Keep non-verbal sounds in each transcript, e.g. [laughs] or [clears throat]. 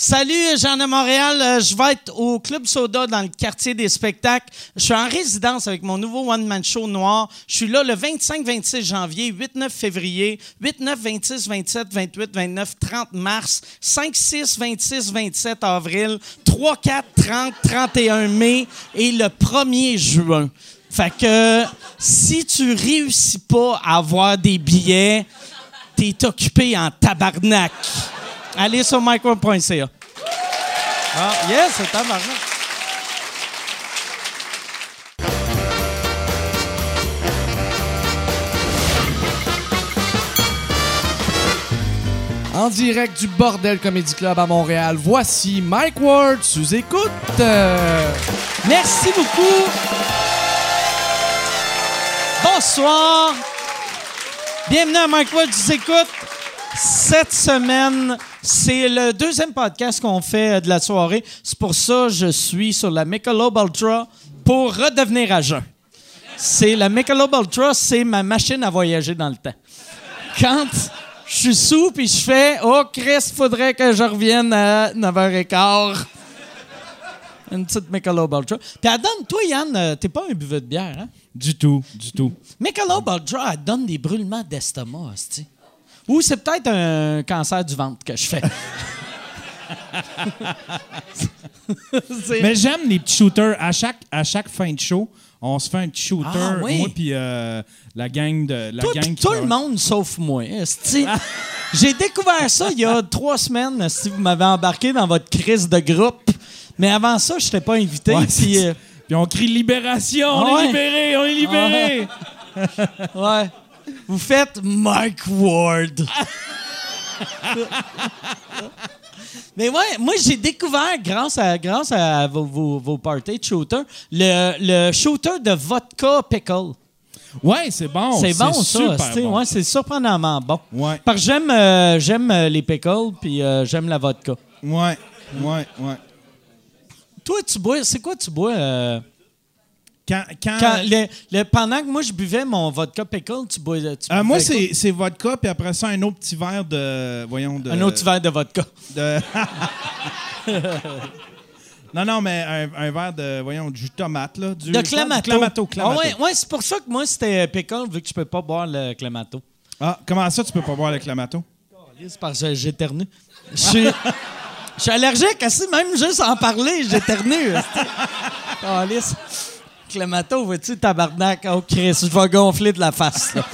Salut, Jean de Montréal. Euh, je vais être au Club Soda dans le quartier des spectacles. Je suis en résidence avec mon nouveau one-man show noir. Je suis là le 25-26 janvier, 8-9 février, 8-9, 26, 27, 28, 29, 30 mars, 5-6, 26, 27 avril, 3, 4, 30, 31 mai et le 1er juin. Fait que si tu réussis pas à avoir des billets, t'es occupé en tabarnak. Allez sur micro.ca. Ah, yes, c'est tabarnak. En direct du Bordel Comedy Club à Montréal, voici Mike Ward sous écoute. Euh, Merci beaucoup. Bonsoir. Bienvenue à Mike Ward, tu écoutes. Cette semaine, c'est le deuxième podcast qu'on fait euh, de la soirée. C'est pour ça que je suis sur la Michelob Ultra pour redevenir à jeun. C'est la Michelob Ultra, c'est ma machine à voyager dans le temps. Quand je suis sous puis je fais Oh Chris, faudrait que je revienne à 9h15. Une petite Michelob Ultra. Puis elle donne, toi Yann, euh, t'es pas un buveur de bière, hein? Du tout, du tout. Michelob Ultra, elle donne des brûlements d'estomac, tu Ou c'est peut-être un cancer du ventre que je fais. [laughs] Mais j'aime les petits shooters. À chaque, à chaque fin de show, on se fait un petit shooter. Ah, oui. Moi puis euh, la gang de la Toi, gang tout le monde sauf moi. J'ai découvert ça il y a [laughs] trois semaines. Si vous m'avez embarqué dans votre crise de groupe, mais avant ça, je n'étais pas invité. Puis, euh, Puis on crie libération, on Ah ouais. est libéré, on est libéré. ouais. Vous faites Mike Ward. Mais ouais, moi j'ai découvert grâce à grâce à vos, vos, vos parties de shooter le, le shooter de vodka pickle. Ouais, c'est bon. c'est bon ça, super c'est bon. ouais, c'est surprenamment bon. Ouais. Parce que j'aime euh, j'aime euh, les pickles puis euh, j'aime la vodka. Ouais, ouais, ouais. Toi tu bois, c'est quoi tu bois euh, Quand, quand, quand le- le- pendant que moi je buvais mon vodka pickle, tu bois tu Euh, moi, c'est c'est vodka, puis après ça, un autre petit verre de. Voyons, de. un autre verre de vodka. de- [laughs] non, non, mais un, un verre de. Voyons, du tomate, là. Du, De Clamato. Du Clamato, Clamato. Ah ouais, ouais, c'est pour ça que moi, c'était pickle, vu que je peux pas boire le Clamato. Ah, comment ça, tu peux pas boire le Clamato? C'est parce que j'éternue. Je suis... Je suis allergique, assis, même juste en parler, j'éternue. Calice. Clamato, vois-tu, tabarnak? Oh, Chris, je vais gonfler de la face. là.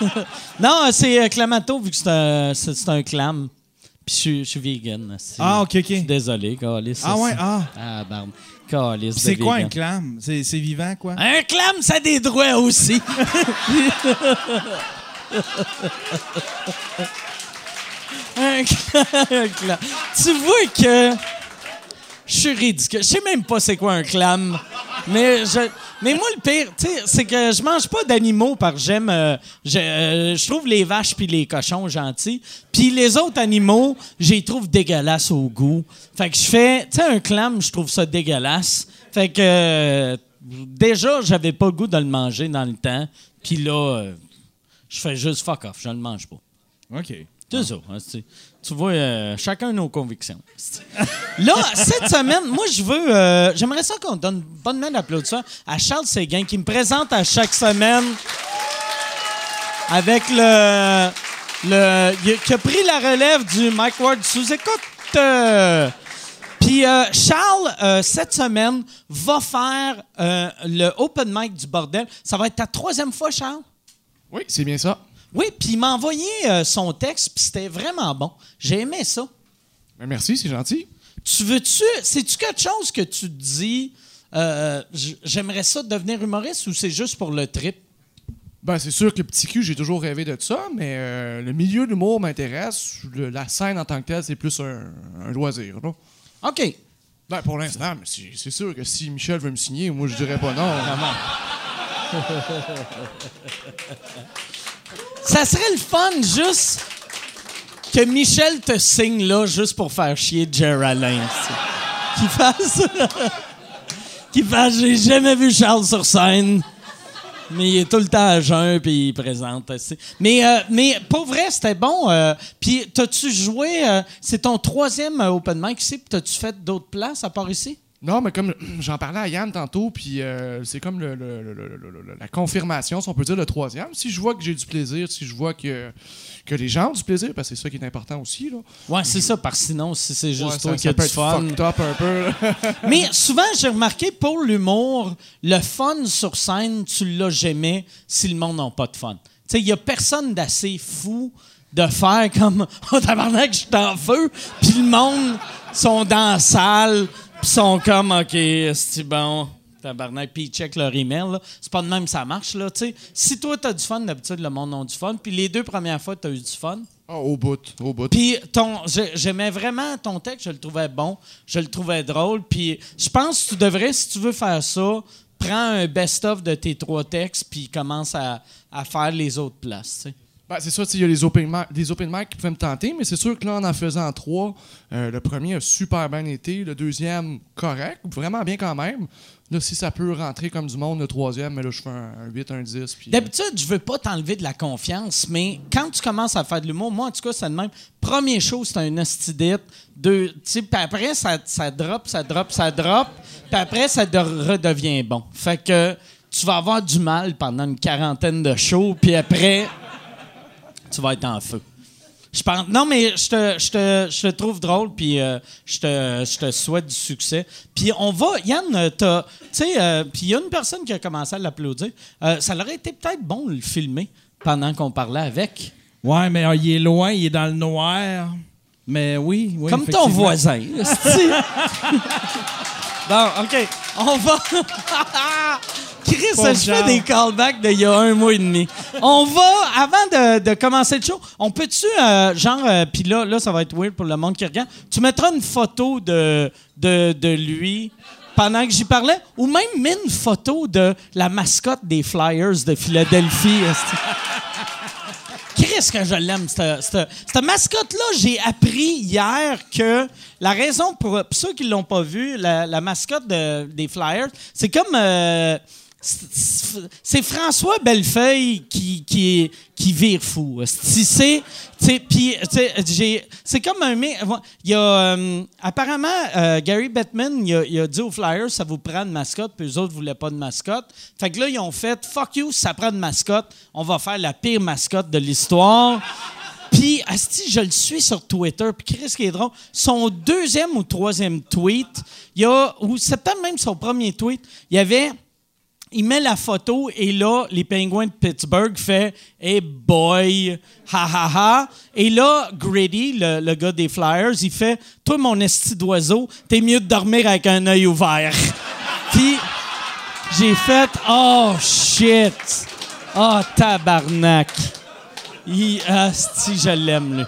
[laughs] non, c'est euh, Clamato, vu que c'est un, c'est, c'est un clam. Puis je suis- je suis vegan. Ah, OK, Je suis OK. désolé, Calice. Ah, ouais, ah. Ah, barbe. Puis de c'est quoi vegan. un clam? C'est c'est vivant, quoi? Un clam, ça a des droits aussi. [laughs] un clam. Tu vois que je suis ridicule. Je sais même pas c'est quoi un clam. Mais je, mais moi le pire, c'est que je mange pas d'animaux parce que j'aime euh, je, euh, je trouve les vaches puis les cochons gentils. Puis les autres animaux, je les trouve dégueulasses au goût. Fait que je fais, tu sais un clam, je trouve ça dégueulasse. Fait que euh, déjà, j'avais pas le goût de le manger dans le temps. Puis là, euh, je fais juste fuck off, je le mange pas. OK. C'est ça. Tu vois, euh, chacun nos convictions. [laughs] Là, cette semaine, moi, je veux. euh, J'aimerais ça qu'on donne une bonne main d'applaudissement à Charles Séguin qui me présente à chaque semaine avec le. le il a- qui a pris la relève du Mike Ward sous-écoute. Euh, Puis euh, Charles, euh, cette semaine, va faire euh, le open mic du bordel. Ça va être ta troisième fois, Charles? Oui, c'est bien ça. Oui, puis il m'a envoyé euh, son texte, puis c'était vraiment bon. J'ai aimé ça. Ben, merci, c'est gentil. Tu veux-tu. C'est-tu quelque chose que tu te dis. euh, j- J'aimerais ça devenir humoriste ou c'est juste pour le trip? Ben, c'est sûr que petit cul, j'ai toujours rêvé de ça, mais euh, le milieu de l'humour m'intéresse. La scène en tant que telle, c'est plus un, un loisir. Là. OK. Ben, pour l'instant, mais c'est sûr que si Michel veut me signer, moi, je dirais pas non. [laughs] Ça serait le fun juste que Michel te signe là juste pour faire chier Geraldine. Qu'il fasse. [laughs] Qu'il fasse J'ai jamais vu Charles sur scène. Mais il est tout le temps à jeun, puis il présente. Mais, euh, mais pour vrai, c'était bon. euh, puis, t'as-tu joué... euh, c'est ton troisième open mic ici, puis t'as-tu fait d'autres places à part ici? Non, mais comme [clears throat] j'en parlais à Yann tantôt, puis euh, c'est comme le- la confirmation, si on peut dire, le troisième. Si je vois que j'ai du plaisir, si je vois que, que les gens ont du plaisir, parce que c'est ça qui est important aussi. Là. Ouais, c'est ça, parce que sinon, si c'est juste Ouais, toi ça, qui as du fun... fucked up un peu. [laughs] Mais souvent, j'ai remarqué, pour l'humour, le fun sur scène, tu l'as jamais si le monde n'a pas de fun. Tu sais, il y a personne d'assez fou de faire comme [laughs] « Oh, tabarnak, je suis en feu! » Puis le monde sont dans la salle, puis sont comme « OK, c'est bon... » Tabarnak, puis ils checkent leur email. C'est pas de même que ça marche, là, tu sais. Si toi, t'as du fun, d'habitude, le monde a du fun. Puis les deux premières fois, t'as eu du fun. Ah, au bout, au bout. Puis ton, j'aimais vraiment ton texte, je le trouvais bon, je le trouvais drôle. Puis je pense que tu devrais, si tu veux faire ça, prends un best-of de tes trois textes, puis commence à, à faire les autres places. tu sais. Ben, c'est sais, il y a les open, qui pouvaient me tenter, mais c'est sûr que là, en en faisant trois, euh, le premier a super bien été, le deuxième, correct, vraiment bien quand même. Là, si ça peut rentrer comme du monde, le troisième, mais là, je fais un, un 8, un 10. Puis, euh, D'habitude, je veux pas t'enlever de la confiance, mais quand tu commences à faire de l'humour, moi, en tout cas, c'est le même. Premier show, c'est un hostidite. Deux, puis après, ça, ça drop, ça drop, ça drop. Puis après, ça de- redevient bon. Fait que tu vas avoir du mal pendant une quarantaine de shows, puis après, tu vas être en feu. Je pense, non, mais je te, je te, je te trouve drôle, puis euh, je, te, je te souhaite du succès. Puis on va, Yann, euh, t'as- tu sais, euh, puis il y a une personne qui a commencé à l'applaudir. Euh, ça aurait été peut-être bon de le filmer pendant qu'on parlait avec. Ouais, mais euh, il est loin, il est dans le noir. Mais oui, oui. Comme ton voisin. [laughs] bon, OK. On va. [laughs] Chris, Pauvre je fais des callbacks d'il y a un mois et demi. On va, avant de, de commencer le show, on peut-tu, euh, genre, euh, puis là, là, ça va être weird pour le monde qui regarde, tu mettras une photo de, de, de lui pendant que j'y parlais, ou même mets une photo de la mascotte des Flyers de Philadelphie. Qu'est-ce que je l'aime, cette, cette- cette mascotte-là. J'ai appris hier que la raison pour, pour ceux qui ne l'ont pas vu, la, la mascotte de- des Flyers, c'est comme. euh, c'est- François Bellefeuille qui, qui, vire fou. C'est. comme un. euh, apparemment, euh, Gary Bettman, il a, dit aux Flyers ça vous prend une mascotte, puis eux autres ne voulaient pas de mascotte. Fait que là, ils ont fait fuck you, ça prend une mascotte, on va faire la pire mascotte de l'histoire. [laughs] Puis, Asti, je le suis sur Twitter. Puis, Chris, qui son deuxième ou troisième tweet, il y a, ou c'est peut-être même son premier tweet, il y avait, il met la photo et là, les Penguins de Pittsburgh fait Hey boy, ha ha ha. Et là, Grady, le, gars des Flyers, il fait Toi, mon esti d'oiseau, t'es mieux de dormir avec un œil ouvert. [laughs] Puis, j'ai fait Oh shit. Oh tabarnak. Il, asti, je l'aime, lui.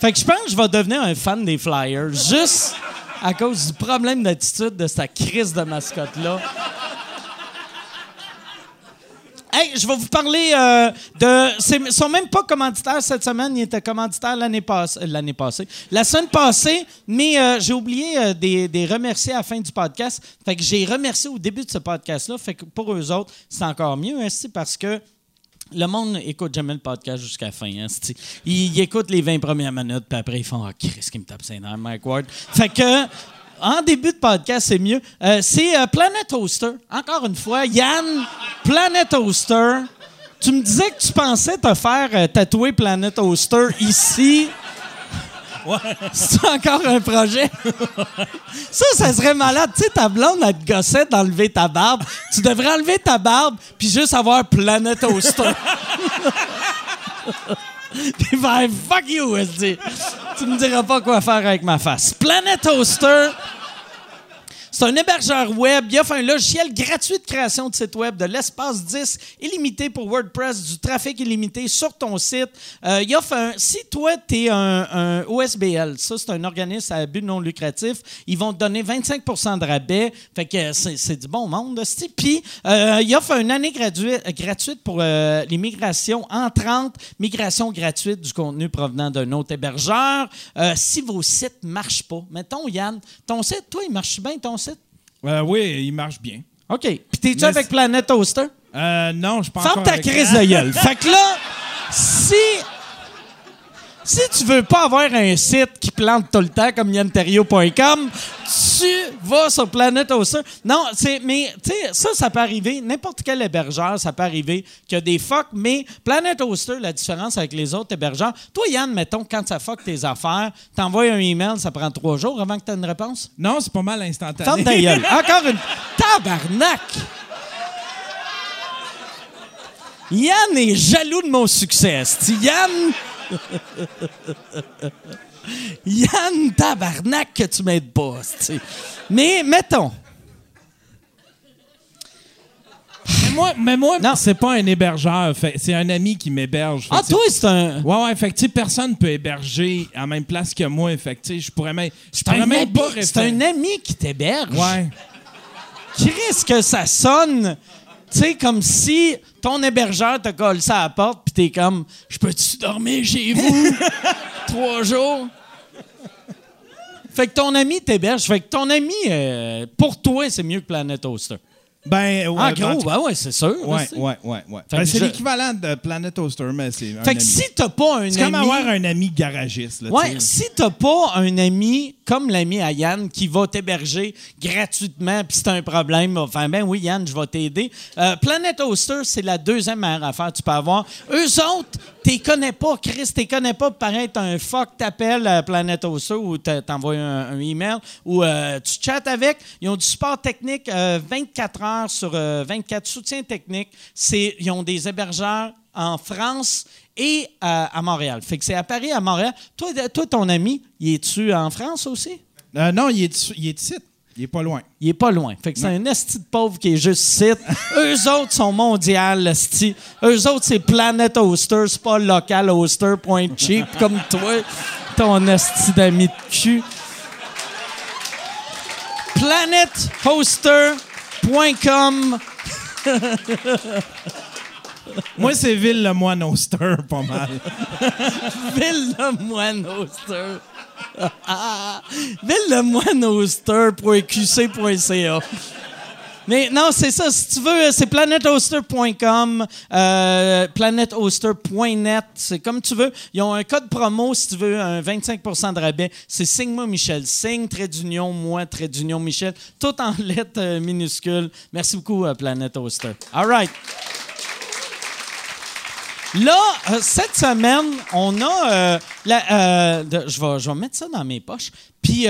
Fait que je pense que je vais devenir un fan des Flyers juste à cause du problème d'attitude de cette crise de mascotte-là. Hey, je vais vous parler euh, de. Ils sont même pas commanditaires cette semaine. Ils étaient commanditaires l'année passée. euh, passée. La semaine passée, mais euh, j'ai oublié euh, des, remercier à la fin du podcast. Fait que j'ai remercié au début de ce podcast-là. Fait que pour eux autres, c'est encore mieux, hein, parce que. Le monde écoute jamais le podcast jusqu'à la fin. Hein, ils, écoutent les 20 premières minutes, puis après, ils font Ah, Chris, qui me tape ses nerfs, Mike Ward. Fait que, en début de podcast, c'est mieux. Euh, c'est euh, Planet Toaster. Encore une fois, Yann, Planet Toaster. Tu me disais que tu pensais te faire euh, tatouer Planet Toaster ici. C'est encore un projet. Ça, ça serait malade. Tu sais, ta blonde, elle te gossait d'enlever ta barbe. Tu devrais enlever ta barbe puis juste avoir Planet Toaster. Puis fuck you, elle dit. Tu me diras pas quoi faire avec ma face. Planet Toaster. C'est un hébergeur web. Il offre un logiciel gratuit de création de site web, de l'espace 10 illimité pour WordPress, du trafic illimité sur ton site. Euh, il offre un. Si toi, tu es un, OSBL, ça, c'est un organisme à but non lucratif, ils vont te donner 25% de rabais. Fait que c'est du bon monde, c'ti. Puis, euh, il offre une année gratuite, pour euh, les migrations entrantes, migration gratuite du contenu provenant d'un autre hébergeur. Euh, si vos sites ne marchent pas, mettons, Yann, ton site, toi, il marche bien, ton site? Euh, oui, il marche bien. OK. Puis t'es-tu Mais avec Planet Toaster? Euh, non, je pense Ferme ta crise de gueule. [laughs] fait que là, si. Si tu veux pas avoir un site qui plante tout le temps comme yanterio.com, tu vas sur Planet Hoster. Non, c'est mais tu sais ça ça peut arriver n'importe quel hébergeur, ça peut arriver qu'il y a des fuck mais Planet Hoster la différence avec les autres hébergeurs. Toi Yann, mettons quand ça fuck tes affaires, t'envoies un email, ça prend trois jours avant que tu aies une réponse? Non, c'est pas mal instantané. Ferme ta gueule. [laughs] Encore une tabarnak. Yann est jaloux de mon succès. Yann. [laughs] Yann, tabarnak, que tu m'aides pas. c'ti. Mais mettons. Mais moi, mais moi Non. c'est pas un hébergeur. C'est un ami qui m'héberge. Ah, toi, c'est un. Ouais, ouais, fait que, personne peut héberger à la même place que moi. Fait que, je pourrais même. C'est un, ami, pas un ami qui t'héberge. Ouais. Chris, que ça sonne, tu sais, comme si ton hébergeur te colle ça à la porte, puis t'es comme, je peux-tu dormir chez vous [laughs] trois jours? Fait que ton ami t'héberge. Fait que ton ami, euh, pour toi, c'est mieux que Planet Hoster. Ben, ouais. en en gros, ben ouais, c'est sûr. Ouais, ouais, ouais, ouais. Ben, c'est je- l'équivalent de Planet Toaster, mais c'est. un Fait que ami. si t'as pas un C'est comme ami... avoir un ami garagiste, là, Ouais, sais. si t'as pas un ami comme l'ami à Yann qui va t'héberger gratuitement, puis c'est un problème, enfin ben oui Yann, je vais t'aider. Euh, Planet Hoster, c'est la deuxième meilleure affaire que tu peux avoir. Eux autres, t'es connais pas, Chris, t'es connais pas, pareil, t'as un fuck, t'appelles à Planet Hoster ou t'envoies un, un email ou euh, tu chattes avec. Ils ont du support technique euh, 24 heures sur euh, 24, soutien technique. C'est, ils ont des hébergeurs en France et euh, à Montréal. Fait que c'est à Paris, à Montréal. Toi, toi ton ami, il est-tu en France aussi? Euh, non, il est, il est ici. Il est pas loin. Il est pas loin. Fait que c'est un esti de pauvre qui est juste site. [laughs] Eux autres sont mondial, esti. Eux autres, c'est Planet Hoster, c'est pas local hoster, point cheap, [laughs] comme toi, ton esti d'ami de cul. PlanetHoster.com [laughs] Moi, c'est Ville le Moine Oster, pas mal. [laughs] Villemoine-Hoster. [laughs] Villemoine-Hoster.qc.ca. Mais non, c'est ça. Si tu veux, c'est planethoster.com, euh, c'est comme tu veux. Ils ont un code promo si tu veux un 25% de rabais. C'est Signe-moi Michel. Signe, trait d'union, moi, trait d'union Michel. Tout en lettres euh, minuscules. Merci beaucoup, euh, Planet. All right. Là, euh, cette semaine, on a. euh, je, vais, je vais mettre ça dans mes poches. Puis,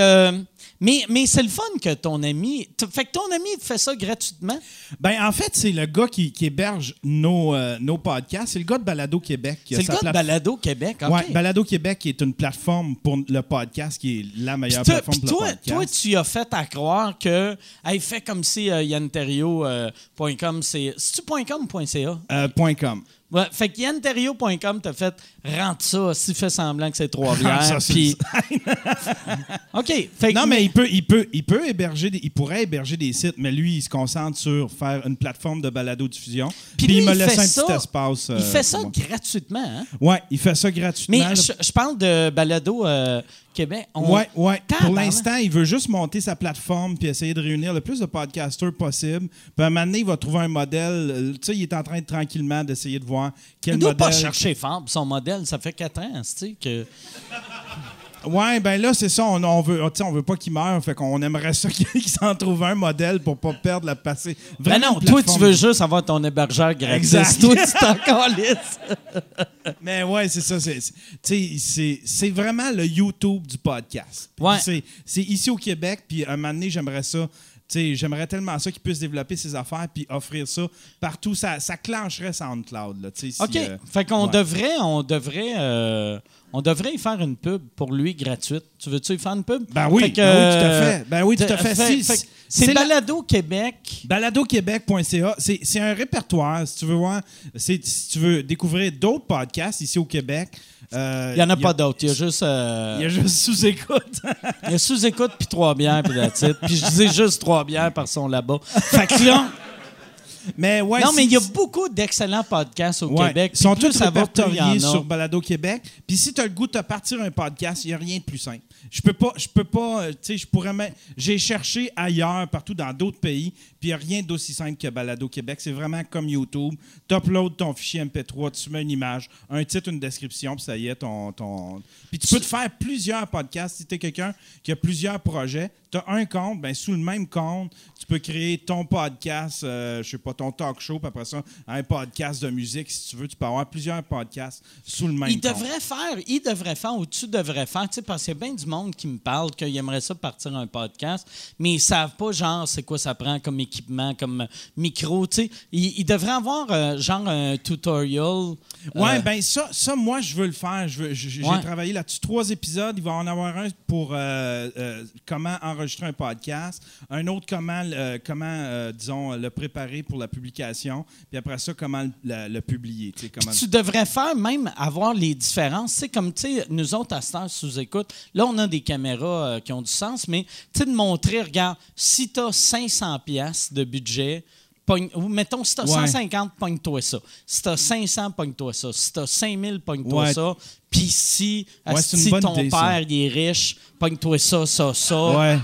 mais, mais c'est le fun que ton ami. Fait que ton ami fait ça gratuitement? Ben, en fait, c'est le gars qui, qui héberge nos, euh, nos podcasts. C'est le gars de Balado Québec. C'est le gars de Balado Québec. OK. Ouais, Balado Québec est une plateforme pour le podcast, qui est la meilleure toi, plateforme pour toi, le podcast. toi, tu as fait à croire que. Hey, fait comme si euh, yanterio.com, c'est. C'est-tu .com ou .ca? Euh, point .com. Ouais, fait que t'a fait rentre ça, si fait semblant que c'est trois [laughs] bières. Ça, c'est puis- [laughs] OK. Fait Non, mais il peut, il peut, il peut héberger, des- il pourrait héberger des sites, mais lui, il se concentre sur faire une plateforme de balado diffusion. Puis, il me il laisse un ça- petit espace. Il euh, fait ça pour moi. gratuitement, hein? Ouais, il fait ça gratuitement. Mais je, je parle de Balado euh, Québec. On- Ouais, ouais. Pour l'instant, il veut juste monter sa plateforme puis essayer de réunir le plus de podcasters possible. Puis à un moment donné, il va trouver un modèle. euh, Tu sais, il est en train de tranquillement d'essayer de voir quel Il doit modèle. pas chercher pour son modèle. Ça fait quatre ans, tu sais, que... Ouais, ben là, c'est ça. On, on veut, on veut pas qu'il meure. Fait qu'on aimerait ça [laughs] qu'il s'en trouve un modèle pour pas perdre la passée. Ben non, toi, tu veux juste avoir ton hébergeur gratuit. Exact. Toi, tu t'en calisses. [laughs] Mais ouais, c'est ça. c'est- vraiment le YouTube du podcast. Ouais. C'est c'est ici au Québec. Puis un moment donné, j'aimerais ça. J'aimerais tellement ça qu'il puisse développer ses affaires puis offrir ça partout. Ça, ça clencherait SoundCloud. Là, si, OK. euh, fait qu'on ouais. devrait, on devrait, euh, on devrait y faire une pub pour lui gratuite. Tu veux-tu y faire une pub? Ben oui, Fait que, ben oui, tout à euh, fait. Ben oui, tout à fait. Si- fait que si- c'est c'est la- Balado Québec. baladoquebec.ca, c'est un répertoire, si tu veux voir, si tu veux découvrir d'autres podcasts ici au Québec. euh, Il n'y en a pas d'autres. Il y a juste... euh, Il y a juste sous-écoute. Il y a sous-écoute puis trois bières puis la titre. Puis je disais juste trois bières par son là-bas. Fait que là, [laughs] Mais ouais, non, mais il y a beaucoup d'excellents podcasts au Ouais, Québec. Ils sont tous répertoriés sur Balado Québec. Puis si tu as le goût de partir un podcast, il n'y a rien de plus simple. Je peux pas, je peux pas, euh, tu sais, je pourrais J'ai cherché ailleurs, partout dans d'autres pays, puis il n'y a rien d'aussi simple que Balado Québec. C'est vraiment comme YouTube. Tu uploads ton fichier MP3, tu mets une image, un titre, une description, puis ça y est, ton. ton... Puis tu peux te faire plusieurs podcasts. Si tu es quelqu'un qui a plusieurs projets, tu as un compte, ben, sous le même compte, tu peux créer ton podcast, euh, je sais pas, ton talk show, puis après ça, un podcast de musique, si tu veux. Tu peux avoir plusieurs podcasts sous le même Il compte. devrait faire, il devrait faire, ou tu devrais faire, tu sais, parce qu'il y a bien du monde qui me parle qu'il aimerait ça partir un podcast, mais ils savent pas, genre, c'est quoi ça prend comme équipement, comme micro, tu sais. Il, il devrait avoir, euh, genre, un tutorial. Ouais, euh, ben ça, ça, moi, je veux le faire. Je- J'ai Ouais. travaillé là-dessus. Trois épisodes. Il va en avoir un pour euh, comment enregistrer un podcast, un autre comment, comment disons, le préparer pour la publication, puis après ça, comment le, publier. tu sais, Comment... Tu devrais faire même avoir les différences. C'est comme, tu sais, nous autres, à cette heure, sous-écoute, là, on a des caméras euh, qui ont du sens, mais tu sais, de montrer, regarde, si tu as 500 pièces de budget, pogne- mettons, si tu as Ouais. 150, pogne-toi ça. Si tu as 500, pogne-toi ça. Si tu as 5000, pogne-toi Ouais. ça. Puis si, Ouais, si ton idée, père, il est riche, pogne-toi ça, ça, ça. Ouais.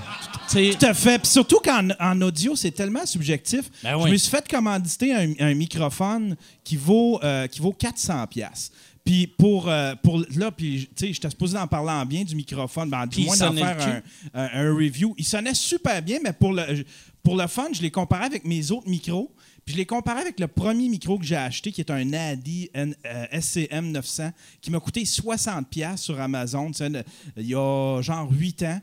Tout à fait. Puis surtout qu'en en audio, c'est tellement subjectif. Ben Je me suis fait commanditer un, un microphone qui vaut, euh, qui vaut 400 pièces. Puis pour, euh, pour là, puis tu sais, j'étais supposé en parler en bien du microphone, ben, du moins d'en faire un- un review. Il sonnait super bien, mais pour le, pour le fun, je l'ai comparé avec mes autres micros. Puis je l'ai comparé avec le premier micro que j'ai acheté, qui est un ADI N- euh, SCM 900, qui m'a coûté 60$ piastres sur Amazon, il y a genre 8 ans.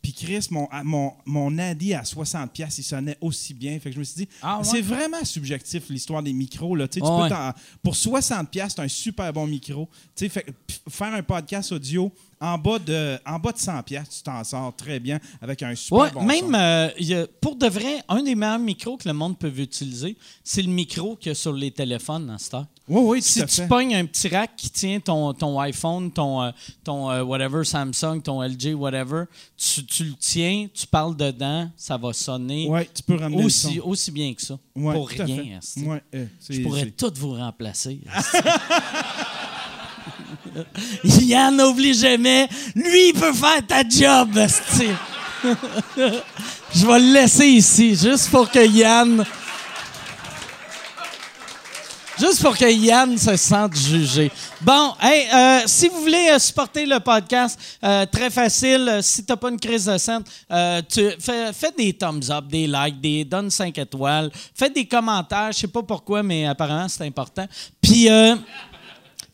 Puis Chris, mon, à- mon, mon Adi à 60$, piastres, il sonnait aussi bien. Fait que je me suis dit, Ah ouais? c'est vraiment subjectif l'histoire des micros. Là. Tu sais, tu Ah peux ouais. t'en- pour 60$, piastres, c'est un super bon micro. Tu sais, fait- faire un podcast audio en bas de, en bas de 100$, piastres, tu t'en sors très bien avec un super Ouais, bon même son. euh, il y a- pour de vrai, un des meilleurs micros que le monde peut utiliser, c'est le micro qu'il y a sur les téléphones dans ce temps. Oui, oui, Si à tu pognes un petit rack qui tient ton, ton iPhone, ton, euh, ton euh, whatever, Samsung, ton LG, whatever, tu, tu le tiens, tu parles dedans, ça va sonner Ouais, tu peux ramener aussi, le son. aussi bien que ça. Ouais, pour tout à rien. fait. asti. Ouais, Je pourrais tout vous remplacer. [laughs] [laughs] Yann, n'oublie jamais, lui, il peut faire ta job. [laughs] Je vais le laisser ici, juste pour que Yann... Juste pour que Yann se sente jugé. Bon, hey, euh, si vous voulez euh, supporter le podcast, euh, très facile. Si t'as pas une crise de scène, tu fais, des thumbs up, des likes, des donne 5 étoiles, fais des commentaires. Je sais pas pourquoi, mais apparemment c'est important. Puis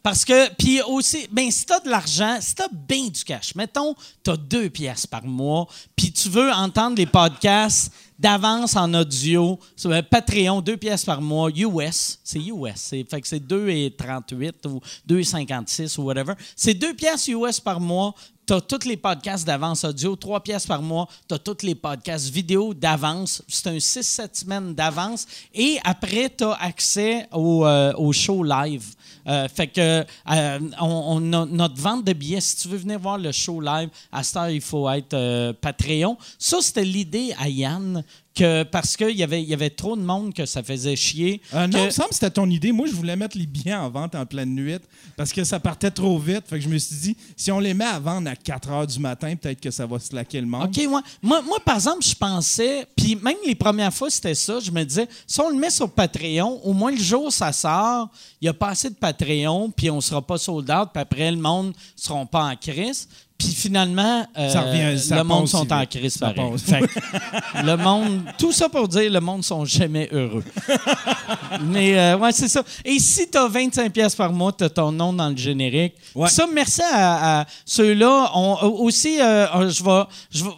parce que, puis aussi, ben, si t'as de l'argent, si t'as bien du cash, mettons, t'as deux pièces par mois, puis tu veux entendre les podcasts d'avance en audio, sur euh, Patreon, deux pièces par mois, US, c'est US, c'est, fait que c'est 2,38 ou 2,56 ou whatever. C'est deux pièces US par mois, T'as tous les podcasts d'avance audio, trois pièces par mois. T'as tous les podcasts vidéo d'avance. C'est un 6-7 semaines d'avance. Et après, t'as accès au, euh, au show live. Euh, fait que euh, on, a notre vente de billets, si tu veux venir voir le show live, à cette heure, il faut être euh, Patreon. Ça, c'était l'idée à Yann, que parce qu'il y avait, il y avait trop de monde que ça faisait chier. Euh, non, que- il me semble que c'était ton idée. Moi, je voulais mettre les billets en vente en pleine nuit parce que ça partait trop vite. Fait que je me suis dit, si on les met à vendre à 4 heures du matin, peut-être que ça va slacker le monde. OK, ouais. moi, moi, par exemple, je pensais, puis même les premières fois, c'était ça, je me disais, si on le met sur Patreon, au moins le jour où ça sort, il n'y a pas assez de Patreon, puis on sera pas sold out, puis après, le monde ne seront pas en crise. Puis finalement, euh, Ça revient- ça le monde sont en crise pareil. [laughs] le monde, tout ça pour dire, le monde sont jamais heureux. [laughs] Mais euh, ouais, c'est ça. Et si tu as 25 pièces par mois, tu as ton nom dans le générique. Ouais. Ça, merci à, à ceux-là. Euh, aussi, euh, je vais. Je vais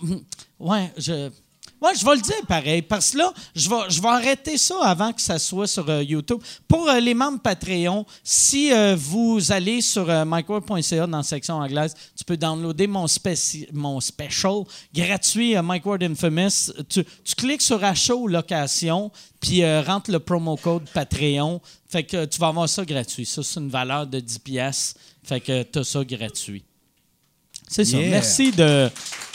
ouais, je. Ouais, je vais le dire pareil, parce que là, je vais, arrêter ça avant que ça soit sur euh, YouTube. Pour euh, les membres Patreon, si euh, vous allez sur micword.ca dans la section anglaise, tu peux downloader mon, spéci- special gratuit euh, Mike Ward Infamous. Tu, cliques sur achat ou location, puis rentre le promo code Patreon. Fait que tu vas avoir ça gratuit. Ça, c'est une valeur de 10 pièces. Fait que tu as ça gratuit. C'est ça. Yeah. Merci de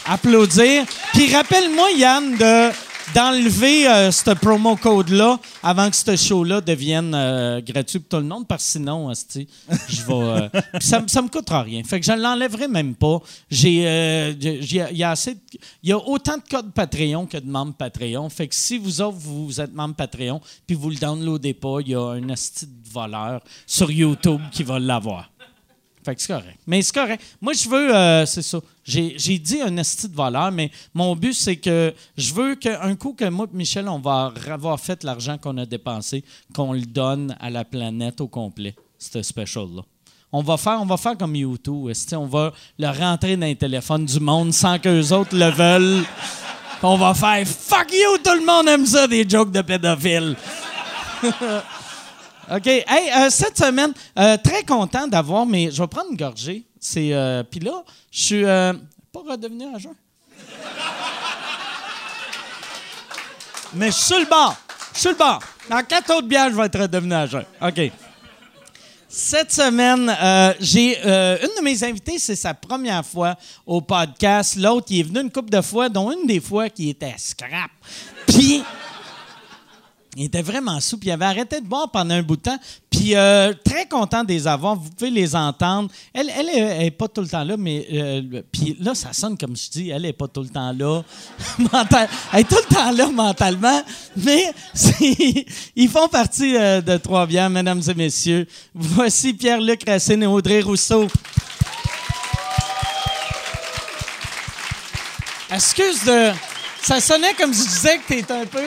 applaudir. Puis rappelle-moi, Yann, de d'enlever euh, ce promo code-là avant que ce show-là devienne euh, gratuit pour tout le monde, parce que sinon, asti, je vais. euh, [laughs] ça, ça me coûtera rien. Fait que je ne l'enlèverai même pas. J'ai, euh, j'ai- il y a assez de- il y a autant de codes Patreon que de membres Patreon. Fait que si vous autres, vous êtes membre Patreon, puis vous le downloadez pas, il y a un asti de voleur sur YouTube qui va l'avoir. Fait que c'est correct. Mais c'est correct. Moi, je veux, euh, c'est ça. J'ai, dit un esti de voleur, mais mon but, c'est que je veux qu'un coup que moi et Michel, on va avoir fait l'argent qu'on a dépensé, qu'on le donne à la planète au complet, ce special-là. On va faire, on va faire comme YouTube. On va le rentrer dans les téléphones du monde sans qu'eux autres le veulent. On va faire fuck you, tout le monde aime ça, des jokes de pédophiles. [laughs] OK. Hey, euh, cette semaine, euh, très content d'avoir, mais je vais prendre une gorgée. C'est, euh, Puis là, je suis euh, pas redevenu à jeun. mais je suis le bord. Je suis le bord. Dans quatre autres bières, je vais être redevenu à. OK. Cette semaine, j'ai une de mes invités, c'est sa première fois au podcast. L'autre, il est venu une couple de fois, dont une des fois qui était scrap. Puis il était vraiment sous, puis il avait arrêté de boire pendant un bout de temps. Puis euh, très content de les avoir. Vous pouvez les entendre. Elle, elle, est- pas tout le temps là, mais euh, puis là, ça sonne comme je dis, elle est pas tout le temps là. [laughs] Elle est tout le temps là mentalement, mais [laughs] ils font partie euh, de Trois-Bières, mesdames et messieurs. Voici Pierre-Luc Racine et Audrey Rousseau. Excuse de... Ça sonnait comme je disais que t'es un peu...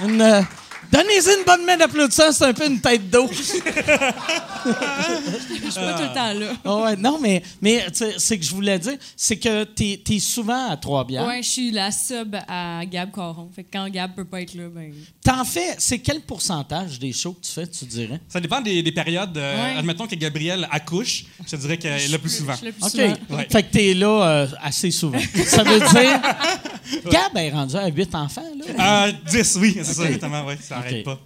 une, euh, Donnez-y une bonne main d'applaudissement, c'est un peu une tête d'eau. [laughs] Je suis pas tout le temps là. Ah ouais, non, mais, mais c'est que je voulais dire, c'est que t'es es souvent à Trois-Bières. Ouais, je suis la sub à Gab Caron. Fait que quand Gab peut pas être là, ben. T'en fais, c'est quel pourcentage des shows que tu fais, tu dirais? Ça dépend des, des périodes. Euh, Ouais. Admettons que Gabriel accouche, je te dirais qu'elle est là plus souvent. Je suis là plus OK. souvent. Ouais. Fait que t'es là euh, assez souvent. Ça veut dire. [laughs] Gab est rendu à 8 enfants, là? Euh, 10, oui, c'est ça, exactement. Ouais, ça n'arrête Ok. pas.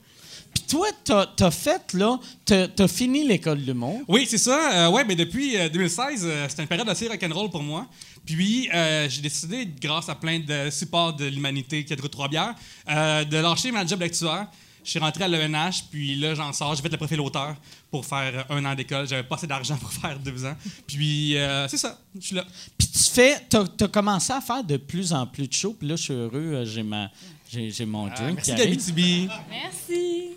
Puis toi, t'as as fait, là, t'as as fini l'école d'humour. Oui, c'est ça. Euh, ouais, mais depuis euh, 2016, euh, c'était une période assez rock'n'roll pour moi. Puis, euh, j'ai décidé, grâce à plein de supports de l'humanité qui a de Trois-Bières, euh, de lâcher ma job d'actuaire. Je suis rentré à l'ENH, puis là, j'en sors. J'ai fait le profil auteur pour faire euh, un an d'école. J'avais pas assez d'argent [laughs] pour faire deux ans. Puis, euh, c'est ça. Je suis là. Puis tu fais, t'as as commencé à faire de plus en plus de shows. Puis là, je suis heureux, euh, j'ai ma, j'ai mon drink Euh, qui merci. Gabitibi. Merci.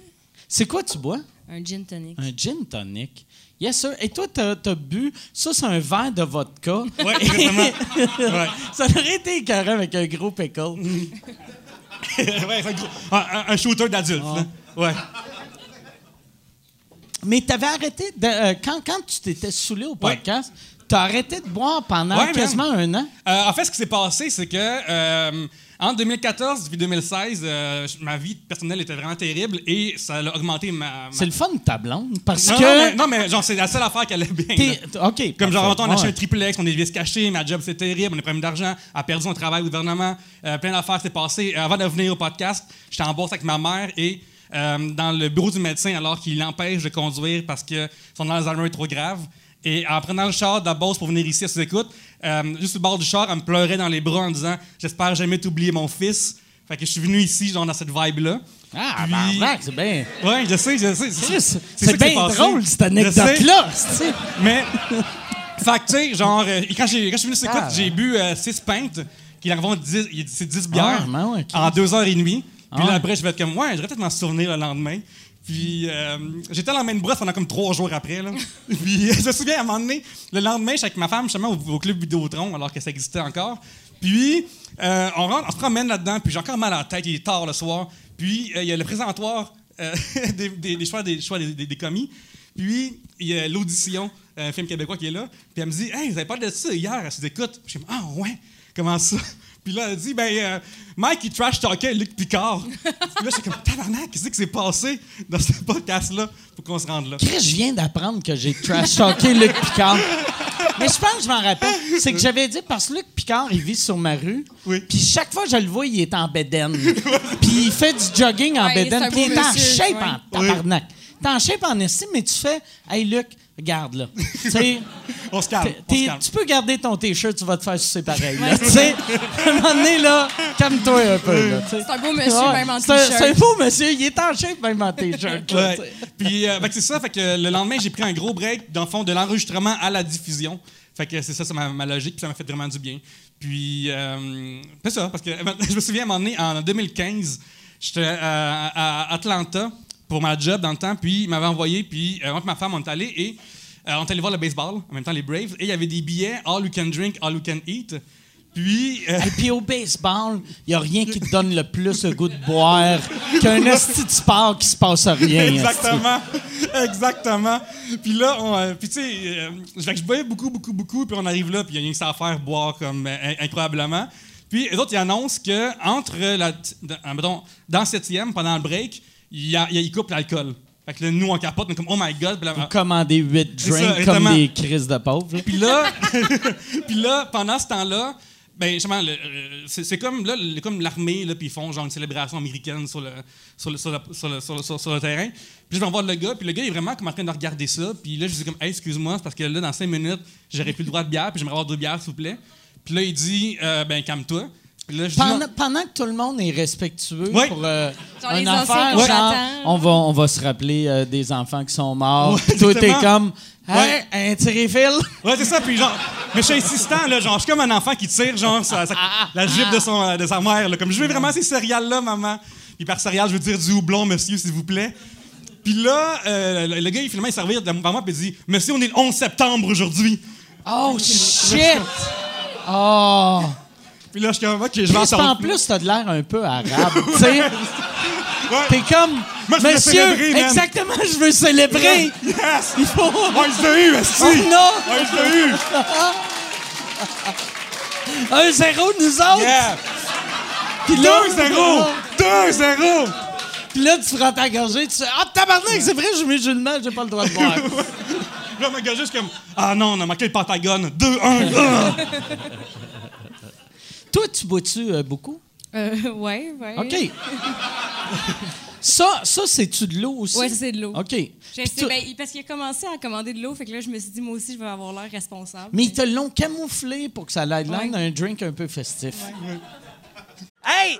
C'est quoi tu bois? Un gin tonic. Un gin tonic. Yes, sir. Et toi, t'as as bu, ça, c'est un verre de vodka. Oui, exactement. [laughs] ouais. Ça aurait été écœurant avec un gros pickle. [laughs] ouais, un, gros- un- shooter d'adulte. là. Ouais. Mais t'avais arrêté, de, euh, quand, quand tu t'étais saoulé au podcast, t'as arrêté de boire pendant Ouais, quasiment un an? Euh, en fait, ce qui s'est passé, c'est que euh, en 2014 puis 2016, euh, ma vie personnelle était vraiment terrible et ça a augmenté ma. ma- C'est le fun de ta blonde, parce non, que... non, mais, non, mais genre, c'est la seule affaire qui allait bien. là. OK. Comme genre, parfait. on a acheté Ouais. un triplex, on est vis caché, ma job c'est terrible, on a des problèmes d'argent, a perdu son travail au gouvernement, euh, plein d'affaires s'est passé. Euh, avant de venir au podcast, j'étais en bourse avec ma mère et euh, dans le bureau du médecin alors qu'il l'empêche de conduire parce que son Alzheimer est trop grave. Et en prenant le char de la Beauce pour venir ici à sous-écoute, euh, juste au bord du char, elle me pleurait dans les bras en disant J'espère jamais t'oublier mon fils. Fait que je suis venu ici, genre dans cette vibe-là. Ah, Puis- barnac, c'est bien... Ouais, je sais, je sais. C'est bien drôle, cette anecdote-là. [laughs] Mais, fait que, tu sais, genre, euh, quand, j'ai- quand je suis venu sur Ah. j'ai bu 6 pintes, qui en vont 10, il- c'est 10 bières, Ah, ben ouais, en 2 heures et demie. Puis Ah. là, après, je vais être comme, ouais, je vais peut-être m'en souvenir le lendemain. Puis, euh, j'étais dans la main de brosse pendant comme trois jours après. Là. [laughs] Puis, je me souviens, à un moment donné, le lendemain, je suis avec ma femme, justement, au, au club Vidéotron, alors que ça existait encore. Puis, euh, on, rentre, on se promène là-dedans, puis j'ai encore mal à la tête, il est tard le soir. Puis, euh, il y a le présentoir euh, [laughs] des, choix, des, choix des, commis. Puis, il y a l'audition, un film québécois qui est là. Puis, elle me dit, Hey, vous avez parlé de ça hier, elle se dit, écoute. Je comme, Ah, ouais, comment ça? Puis là, elle dit, ben, euh, Mike, il trash talkait Luc Picard. [laughs] Puis là, j'étais comme, tabarnak, qu'est-ce qui s'est passé dans ce podcast-là? Pour qu'on se rende là? Chris, je viens d'apprendre que j'ai trash talké Luc Picard. Mais je pense que je m'en rappelle. C'est que j'avais dit parce que Luc Picard, il vit sur ma rue. Oui. Puis chaque fois que je le vois, il est en bédaine. [laughs] Puis il fait du jogging en Ouais, bédaine. Puis il est en shape ouais. en tabarnak. T'es en shape en estime, mais tu fais Hey Luc, Regarde, là. [laughs] On se calme. tu peux garder ton T-shirt, tu vas te faire sucer pareil. là. Tu sais, à un moment donné, là, calme-toi un peu, là. C'est un beau monsieur, Ouais, même en t-shirt. C'est un beau monsieur, il est en shape même en T-shirt. Ouais. Puis euh, c'est ça, fait que le lendemain, j'ai pris un gros break dans le fond de l'enregistrement à la diffusion. Fait que c'est ça, c'est ma, ma logique, puis ça m'a fait vraiment du bien. Puis euh, c'est ça, parce que [laughs] je me souviens à un moment donné, en 2015, j'étais à, à Atlanta pour ma job dans le temps, puis il m'avait envoyé, puis euh, moi et ma femme, on est allés et euh, on est allé voir le baseball, en même temps les Braves, et il y avait des billets All You Can Drink, All You Can Eat. Puis euh, Et puis au baseball, il n'y a rien qui te donne le plus le goût de boire qu'un esti de sport qui se passe à rien. Exactement. Exactement. Puis là, on, euh, puis tu sais, euh, je boyais beaucoup, beaucoup, beaucoup, puis on arrive là, puis il y a rien que ça à faire, boire comme in- incroyablement. Puis les autres, ils annoncent que entre la, dans, mettons, dans le septième, pendant le break, il a- il coupent l'alcool. Fait que là, nous, on capote, on est comme, oh my god. Puis là, Commander 8 C'est ça, drinks comme des crises de pauvres. puis là, [laughs] puis là, pendant ce temps-là, ben justement, euh, c'est comme là, le- comme l'armée là, puis ils font genre une célébration américaine sur le sur le, sur le, sur le, sur le- sur- sur le terrain. Puis je vais voir le gars, puis le gars est vraiment comme en train de regarder ça. Puis là, je dis comme, hey, excuse-moi, c'est parce que là, dans cinq minutes, j'aurais plus le droit de bière, puis j'aimerais avoir deux bières, s'il vous plaît. Puis là, il dit, euh, ben calme-toi. Là, dis, Pendant, que tout le monde est respectueux pour euh, un genre, combattants. on va, on va se rappeler euh, des enfants qui sont morts. Toi, t'es exactement. comme, hey, Ouais. un tiré-fil. Ouais, c'est ça. Puis genre, mais je suis insistant, là, genre, je suis comme un enfant qui tire, genre, sa- sa- la jupe de, son, euh, de sa mère, là. Comme, je veux vraiment ces céréales-là, maman. Puis par céréales, je veux dire du houblon, monsieur, s'il vous plaît. Puis là, euh, le, gars, il finalement, il servir devant moi, puis il dit, monsieur, on est le 11 septembre aujourd'hui. Oh, shit! Oh! Puis là, je suis comme, ok, je vais en en plus, t'as de l'air un peu arabe. [laughs] tu sais, Ouais. t'es comme, Moi, je veux monsieur, célébrer, man. exactement, je veux célébrer. Yes! Il faut. Je l'ai eu, esti! Je l'ai eu! [laughs] Un zéro, nous autres! Yeah! Puis là, 2-0! 2-0! Puis là, tu prends ta gorgée, tu fais Ah, tabarnak, c'est vrai, je suis musulman, j'ai pas le droit de boire. [laughs] Là, ma gars, juste comme, ah non, on a manqué le Pentagone. 2-1! ah! Toi, tu bois-tu euh, beaucoup? Euh, [laughs] ouais, ouais. OK. ça, ça c'est-tu de l'eau aussi? Ouais, ça, c'est de l'eau. OK. Ben, parce qu'il a commencé à commander de l'eau, fait que là, je me suis dit, moi aussi, je vais avoir l'air responsable. Mais ils te l'ont camouflé pour que ça ait l'air Ouais. d'un drink un peu festif. Hey,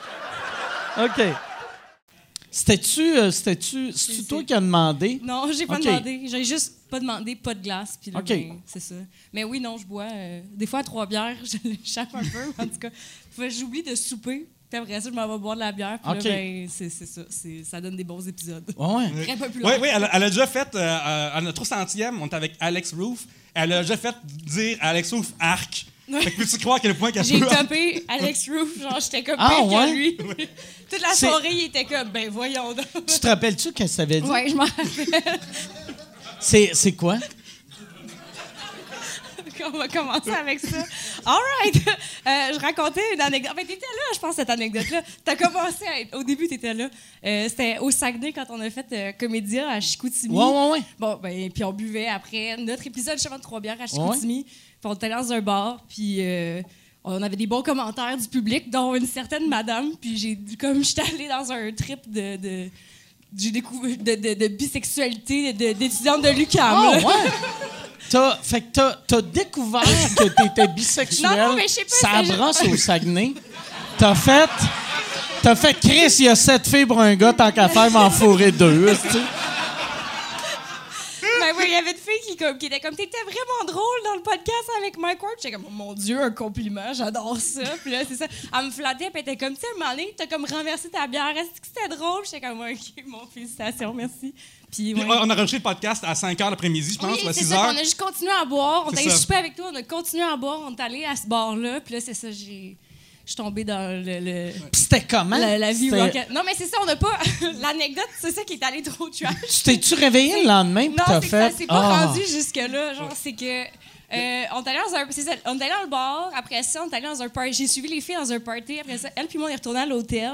[laughs] OK. C'était-tu, euh, c'était-tu, c'est-tu C'est- toi qui as demandé? Non, j'ai pas OK. demandé. J'ai juste pas demandé, pas de glace. Puis là, OK. ben, c'est ça. Mais oui, non, je bois. euh, des fois, à trois bières, [laughs] je l'échappe un peu. En tout cas, Fait que j'oublie de souper. Puis après ça, je m'en vais boire de la bière. Puis OK. là, ben, c'est c'est ça. C'est- Ça donne des bons épisodes. Ouais, ouais. [laughs] Très populaire. Oui, oui, elle, a- elle a déjà fait, euh, euh, à notre centième, on était avec Alex Roof, elle a déjà fait dire à Alex Roof arc. Fait que peux-tu croire à quel point qu'elle J'ai peut... topé Alex Roof, genre j'étais comme Ah, pire ouais? que lui. [laughs] Toute la C'est- soirée, il était comme, ben voyons donc. Tu te rappelles-tu qu'est-ce que ça veut dire? Ouais, je m'en rappelle. C'est, c'est quoi? [laughs] On va commencer avec ça. All right. [laughs] Euh, je racontais une anecdote. En fait, t'étais là, je pense, cette anecdote-là. T'as commencé à être... Au début, t'étais là. Euh, C'était au Saguenay quand on a fait euh, Comédia à Chicoutimi. Ouais, ouais, ouais. Bon, ben, puis on buvait après notre épisode Chemin de Trois Bières à Chicoutimi. Puis on était dans un bar, puis on avait des bons commentaires du public, dont une certaine madame. Puis j'ai, comme j'étais allée dans un trip de... de j'ai découvert de, de, de bisexualité de- d'étudiante de l'UQAM. Là. ouais! [laughs] T'as, fait que t'as, t'as découvert que t'étais bisexuel. Non, non, mais je sais pas, Ça brosse au Saguenay. T'as fait... T'as fait Chris, il y a sept filles pour un gars, tant qu'à faire m'en fourrer deux. tu sais. Oui, il y avait une fille qui, comme, qui était comme, t'étais vraiment drôle dans le podcast avec Mike Ward. J'étais comme, oh mon Dieu, un compliment, j'adore ça. Puis là, c'est ça. Elle me flattait, puis elle était comme, tu sais, donné, t'as comme renversé ta bière. Est-ce que c'était drôle? J'étais comme, ok, mon félicitations, merci. Puis, ouais. On a enregistré le podcast à 5 h l'après-midi, je pense, Oui, ou à c'est 6 ça, h. on a juste continué à boire. On ça. souper avec toi, on a continué à boire, on est allé à ce bar-là. Puis là, c'est ça, j'ai. Je suis tombée dans le, le- Puis c'était comment? la, la vie rocket. Non, mais c'est ça, on n'a pas. [laughs] L'anecdote, c'est ça qui est allé trop trash. Tu t'es-tu réveillé le lendemain Non, c'est fait... ça s'est pas Ah. rendu jusque-là. Genre, c'est que. euh, on est allé dans un. c'est ça, on est allé dans le bar. Après ça, on est allé dans un party. J'ai suivi les filles dans un party. Après ça, elle puis moi, on est retourné à l'hôtel.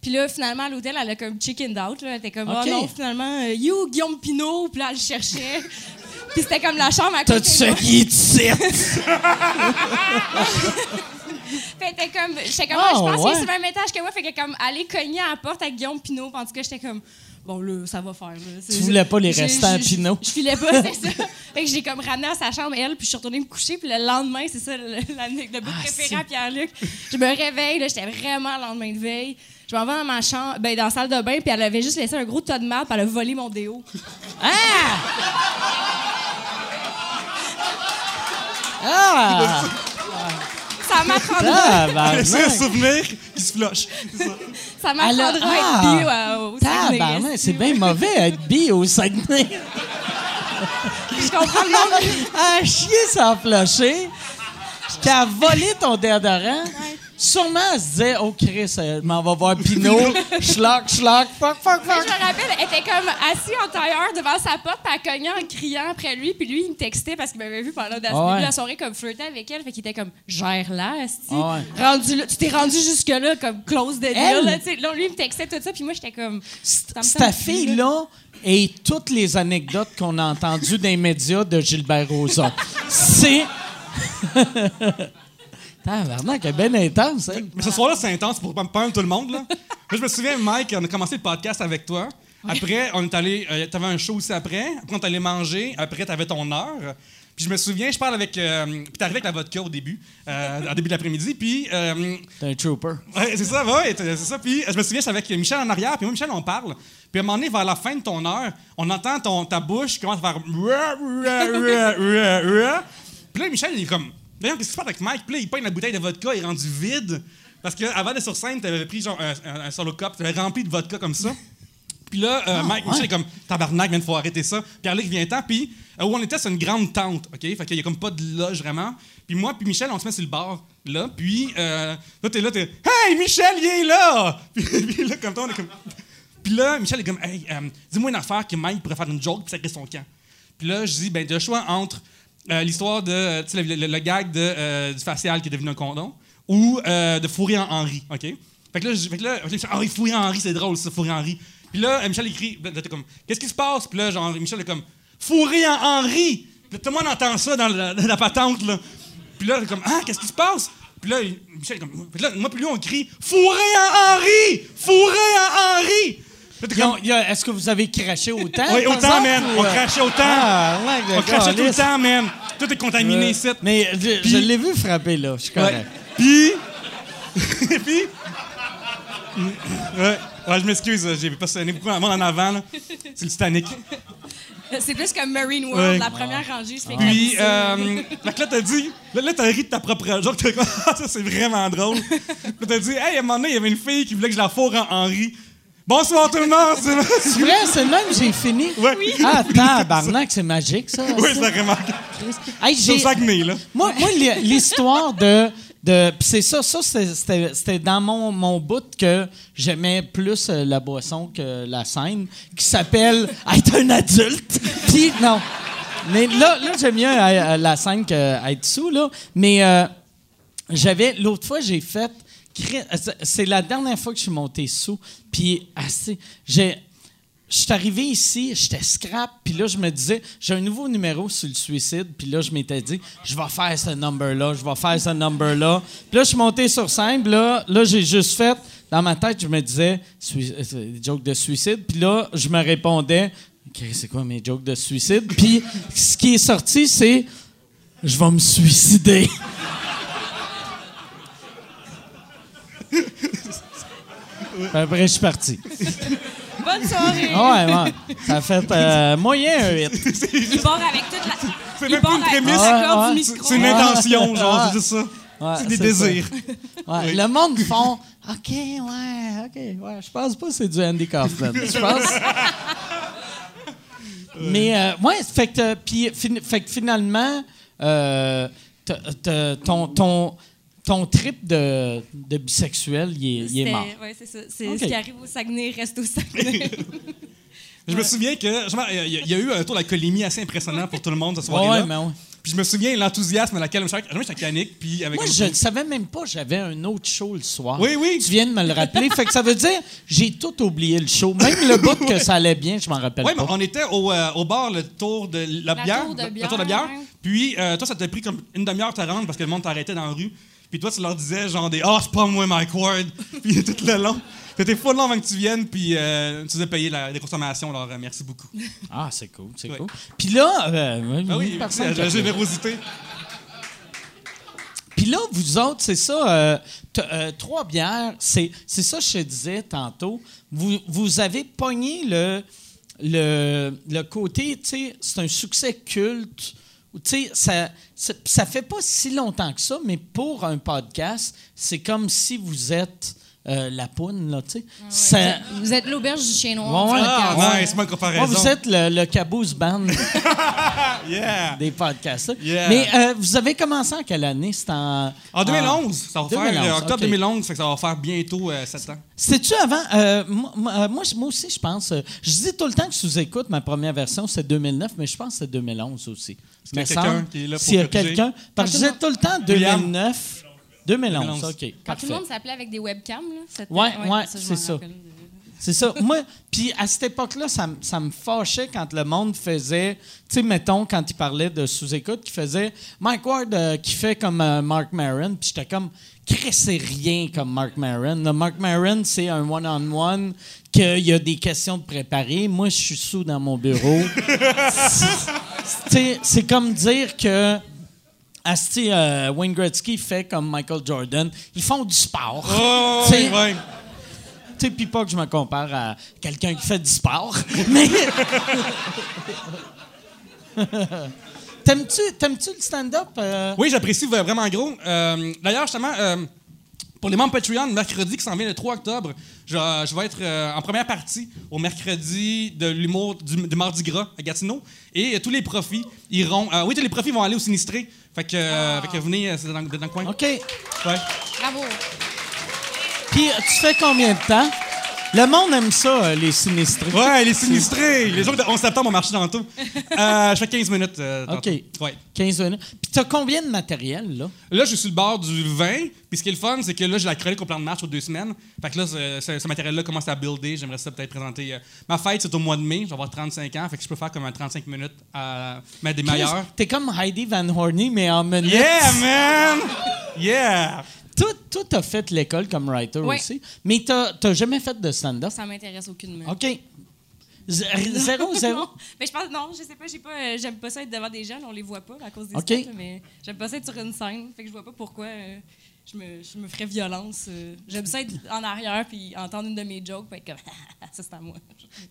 Puis là, finalement, à l'hôtel, elle a comme chicken out. Là. Elle était comme, oh non, finalement, euh, you, Guillaume Pinot. Puis là, elle le cherchait. puis c'était comme la chambre à côté. de moi. qui [laughs] ici? [laughs] Fait était comme. J'étais comme, Ah, ah, je pense ouais. qu'il est sur le même étage que moi. Fait que comme, aller cogner à la porte avec Guillaume Pinot. En tout cas, j'étais comme. Bon, là, ça va faire. là. C'est- Tu voulais pas les restants à Pinot. Je filais pas, c'est [laughs] ça. Fait que j'ai comme ramené à sa chambre, elle, puis je suis retournée me coucher. Puis le lendemain, c'est ça, le, le bout Ah, préféré c'est- à Pierre-Luc. Je me réveille, là, j'étais vraiment le lendemain de veille. Je m'en vais dans ma chambre, ben, dans la salle de bain, puis elle avait juste laissé un gros tas de marde, puis elle a volé mon déo. Ah! [laughs] Ça m'apprendra, Tabarnak! [laughs] C'est un souvenir qui se. C'est ça. [laughs] ça Elle a- m'apprendra à être ah! bio euh, au Saguenay, Tabarnak, c'est bien mauvais être bi au Saguenay. Je comprends le monde. [laughs] Ah, chier sans flusher. Qu'elle a volé ton déodorant. Sûrement, elle se disait, oh Chris, euh, je m'en va voir Pinot. [laughs] Schlock, schlock, fuck, fuck, Mais fuck. je me rappelle, elle était comme assise en tailleur devant sa porte, puis elle cognait en criant après lui, puis lui, il me textait parce qu'il m'avait vu pendant la, Ah ouais. la soirée comme flirter avec elle, fait qu'il était comme gère-la, esti. Ah ouais. Rendu là, tu t'es rendu jusque-là comme close de deal, Elle? là, tu. Là, lui, il me textait tout ça, puis moi, j'étais comme. plus, fille-là et toutes les anecdotes qu'on a entendues dans les médias de Gilbert Rozon. C'est. [laughs] Tabarnak, elle est bien intense, elle. Mais ce soir-là, c'est intense pour pas me tout le monde. Là. [laughs] Moi, je me souviens, Mike, on a commencé le podcast avec toi. Après, on est allé. euh, t'avais un show aussi après. Après, on est allé manger. Après, t'avais ton heure. Puis je me souviens, je parle avec. Euh, puis t'es arrivé avec la vodka au début, euh, au début de l'après-midi. Puis. euh, T'es un trooper. Ouais, c'est ça, ouais, c'est ça. Puis je me souviens, c'est avec Michel en arrière, puis moi, Michel, on parle. Puis à un moment donné, vers la fin de ton heure, on entend ton, ta bouche qui commence à faire. [laughs] [laughs] Puis là, Michel, il est comme. D'ailleurs, qu'est-ce qui se passe avec Mike? Puis là, il pogne la bouteille de vodka, il est rendu vide. Parce qu'avant d'être sur scène, t'avais pris genre un, un- un solo cup, t'avais rempli de vodka comme ça. Puis là, euh, Mike, Michel est comme tabarnak, il faut arrêter ça. Pierre-Luc vient temps, puis euh, où on était, c'est une grande tente, OK? Fait qu'il y a comme pas de loge vraiment. Puis moi, puis Michel, on se met sur le bar, là, puis euh, là, t'es là, t'es Hey, Michel, il est là! [laughs] Puis, puis là, comme toi, on est comme. Puis là, Michel est comme Hey, euh, dis-moi une affaire que Mike pourrait faire une joke, puis ça crée son camp. Puis là, je dis Ben, de choix entre euh, l'histoire de, euh, tu sais, le, gag euh, du facial qui est devenu un condom ou de fourrer en Henri, OK? Fait que là, fait que là, dis, ah oui, fourrer en Henri, c'est drôle, ça, fourrer en Henri. Puis là, Michel écrit, comme, qu'est-ce qui se passe? Puis là, genre, Michel est comme, fourrer en Henri. Puis tout le monde entend ça dans la, patente, là. Puis là, comme, ah, qu'est-ce qui se passe? Puis là, Michel est comme, là, moi, puis lui, on crie, fourrer en Henri! Fourrer en Henri! Comme, Est-ce que vous avez craché autant? oui, autant, exemple, man. ou, On euh, crachait autant. Ah, ouais, on crachait tout le temps, man. Tout est contaminé Euh, ici. Mais je, l'ai vu frapper, là. Je suis correct. Puis. [laughs] puis. Ouais. Ouais, je m'excuse, j'ai pas sonné beaucoup de monde en avant, là. C'est le Titanic. C'est plus comme Marine World, Ouais. la première rangée, c'est Puis, euh, fait que là, t'as dit, là, là, t'as ri de ta propre joke, t'as [laughs] ah, ça, c'est vraiment drôle. Là, t'as dit, hey, à un moment donné, il y avait une fille qui voulait que je la fourre en Henri. Bonsoir tout le monde, c'est vrai, c'est le même que j'ai fini? Ouais. Oui. Ah, tabarnak, c'est magique, ça. Oui, ça. c'est vraiment. Hey, j'ai- là. Moi, moi l'histoire de. de pis c'est ça, ça c'était- c'était c'était dans mon, mon bout que j'aimais plus euh, la boisson que la scène, qui s'appelle être un adulte. [laughs] Puis non. Mais là, là j'aime mieux euh, la scène qu'être sous, là. Mais euh, j'avais. L'autre fois, j'ai fait. Chri- c'est- la dernière fois que je suis monté sous. Puis, assez. Je suis arrivé ici, j'étais scrap, puis là, je me disais, j'ai un nouveau numéro sur le suicide, puis là, je m'étais dit, je vais faire ce number-là, je vais faire ce number-là. Puis là, je suis monté sur scène, là, là j'ai juste fait, dans ma tête, je me disais, euh, jokes de suicide, puis là, je me répondais, OK, c'est quoi mes jokes de suicide? Puis ce qui est sorti, c'est, je vais me suicider. Puis Après, je suis parti. Bonne soirée! Ah ouais, ouais. Ça a fait euh, moyen un hit. Il part avec toute la. C'est même pas une avec prémisse. la corde Ah, du ouais. micro. C'est une intention, genre, c'est juste ça. Ouais, c'est des désirs. Ouais, Le monde font OK, ouais, OK, ouais. Je pense pas que c'est du Andy Kaufman. Je pense. Mais, euh, ouais, fait que, puis, fin- fait que finalement, euh, t'as- t'as- ton, ton, ton trip de, de bisexuel, il est, il est C'était- mort. ouais, c'est ça. C'est ce qui arrive au Saguenay, reste au Saguenay. [laughs] Je me souviens que il y, a- il y a eu un tour d'alcoolémie assez impressionnant pour tout le monde ce Ouais, soir-là. mais ouais. Puis je me souviens l'enthousiasme à laquelle jamais j'étais canique, puis avec Moi, je ne savais même pas que j'avais un autre show le soir. Oui, oui. Tu viens de me le rappeler. fait que ça veut dire j'ai tout oublié le show. Même le bout que ça allait bien, je m'en rappelle Oui, mais pas. on était au, euh, au bar, le tour de la, La bière. tour de le tour de bière. Puis euh, toi, ça t'a pris comme une demi-heure de te rendre parce que le monde t'arrêtait dans la rue. Puis toi, tu leur disais genre des Ah, c'est pas moi, Mike Ward. puis [laughs] tout le long. T'étais full long avant que tu viennes, puis euh, tu nous as payé la, les consommations, alors euh, merci beaucoup. Ah, c'est cool, c'est Ouais. cool. Puis là, euh, Ah oui, qui la a- générosité. Puis là, vous autres, c'est ça, euh, euh, trois bières, c'est, c'est ça que je te disais tantôt. Vous, vous avez pogné le, le, le côté, tu sais, c'est un succès culte. Tu sais, ça, ça, ça fait pas si longtemps que ça, mais pour un podcast, c'est comme si vous êtes euh, la poune, là, tu sais. Ça- Vous êtes l'auberge du chien noir. Ouais, ouais. Ah, podcast. ouais, c'est moi une Ouais, comparaison. vous êtes le, le caboose band [laughs] Yeah! des podcasts. Yeah. Mais euh, vous avez commencé en quelle année? C'était en... En 2011, ça va 2011, faire euh, octobre ok. 2011, fait que ça va faire bientôt 7 ans. C'était-tu avant? euh, moi, moi, euh, moi, je- moi aussi, je pense. euh, je dis tout le temps que sous-écoute, ma première version, c'est 2009, mais je pense que c'est 2011 aussi. Est-ce qu'il y a Me quelqu'un semble. qui est là pour S'il y a quelqu'un. Parce que je disais tout le temps William. 2009. 2011, 2011. OK. Quand tout le monde s'appelait avec des webcams, là. c'était- Ouais, ouais, c'est ça. C'est ça. Moi, puis à cette époque-là, ça, me- ça me fâchait quand le monde faisait, tu sais, mettons, quand il parlait de sous-écoute, qui faisait Mike Ward euh, qui fait comme euh, Mark Maron, puis j'étais comme, c'est rien comme Mark Maron. Le Mark Maron, c'est un one-on-one, qu'il y a des questions de préparer. Moi, je suis sous dans mon bureau. [laughs] C'est comme dire que. Asti, euh, Wayne Gretzky fait comme Michael Jordan. Ils font du sport. Oh, [laughs] tu sais, puis pas que je me compare à quelqu'un qui fait du sport, [laughs] mais... [laughs] T'aimes-tu, t'aimes-tu le stand-up? euh? Oui, j'apprécie vraiment gros. Euh, D'ailleurs, justement, euh, pour les membres Patreon, mercredi qui s'en vient le 3 octobre, je, je vais être euh, en première partie au mercredi de l'humour du, du Mardi Gras à Gatineau. Et euh, tous les profits iront. euh, oui, tous les profits vont aller au sinistré. Fait que, euh, fait que venez, c'est dans, dans le coin. OK. Ouais. Bravo. Puis tu fais combien de temps? Le monde aime ça, euh, les sinistrés. Ouais, les sinistrés! Les jours de 11 septembre ont marché dans tout. Euh, je fais 15 minutes. euh, tantôt. OK. Ouais. 15 minutes. Puis t'as combien de matériel, là? Là, je suis sur le bord du vin. Puis ce qui est le fun, c'est que là, j'ai la chronique au plan de marche aux deux semaines. Fait que là, ce, ce- ce matériel-là commence à builder. J'aimerais ça peut-être présenter. euh, ma fête, c'est au mois de mai. Je vais avoir 35 ans. Fait que je peux faire comme un 35 minutes à mettre des meilleurs. T'es comme Heidi Van Horney, mais en minutes. Yeah, man! Yeah! Toi, toi, t'as fait l'école comme writer Ouais. aussi, mais t'as, t'as jamais fait de stand-up? Ça m'intéresse aucunement. OK. Zéro, [laughs] zéro. Mais je pense non, je sais pas, j'ai pas euh, j'aime pas ça être devant des gens, là, on les voit pas à cause des OK. spots, là, mais j'aime pas ça être sur une scène, fait que je vois pas pourquoi euh, je me, je me ferais violence. euh. j'aime ça être en arrière puis entendre une de mes jokes puis être comme [laughs] ça c'est à moi.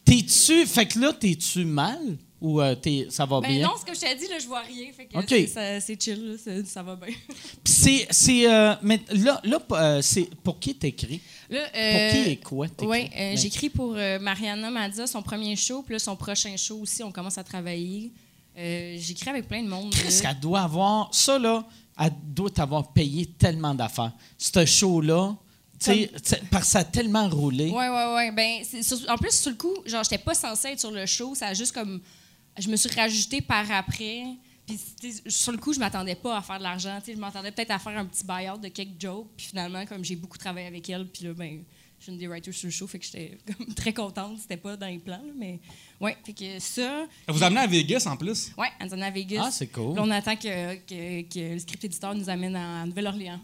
T'es-tu. Fait que là, t'es-tu mal ou euh, t'es, ça va Ben bien? non, ce que je t'ai dit là, je vois rien, fait que c'est, chill, là, c'est- ça va bien. [laughs] Puis c'est. c'est euh, mais là, là euh, c'est pour qui t'écris? Là, Pour qui et quoi t'écris? Oui, Ben, j'écris pour Mariana Mazza, son premier show, puis là, son prochain show aussi, on commence à travailler. J'écris avec plein de monde. Chris, là. elle doit avoir. Ça, là, elle doit t'avoir payé tellement d'affaires. Ce show-là, tu sais, tu- parce que ça a tellement roulé. Ouais, ouais, ouais. Ben, sur- en plus, sur le coup, genre, j'étais pas censée être sur le show. Ça a juste comme. Je me suis rajoutée par après. Puis, sur le coup, je m'attendais pas à faire de l'argent. Tu sais, Je m'attendais peut-être à faire un petit buy-out de quelques jokes. Puis finalement, comme j'ai beaucoup travaillé avec elle, puis là, ben, je suis une des writers sur le show, fait que j'étais [laughs] comme très contente. C'était pas dans les plans, là, mais ouais, fait que ça. Elle vous amenez à Vegas en plus? Ouais, on est à Vegas. Ah, c'est cool. Là, on attend que, que, que le script éditeur nous amène à Nouvelle-Orléans.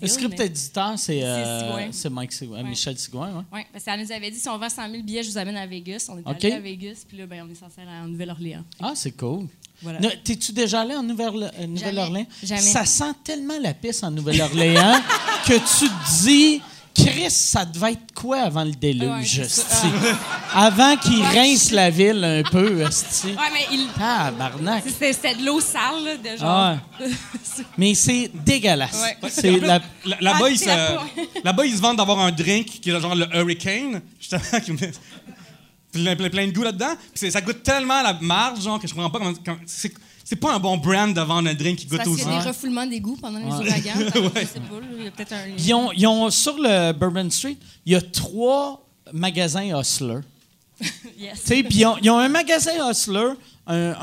Le script mais- éditeur, c'est, euh, Mike Sigouin, Ouais. Michel Sigouin. Ouais. Oui, parce qu'elle nous avait dit si on vend 100 000 billets, je vous amène à Vegas. On est OK. allé à Vegas, puis là, ben, on est censé aller en Nouvelle-Orléans. Ah, c'est cool. Voilà. T'es-tu déjà allé en Nouvelle- euh, Nouvelle-Orléans? Jamais. Ça sent tellement la pisse en Nouvelle-Orléans [laughs] que tu te dis, Chris, ça devait être quoi avant le Ouais, déluge? esti? Avant qu'il rince la ville un peu, esti. Ouais, mais il... Ah, barnac. c'était de l'eau sale, là, de genre. Ah [laughs] Mais c'est dégueulasse. Ouais. C'est la... Là- Là-bas, Ah, ils, se- la- là-bas, ils se vendent d'avoir un drink qui est genre le Hurricane, justement, qui met plein, plein- plein de goût là-dedans. Puis ça goûte tellement la marge, genre, que je comprends pas comment. comment- c'est pas un bon brand de vendre un drink qui goûte parce qu'il y a des refoulements d'égout pendant les ouragans. [laughs] Je sais pas, là, il y a peut-être un lien. Ils ont, ils ont- sur le Bourbon Street, il y a trois magasins Hustler. [laughs] Yes. Puis ils ont, ils ont un magasin Hustler, un,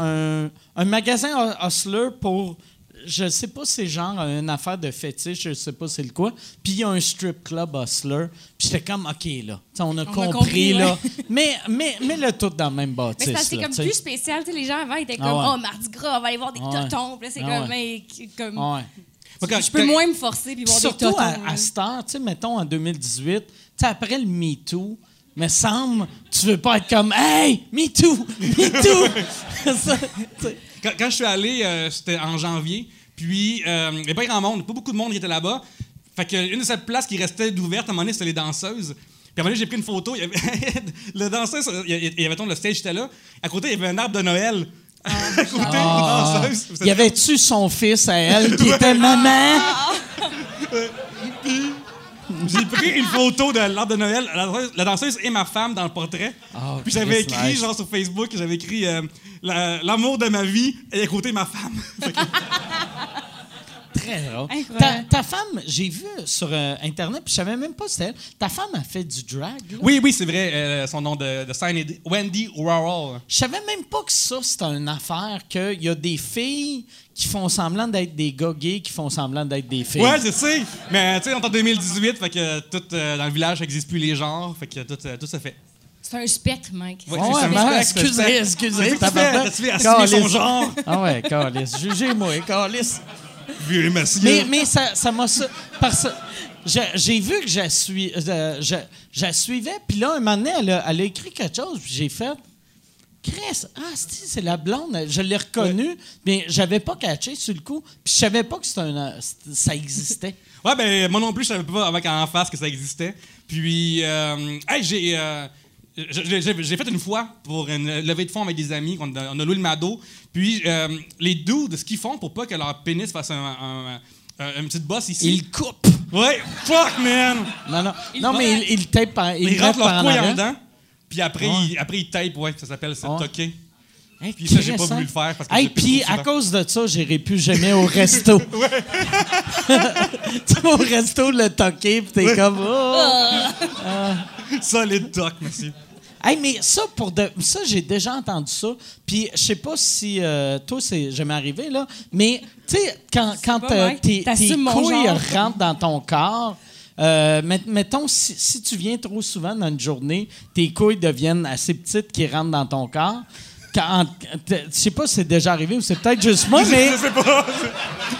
un- un magasin Hustler pour, je sais pas, c'est genre une affaire de fétiche, je sais pas c'est le quoi. Puis il y a un strip club Hustler. Puis j'étais comme, OK, là, on a compris, là. [laughs] mais, mais, mais le tout dans le même Mais bâtisse. que c'est comme plus spécial. Tu sais, les gens avant étaient comme, Ah ouais. oh, Mardi Gras, on va aller voir des Ah ouais. totons. Puis là, c'est Ah comme, ouais. mais, comme quand- je peux quand- moins me forcer puis voir des Surtout totons. à, là. à cette heure, tu sais, mettons en 2018, tu sais, après le Me Too, me semble, tu veux pas être comme Hey, Me Too, Me Too. [laughs] [laughs] Ça, quand je suis allé, euh, c'était en janvier, puis euh, il n'y avait pas grand monde, pas beaucoup de monde qui était là-bas. Fait que une de ces places qui restait d'ouverte, à un moment donné, c'était les danseuses. Puis à un moment donné, j'ai pris une photo, il y avait [laughs] le danseuse, il y avait, il mettons, le stage était là. À côté, il y avait un arbre de Noël. [laughs] à côté, une danseuse. Y avait-tu son fils à elle qui était maman? J'ai pris une photo de l'arbre de Noël, la danseuse, la danseuse et ma femme dans le portrait. Oh, puis j'avais écrit, nice. genre sur Facebook, j'avais écrit euh, la- l'amour de ma vie et à côté ma femme. [laughs] Très drôle. Ta, ta femme, j'ai vu sur euh, Internet, puis je savais même pas c'était elle. Ta femme a fait du drag. là? oui, oui, c'est vrai, euh, son nom de, de scène est Wendy Warhol. Je savais même pas que ça, c'était une affaire, qu'il y a des filles qui font semblant d'être des gars gays qui font semblant d'être des filles. Ouais, je sais. Mais tu sais, on est en 2018, fait que tout euh, dans le village, n'existe plus les genres, fait que tout, euh, tout se fait. C'est un spectre, Mike. Ouais, Ouais, c'est un man, spectre, excusez, excusez. T'as-tu fait assumer son genre? Ah ouais, calice. Jugez-moi. Vieux monsieur. Mais, mais ça ça m'a... ça- parce j'ai j'ai vu que je la suis, euh, je, je la suivais, puis là, un moment donné, elle a, elle a écrit quelque chose, puis j'ai fait... Chris, ah, c'est c'est la blonde. Je l'ai reconnue, mais j'avais pas catché sur le coup. Puis je savais pas que c'était un, ça existait. [laughs] Ouais, ben moi non plus, je savais pas avec en face que ça existait. Puis, euh, hey, j'ai, euh, j'ai, fait une fois pour une levée de fonds avec des amis, on a, on a loué le Mado. Puis, euh, les dudes, ce qu'ils font pour pas que leur pénis fasse un, un- un- une petite bosse ici. Il coupe. Ouais, fuck, man! Non, non. non, mais il, il tape par, il Ils rentrent leur couille en dedans. Puis après, ils, après, ils tapent, ouais, ça s'appelle Ouais. toquer. Hey, Puis ça, j'ai pas voulu hein? le faire parce que Hey, puis à cause de ça, j'irai plus jamais au resto. [laughs] [laughs] tu vas au resto, le toquer, puis t'es comme. Oh. [laughs] Solide toc, merci. Hey, mais ça, pour de, ça, j'ai déjà entendu ça. Puis je sais pas si euh, toi, c'est jamais arrivé, là. Mais tu sais, quand, quand euh, tes, tes couilles rentrent dans ton corps. Euh, met- mettons, si, si tu viens trop souvent dans une journée, tes couilles deviennent assez petites qui rentrent dans ton corps. Je sais pas si c'est déjà arrivé ou c'est peut-être juste moi, [laughs] mais Je sais pas.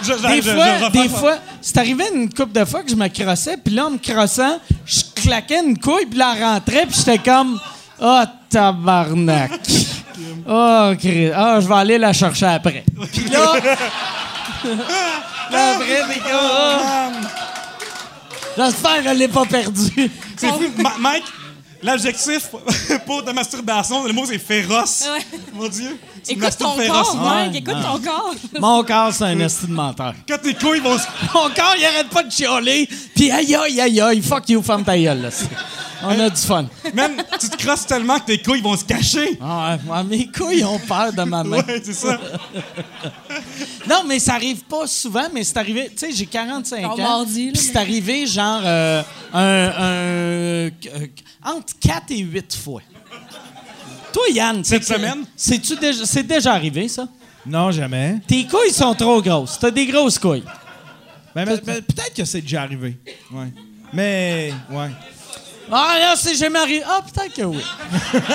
Je- je- des je- fois, des fois, c'est arrivé une couple de fois que je me crossais, puis là, en me crossant, je claquais une couille, puis là, elle rentrait, puis j'étais comme, oh, tabarnak. Oh, Christ. Je vais aller la chercher après. Puis là, [laughs] après, oh. J'espère qu'elle l'ait pas perdue. [laughs] C'est fou. Ma- Mike, l'adjectif pour ta masturbation, le mot c'est féroce. Ouais. Mon Dieu. Tu Écoute ton corps. Mike. Écoute ton corps. Mon corps, c'est un esti de menteur. [laughs] Quand tes couilles vont se. Mon corps, il arrête pas de chialer, puis aïe, aïe, aïe, aïe, fuck you, ferme ta gueule, là. On a du fun. Même, tu te crosses tellement que tes couilles vont se cacher. Ah ouais, mes couilles ont peur de ma main. Ouais, c'est ça. [laughs] Non, mais ça arrive pas souvent, mais c'est arrivé. Tu sais, j'ai 45 Ton ans. puis c'est arrivé genre euh, un, un- euh, entre 4 et 8 fois. Toi, Yann, Cette c'est- semaine? C'est-tu déjà, c'est déjà arrivé, ça? Non, jamais. Tes couilles sont trop grosses. T'as des grosses couilles. Ben, mais- mais peut-être que c'est déjà arrivé. Ouais. Mais, ouais. Ah, là, c'est jamais arrivé. Ah, peut-être que oui. [laughs]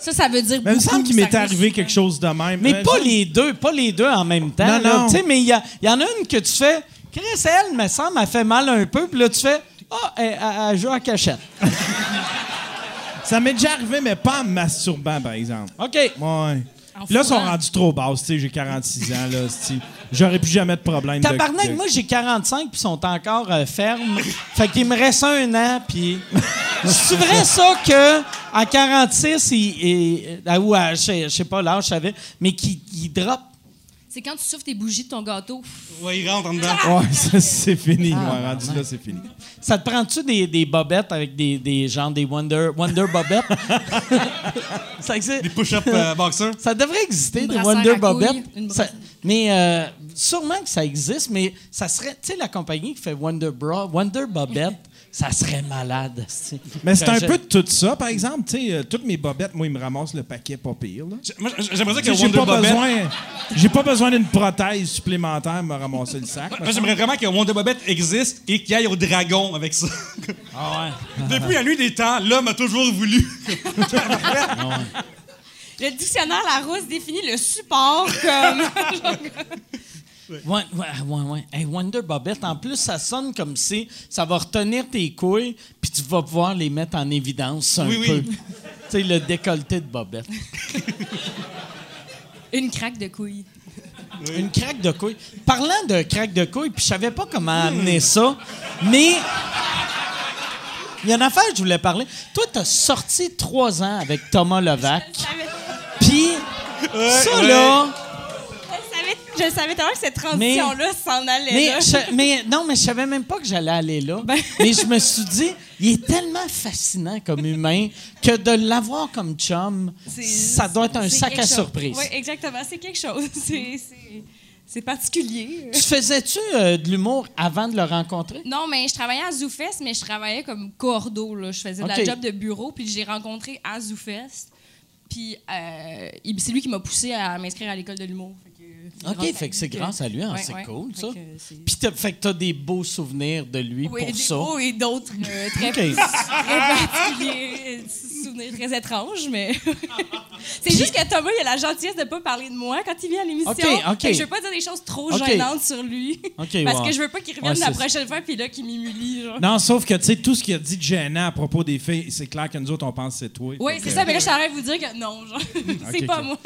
Ça, ça veut dire Mais il me beaucoup semble qu'il ça risque. arrivé quelque chose de même. Mais Euh, pas les deux, pas les deux en même temps. Non, là. non. Tu sais, mais il y, a- il y en a une que tu fais. Chris, elle, me semble, elle fait mal un peu. Puis là, tu fais. Ah, elle, elle- elle joue à cachette. [laughs] Ça m'est déjà arrivé, mais pas en masturbant, par exemple. OK. Ouais. Là, ils sont rendus trop sais, j'ai 46 ans, là. J'aurais plus jamais de problème. Tabarnak, de- moi, j'ai 45 puis sont encore euh, fermes. fait qu'il me reste un an, puis... C'est vrai, ça, que à 46, il, il- ah, ou à, je sais- pas l'âge, je savais, mais qu'il il drop. C'est quand tu souffles tes bougies de ton gâteau. Ouais, il rentre en dedans. Ouais, ça, c'est fini. Ah, ouais, rendu là, c'est fini. Ça te prend-tu des, des bobettes avec des, des genre des Wonder, Wonder bobettes? [laughs] ça existe? Des push-up euh, boxers. Ça devrait exister, Une des Wonder Bobettes. Ça- mais euh, sûrement que ça existe, mais ça serait, tu sais, la compagnie qui fait Wonder Bra, Wonder Bobette, ça serait malade. c'est- Mais c'est un je- peu de tout ça, par exemple. Tu sais, euh, toutes mes bobettes, moi, ils me ramassent le paquet pas pire. là. Moi, j'aimerais ça que Wonder pas, Bobette. besoin, j'ai pas besoin d'une prothèse supplémentaire pour me ramasser le sac. Moi, j'aimerais vraiment que Wonder Bobette existe et qu'il aille au dragon avec ça. Ah ouais. [laughs] Depuis la nuit des temps, l'homme a toujours voulu. [laughs] [laughs] Le dictionnaire Larousse définit le support comme. Ouais, ouais, ouais, ouais. Hey, Wonder Bobette, en plus, ça sonne comme si ça va retenir tes couilles, puis tu vas pouvoir les mettre en évidence un Oui, oui. peu. tu sais, le décolleté de Bobette. [laughs] Une craque de couilles. Une craque de couilles. Parlant de craque de couilles, puis je savais pas comment amener ça, mais il y a une affaire que je voulais parler. Toi, t'as sorti trois ans avec Thomas Levac, puis ça, ouais. là... je savais, tellement que cette transition-là s'en allait Mais, là. je- mais non, mais je savais même pas que j'allais aller là. Ben- Mais je me suis dit, il est tellement fascinant comme humain que de l'avoir comme chum, ça doit être un sac à chose. surprise. Oui, exactement. C'est quelque chose. [laughs] C'est- particulier. Tu faisais-tu euh, de l'humour avant de le rencontrer? Non, mais je travaillais à ZooFest, mais je travaillais comme cordeau. Là. Je faisais de la job de bureau, puis j'ai rencontré à ZooFest. Puis euh, c'est lui qui m'a poussé à m'inscrire à l'école de l'humour. OK, grâce à fait que c'est lui grâce à lui, hein, Ouais, c'est ouais. cool, ça. Puis t'as, fait que t'as des beaux souvenirs de lui Oui, pour des ça. beaux et d'autres [laughs] euh, très, OK. très particuliers, euh, souvenirs très étranges, mais [laughs] c'est juste que Thomas, il a la gentillesse de pas parler de moi quand il vient à l'émission. OK, OK. Fait que Je veux pas dire des choses trop gênantes sur lui, OK, [laughs] parce ouais. que je veux pas qu'il revienne Ouais, la prochaine fois puis là qu'il m'humilie. Non, sauf que, tu sais, tout ce qu'il a dit de gênant à propos des filles, c'est clair que nous autres, on pense que c'est toi. Oui, c'est ça, mais là, je suis en train de vous dire que non, genre, c'est pas OK. moi.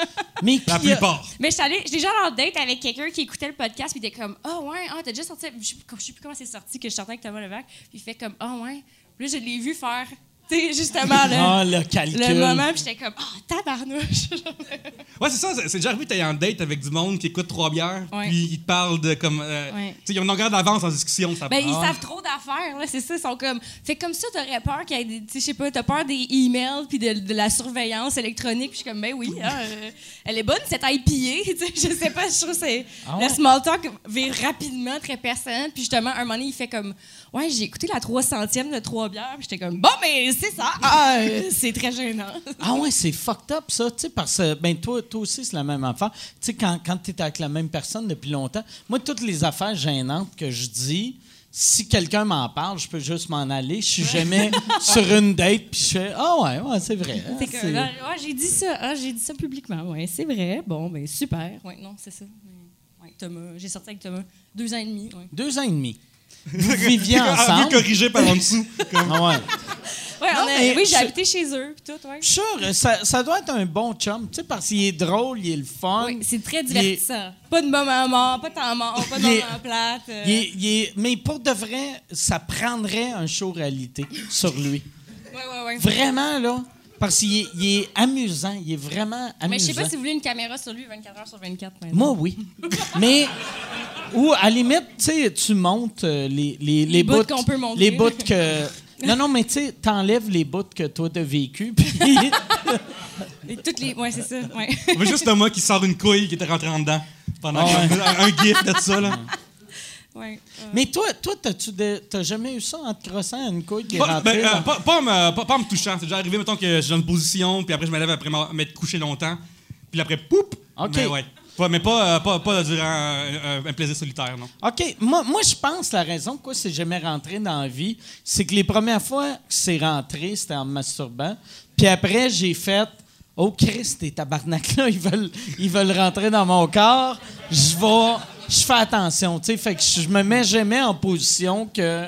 Mais La plupart. Mais je suis allée- j'étais genre en date avec quelqu'un qui écoutait le podcast, puis il était comme, ah ouais, ah, t'as déjà sorti, je sais plus comment c'est sorti, que je sortais avec Thomas Levac, puis il fait comme, ah ouais. Puis là, je l'ai vu faire, sais, justement, le, Ah, le calcul. le moment, puis j'étais comme, ah, tabarnouche. [laughs] Ouais, c'est ça. c'est- C'est déjà arrivé que t'es en date avec du monde qui écoute trois bières, Ouais. puis ils te parlent de comme. euh, Ouais. Tu sais, ils ont une longueur d'avance en discussion. Ça Ben, ils Ah. savent trop d'affaires, là, c'est ça. Ils sont comme. Fait que comme ça, t'aurais peur qu'il y ait des. Tu sais, je sais pas, t'as peur des emails puis de, de la surveillance électronique. Puis je suis comme, ben oui, [laughs] hein, euh, elle est bonne, cette IPA. [laughs] Tu sais, je sais pas, je trouve que c'est. Ah ouais? Le small talk vire rapidement, très personnel. Puis justement, un moment donné, il fait comme, ouais, j'ai écouté la 300e de trois bières. Puis j'étais comme, bon, mais c'est ça. Ah, euh, c'est très gênant. Ah ouais, c'est fucked up ça, tu sais, parce que ben toi, toi aussi c'est la même affaire. Tu sais, quand, quand tu es avec la même personne depuis longtemps, moi toutes les affaires gênantes que je dis, si quelqu'un m'en parle, je peux juste m'en aller. Je suis jamais [laughs] sur une date puis je fais ah ouais, ouais, c'est vrai. hein, C'est que, là, ouais, j'ai dit ça. Ah, j'ai dit ça publiquement. Ouais, c'est vrai. Bon, ben super. Ouais, non, c'est ça. Ouais, Thomas, j'ai sorti avec Thomas deux ans et demi. Ouais. Deux ans et demi. Vous viviez [laughs] Ah, ensemble. corrigé par en dessous. Comme- [laughs] Ah ouais. Ouais, Non, on a- mais oui, j'ai je- habité chez eux, puis tout, ouais. Je suis sûr, ça, ça doit être un bon chum, tu sais, parce qu'il est drôle, il est le fun. Oui, c'est très Il est- divertissant. Pas de moment mort, pas de temps mort, pas de moment plate. euh. il est- il est- mais pour de vrai, ça prendrait un show réalité sur lui. Ouais, ouais, ouais. Vraiment, là. Parce qu'il est, il est amusant. Il est vraiment amusant. Mais je sais pas si vous voulez une caméra sur lui 24 heures sur 24. maintenant. Moi, oui. Mais, ou à la limite, tu sais, tu montes euh, les, les, les, bouts qu'on peut montrer. Les bouts que. [laughs] Non, non, mais tu sais, t'enlèves les bouts que toi t'as vécu, puis. [laughs] Et toutes les... Ouais, c'est ça. Ouais. On veut juste Thomas qui sort une couille qui était rentrée en dedans. Pendant Ah un, un gif de ça, là. Ouais. euh, mais toi, toi t'as-tu de- t'as jamais eu ça en te crossant une couille qui est Pas, rentrée? ben, euh, dans- pas, pas en me, pas- pas en me touchant. C'est déjà arrivé, mettons, que je suis dans une position, puis après, je me lève après m'être couché longtemps. Puis après, poup! OK. Mais ouais. Pas- mais pas, euh, pas, pas durant un, plaisir solitaire, non. OK. Moi, moi je pense que la raison pourquoi c'est jamais rentré dans la vie, c'est que les premières fois que c'est rentré, c'était en me masturbant. Puis après, j'ai fait Oh Christ, tes tabarnak-là, ils veulent, ils veulent rentrer dans mon corps. Je vais. Je fais attention, tu sais. Fait que je me mets jamais en position que.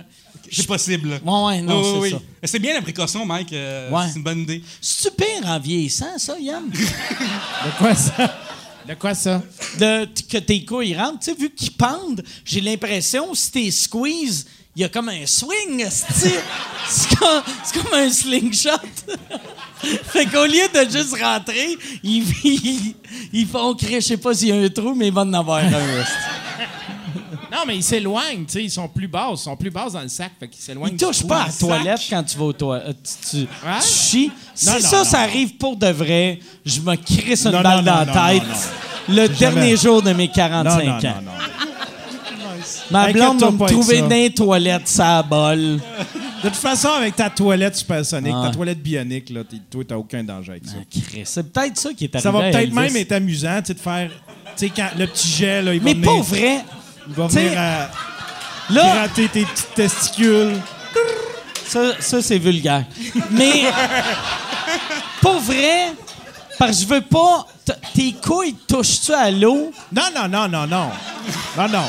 C'est possible. Ouais, ouais, non, Oui, c'est oui, ça. C'est bien la précaution, Mike. euh, Ouais. C'est une bonne idée. C'est-tu pire en vieillissant, ça, Yann? [laughs] De quoi ça? De quoi ça? De, que tes couilles rentrent. Tu sais, vu qu'ils pendent, j'ai l'impression, si t'es squeeze, il y a comme un swing, c'est comme, un slingshot. [laughs] fait qu'au lieu de juste rentrer, ils, ils, ils font crier, je sais pas s'il y a un trou, mais il va en avoir un. Non, mais ils s'éloignent, tu sais, ils sont plus bas, ils sont plus bas dans le sac, fait qu'ils s'éloignent. Ils touchent pas à la le toilette quand tu vas aux toilettes. Tu, tu- Hein? tu chies. Si Non, non, ça, non, ça arrive pour de vrai, je me crisse une balle dans la tête le Jamais. dernier jour de mes 45 Non, non, ans. Ma blonde va me trouver dans les toilettes, ça bol. De toute façon, avec ta toilette supersonique, Ah. ta toilette bionique, là, toi, t'as aucun danger avec ça. Ah, C'est peut-être ça qui est arrivé. Ça va peut-être même être amusant, tu sais, de faire. Tu sais, quand le petit jet, là, il va Mais venir, pas vrai. il va venir à Là, gratter tes petits testicules. ça, ça c'est vulgaire. Mais, pas vrai, parce que je veux pas. Tes couilles touchent-tu à l'eau? Non, non, non, non, non. Non, non.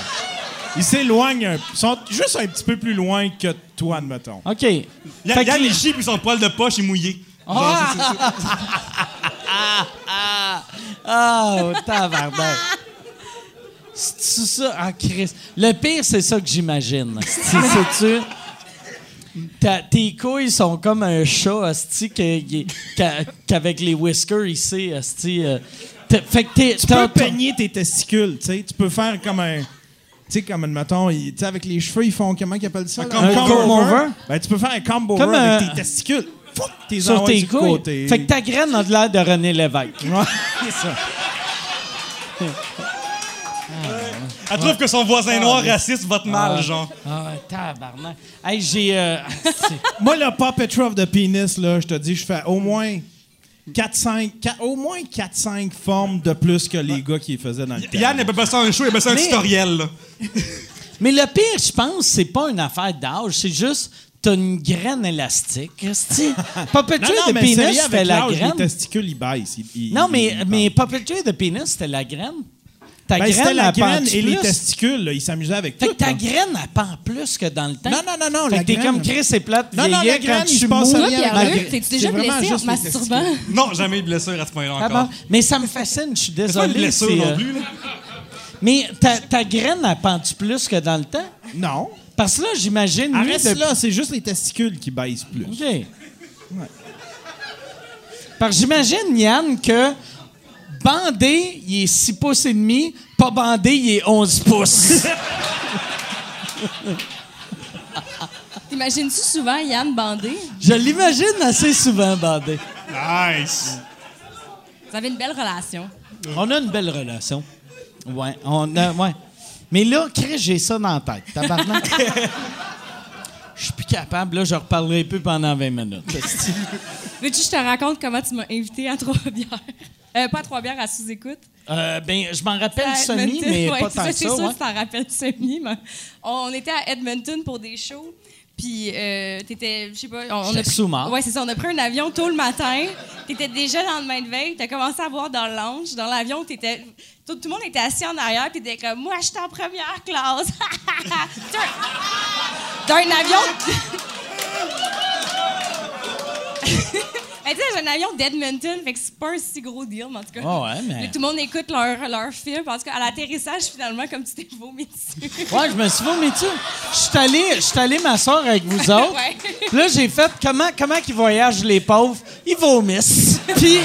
Ils s'éloignent, un- ils sont juste un petit peu plus loin que toi, admettons. OK. Que- Yann, il chie, puis son poil de poche est mouillé. Ah, ah, oh, tabarnak. C'est ça? Ah, Christ. Le pire, c'est ça que j'imagine. C'est tu Tes couilles sont comme un chat, qu'a- qu'avec les whiskers ici, hostie. euh, fait que t'es- Tu peux peigner tes testicules, tu sais. Tu peux faire comme un. Tu sais, comme, admettons, ils- tu sais, avec les cheveux, ils font, comment ils appellent ça? là? comb- un comb over? Ben, tu peux faire un comb over Comme avec un- tes testicules. Foup, tes sur tes du couilles. côté. Fait que ta graine a de l'air de René Lévesque. Ouais, [laughs] c'est ça. Elle trouve que son voisin noir raciste vote mal, genre. Ah, tabarnak. Hey, j'ai. euh, [laughs] Moi, le Patrol of the Penis, là, je te dis, je fais au moins 4-5 au moins 4-5 formes de plus que les gars qui les faisaient dans le temps. Yann, il a pas ça un show, il pas ça un Mais- tutoriel, là. [laughs] Mais le pire, je pense, c'est pas une affaire d'âge, c'est juste t'as une graine élastique. esti. [laughs] Non, mais Penis, sérieux, c'était avec la l'âge, les graine. testicules, ils baissent. ils- ils- Non, mais, ils mais de Penis, c'était la graine. Ta Ben, c'était graine, la pend graine et les plus. testicules, là, ils s'amusaient avec Fait tout. que ta là. graine, elle pend plus que dans le temps. Non, non, non, non, Fait la que t'es comme Chris, c'est plate, Non, non, la graine, quand il tu se passe mous. rien. T'es-tu déjà blessé en les masturbant? Non, jamais eu de blessure à ce point-là Ah encore. Mais ça me fascine, je suis C'est pas une désolé. blessure non euh, plus, là. Mais ta, ta graine, elle pend-tu plus que dans le temps? Non. Parce que là, j'imagine... Arrête de- là, c'est juste les testicules qui baissent plus. OK. Parce que j'imagine, Yann, que bandé, il est 6 pouces et demi, pas bandé, il est 11 pouces. [laughs] T'imagines-tu souvent Yann bandé? Je l'imagine assez souvent bandé. Nice. Vous avez une belle relation. On a une belle relation. Ouais, on a, ouais. Mais là, Chris, j'ai ça dans la tête. Tabarnak. [laughs] Je suis plus capable. Là, je reparlerai plus pendant 20 minutes. Veux-tu que je te raconte comment tu m'as invité à Trois-Bières? Euh, pas Trois-Bières, à sous-écoute. Euh, ben, je m'en rappelle semi, mais Ouais, pas c'est tant ça, que C'est ça. sûr ouais. que tu t'en rappelles semi. mais on était à Edmonton pour des shows. Puis, euh, t'étais, je sais pas, on, on J'étais a pris-. Ouais, c'est ça. On a pris un avion tôt le matin. T'étais déjà dans le main de veille. T'as commencé à boire dans le lounge. Dans l'avion, t'étais. Tout, tout le monde était assis en arrière. Puis t'étais comme, moi, je suis en première classe. [laughs] D'un avion. [laughs] Mais tu sais, j'ai un avion d'Edmonton, fait que c'est pas un si gros deal, mais en tout cas. Ah ouais, mais- Tout le monde écoute leur, leur film. En tout cas, à l'atterrissage, finalement, comme tu t'es vomi dessus. Ouais, je me suis vomi dessus. Je suis allé, m'asseoir avec vous [laughs] autres. Ouais. Puis Là, j'ai fait comment, comment qu'ils voyagent les pauvres? Ils vomissent. Puis,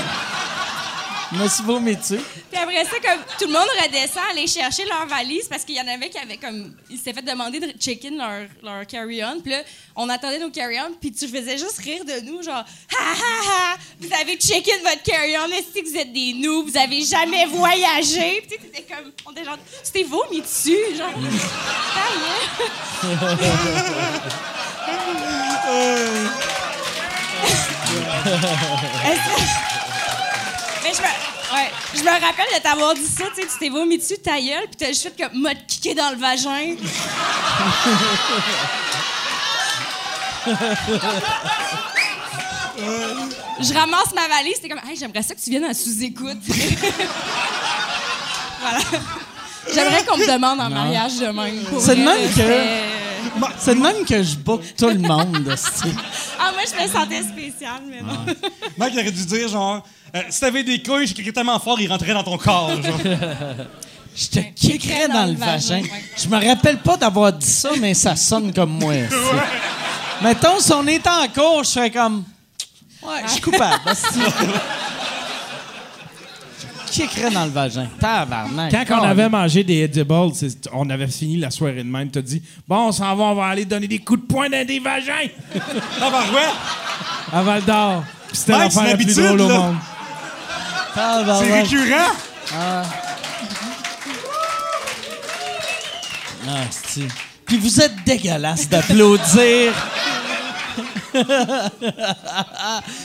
je me suis vomi dessus. Puis après ça, comme tout le monde redescend aller chercher leur valise parce qu'il y en avait qui avaient comme. Ils s'étaient fait demander de check-in leur, leur carry-on. Puis là, on attendait nos carry-on. Puis tu faisais juste rire de nous, genre, ha ha ha, vous avez check-in votre carry-on. Est-ce que vous êtes des noobs? Vous avez jamais voyagé? Puis tu sais, t'étais comme. On était genre, t'es vomi dessus, genre. [laughs] [laughs] Mais je me, ouais, je me rappelle de t'avoir dit ça, tu sais, tu t'es vomi dessus ta gueule, puis t'as juste fait comme m'a kické dans le vagin. je ramasse ma valise, c'était comme, hey, j'aimerais ça que tu viennes à sous-écoute. [laughs] voilà. J'aimerais qu'on me demande en mariage de même. C'est de même que- C'est de même que je book tout le monde. [laughs] Ah, moi, je me sentais spéciale, mais non. Mec, il aurait dû dire, genre, euh, si t'avais des couilles, je cliquais tellement fort, ils rentraient dans ton corps, genre. [laughs] Je te kickerais dans, le vagin. Je me rappelle pas d'avoir dit ça, mais ça sonne comme moi. Mettons, si on est en cours, je serais comme. Ouais, Ouais, je suis coupable. [laughs] Qui écrit dans le vagin? Tabarnak. Quand on avait mangé des edibles, c'est- on avait fini la soirée de même. T'as dit, bon, on s'en va, on va aller donner des coups de poing dans des vagins ouais! à Val d'Or. Puis C'était Mike, l'affaire c'est la plus l'habitude, drôle au là. monde. C'est récurrent! Ah, c'est- Puis vous êtes dégueulasse d'applaudir. [laughs]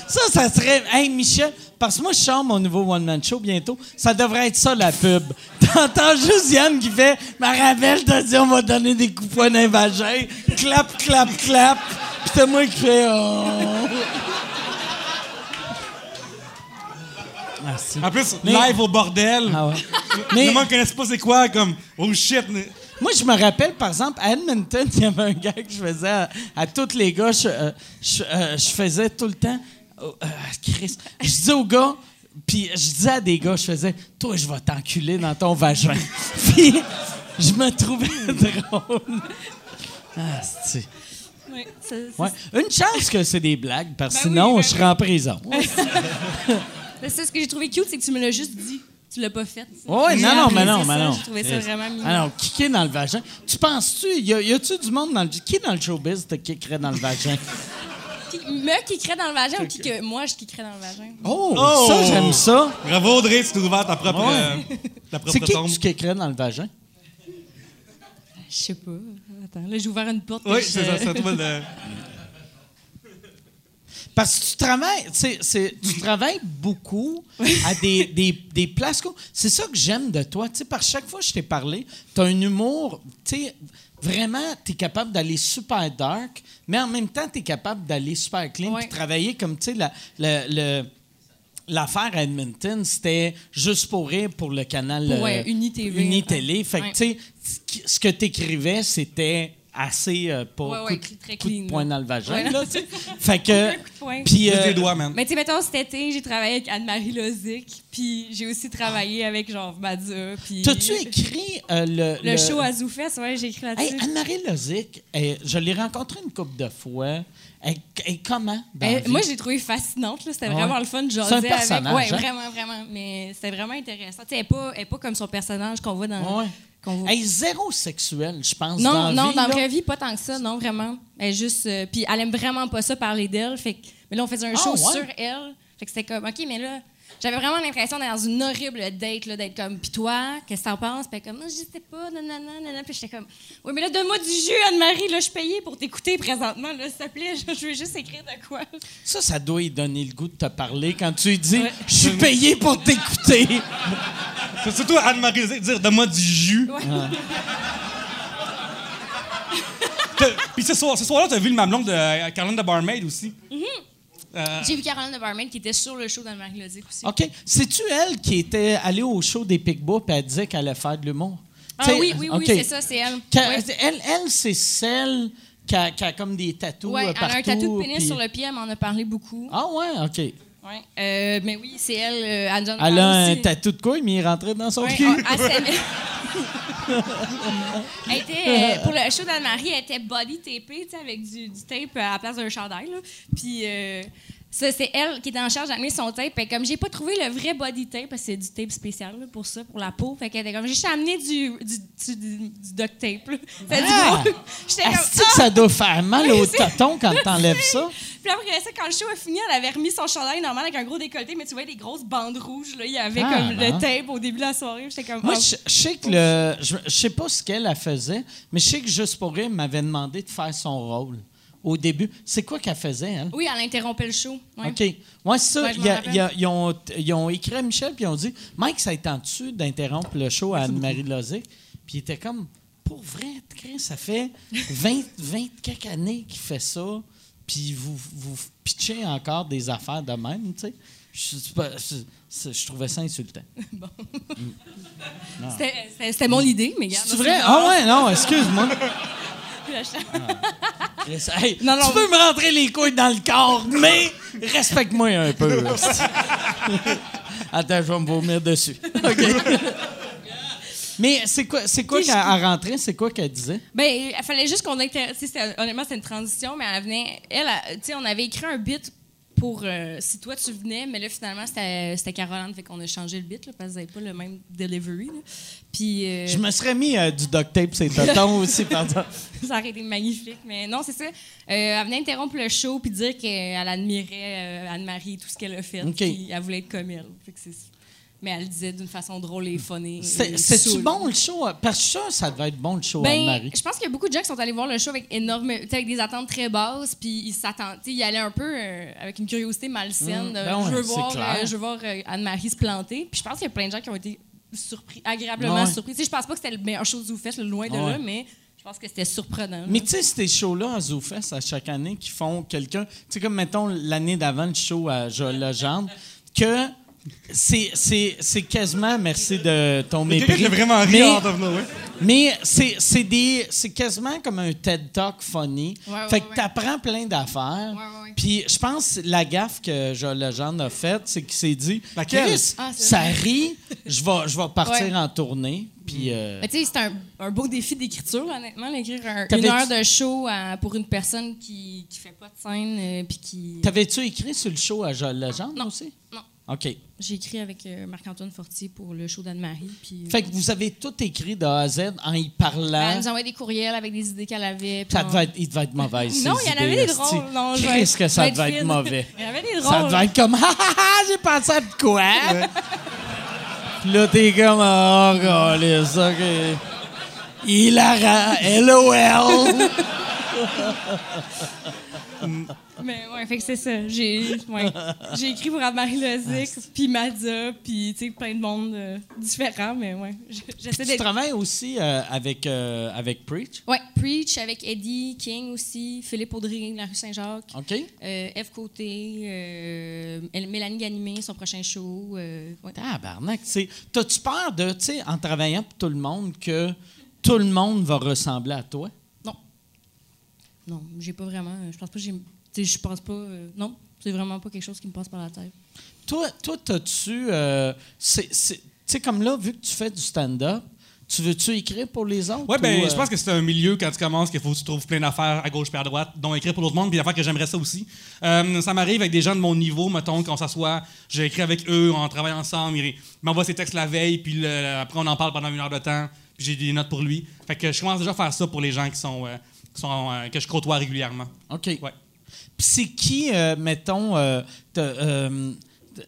ça, ça serait. Hey, Michel, parce que moi, je chante mon nouveau One-Man Show bientôt. Ça devrait être ça, la pub. [laughs] T'entends juste Yann qui fait Marabelle t'a dit on va donner des coups de poing. Clap, clap, clap. Puis t'as moi qui fait Oh. En plus, Mais- live au bordel. Ah ouais. [laughs] Mais... Mais- Le monde ne connaisse pas c'est quoi, comme, oh shit. Moi, je me rappelle, par exemple, à Edmonton, [laughs] il y avait un gars que je faisais à, à tous les gars, je, euh, je, euh, je faisais tout le temps. oh, euh, Chris, je disais aux gars, puis je disais à des gars, je faisais, toi, je vais t'enculer dans ton vagin. [laughs] puis je me trouvais drôle. Ah, c'est. Ouais, ça- ça- Ouais. Une chance que c'est des blagues, parce que Ben oui, sinon, ben je serais en prison. C'est ce que j'ai trouvé cute, c'est que tu me l'as juste dit. Tu l'as pas fait. ça. Ouais, non, non, mais non, mais non. J'ai trouvé ça vraiment mignon. Alors, kicker dans le vagin. Tu penses-tu, y, a- y a-tu du monde dans le. Qui dans le showbiz te kickerait dans le vagin? [laughs] Qui, me kickerait dans le vagin ou qui que moi je kickerais dans le vagin? Oh, Oh! ça, j'aime ça. Bravo, Audrey, tu t'es ouvert ta propre, Ouais. euh, ta propre C'est qui tombe. que tu kickerais dans le vagin? Je sais pas. Attends, là, j'ai ouvert une porte. Oui, c'est je- ça, c'est toi de. [laughs] Parce que tu travailles, c'est, c'est- tu [laughs] travailles beaucoup à des, des, des places. C'est ça que j'aime de toi. Tu sais, par chaque fois que je t'ai parlé, tu as un humour, tu sais, vraiment, tu es capable d'aller super dark, mais en même temps, tu es capable d'aller super clean Ouais. puis travailler comme, tu sais, la- le- L'affaire à Edmonton, c'était juste pour rire pour le canal ouais, euh. Uni-Télé. Fait que, tu sais, ce que tu écrivais, c'était assez euh, pas Ouais, ouais, très coup de poing dans le vagin. Ouais. là, tu sais. [laughs] fait que. Un coup de poing. Puis, euh, doigts, man. Mais tu sais, mettons, cet été, j'ai travaillé avec Anne-Marie Lozic, puis j'ai aussi travaillé avec, genre, Madza, puis... T'as-tu écrit euh, le, Le, show à Zoufest, ouais, j'ai écrit là-dessus. Hey, Anne-Marie Lozic, elle- je l'ai rencontrée une couple de fois. Comment? dans Euh, la vie? moi, je l'ai trouvée fascinante. là. C'était Ouais? vraiment le fun de jaser un avec. Ouais, hein? vraiment, vraiment. Mais c'était vraiment intéressant. Elle n'est pas, comme son personnage qu'on voit dans. Ouais. Elle est zéro sexuelle, je pense. Non, dans non, vie, dans la vraie vie, pas tant que ça, non, vraiment. Elle est juste. euh, puis elle aime vraiment pas ça parler d'elle. Fait que- mais là, on faisait un Ah, show ouais? sur elle. Fait que c'était comme, OK, mais là, j'avais vraiment l'impression d'être dans une horrible date, là, d'être comme, puis toi, qu'est-ce que t'en penses? Puis elle comme, non, je sais pas, nanana, nanana. Puis j'étais comme, oui, mais là, donne-moi du jus, Anne-Marie, là, je suis payée pour t'écouter présentement, là, s'il te plaît, [laughs] je veux juste écrire de quoi. Ça, ça doit lui donner le goût de te parler quand tu lui dis Ouais. Je suis payé pour t'écouter. C'est surtout Anne-Marie dire donne-moi du jus. Ouais. Puis ce soir- ce soir-là, t'as vu le mamelon de euh, Caroline de Barmaid aussi. Euh, J'ai vu Caroline de Barman qui était sur le show d'Anne-Marie Lozic aussi. OK. C'est-tu elle qui était allée au show des Picbois et elle disait qu'elle allait faire de l'humour? Ah T'sais, oui, oui, oui, c'est ça, c'est elle. Ouais. Elle, elle c'est celle qui a, qui a comme des tatous Ouais, elle a un tatou de pénis sur le pied, elle m'en a parlé beaucoup. Ah ouais, OK. Ouais. Euh, mais oui, c'est elle. euh, elle donne Elle a un aussi. tatou de quoi, mais il est rentré dans son Ouais, cul. ah, elle s'est- [laughs] elle était, euh, pour le show d'Anne-Marie, elle était body tapée, tu sais, avec du, du tape à la place d'un chandail. là. Puis euh, ça, c'est elle qui était en charge d'amener son tape. Et comme j'ai pas trouvé le vrai body tape, parce que c'est du tape spécial là, pour ça, pour la peau, fait qu'elle était comme, j'ai juste amené du, du, du, du- du duct tape. là. [laughs] Du Ah! gros. [laughs] J'étais comme, Est-ce que ça doit faire mal au [laughs] tonton quand t'enlèves ça? Puis après ça, quand le show a fini, elle avait remis son chandail normal avec un gros décolleté, mais tu vois des grosses bandes rouges. Là. Il y avait Ah, comme le tape au début de la soirée. J'étais comme. Moi, oh. je, je sais que le. Je, je sais pas ce qu'elle elle faisait, mais je sais que Juste pour rire m'avait demandé de faire son rôle au début. C'est quoi qu'elle faisait, elle? Oui, elle interrompait le show. Ouais. OK. Ouais, c'est ça. Ouais, y a- y a- ils, ont, ils ont écrit à Michel puis ils ont dit Mike, ça est en dessus d'interrompre le show à Anne-Marie Lozic. Puis il était comme Pour vrai, Chris, ça fait 20, 20 quelques années qu'il fait ça. Puis vous, vous pitchez encore des affaires de même, tu sais. Je, trouvais ça insultant. [laughs] [laughs] C'était- C'était c'était mon idée, mais. C'est vrai? Ah ouais, non, excuse-moi. Ouais? Hey, Non, non. Tu peux me rentrer les couilles dans le corps, mais respecte-moi un peu. [laughs] Attends, je vais me vomir dessus. [laughs] OK. mais c'est quoi, c'est quoi qu'elle rentrait? C'est quoi qu'elle disait? Ben, il fallait juste qu'on inter... Honnêtement, c'était une transition, mais elle venait. Elle, tu sais, on avait écrit un bit pour euh, si toi tu venais, mais là finalement c'était Caroline, fait qu'on a changé le beat là, parce que vous n'avez pas le même delivery. là. Puis euh, Je me serais mis euh, du duct tape, c'est tonton aussi, [laughs] pardon. ça aurait été magnifique, mais non c'est ça. Elle venait interrompre le show puis dire qu'elle admirait Anne-Marie et tout ce qu'elle a fait, OK. puis elle voulait être comme elle. Fait que c'est- mais elle le disait d'une façon drôle et funny. C'est-tu bon le show? Parce que ça, ça devait être bon le show, Ben, Anne-Marie. je pense qu'il y a beaucoup de gens qui sont allés voir le show avec énorme, avec des attentes très basses, puis ils sais, ils allaient un peu euh, avec une curiosité malsaine. Mm, ben ouais, je veux voir, clair. euh, je veux voir euh, Anne-Marie se planter. Puis je pense qu'il y a plein de gens qui ont été surpris, agréablement Ouais. surpris. Tu sais, je pense pas que c'était le meilleur show que vous faites, loin de Ouais. là, mais je pense que c'était surprenant. Mais tu sais, ces shows-là à ZooFest, à chaque année, qui font quelqu'un... Tu sais, comme, mettons, l'année d'avant, le show à Joël Legendre, que c'est- c'est c'est quasiment, merci de ton mépris. a vraiment ri mais, c'est c'est des- c'est quasiment comme un TED Talk funny. Ouais, ouais, fait que ouais. t'apprends plein d'affaires. Ouais, ouais, ouais. Puis je pense la gaffe que Joël Legendre a faite, c'est qu'il s'est dit Laquelle? Chris, Ah, ça rit, je vais, je vais partir Ouais. en tournée. Puis euh, Mais tu sais, c'est un, un beau défi d'écriture, honnêtement, d'écrire un- une heure de show à- pour une personne qui qui fait pas de scène, euh, puis qui... t'avais-tu écrit sur le show à Joël Legendre Non. aussi? Non. OK. J'ai écrit avec euh, Marc-Antoine Fortier pour le show d'Anne-Marie, puis... euh, Fait que vous avez tout écrit de A à Z en y parlant. Elle nous envoyait des courriels avec des idées qu'elle avait. Ça on- devait être, il devait être mauvais. Non, il y en avait des drôles. Non, je Qu'est-ce que ça être devait être mauvais? Il y en avait des drôles. Ça devait être comme [laughs] Ah, ah, ah, j'ai pensé à de quoi? Puis là, t'es comme Oh, God, ça que. Hilarant, LOL! Mais ouais, fait que c'est ça. J'ai ouais. Écrit pour Anne-Marie Lozic, puis Madza, puis tu sais, plein de monde euh, différent, mais ouais. J'essaie tu travailles aussi euh, avec, euh, avec Preach, Ouais, Preach avec Eddie King aussi, Philippe Audrey, la rue Saint-Jacques. OK? Eve Côté, Mélanie Ganimé, son prochain show. ouais. Tabarnak, tu sais. T'as-tu peur de, tu sais, en travaillant pour tout le monde, que tout le monde va ressembler à toi? Non, j'ai pas vraiment. Je pense pas que j'ai. Je pense pas. euh, non, c'est vraiment pas quelque chose qui me passe par la tête. Toi, toi t'as-tu. euh, c'est- c'est- tu sais, comme là, vu que tu fais du stand-up, tu veux-tu écrire pour les autres? Ouais, ben, euh, je pense que c'est un milieu quand tu commences qu'il faut que tu trouves plein d'affaires à gauche et à droite, dont écrire pour l'autre monde, puis affaires que j'aimerais ça aussi. Euh, ça m'arrive avec des gens de mon niveau, mettons, qu'on s'assoit, j'ai écrit avec eux, on travaille ensemble, ils m'envoient ses textes la veille, puis le- après on en parle pendant une heure de temps, puis j'ai des notes pour lui. Fait que je commence déjà à faire ça pour les gens qui sont, euh, qui sont euh, que je côtoie régulièrement. OK. Ouais. Puis c'est qui, euh, mettons. euh,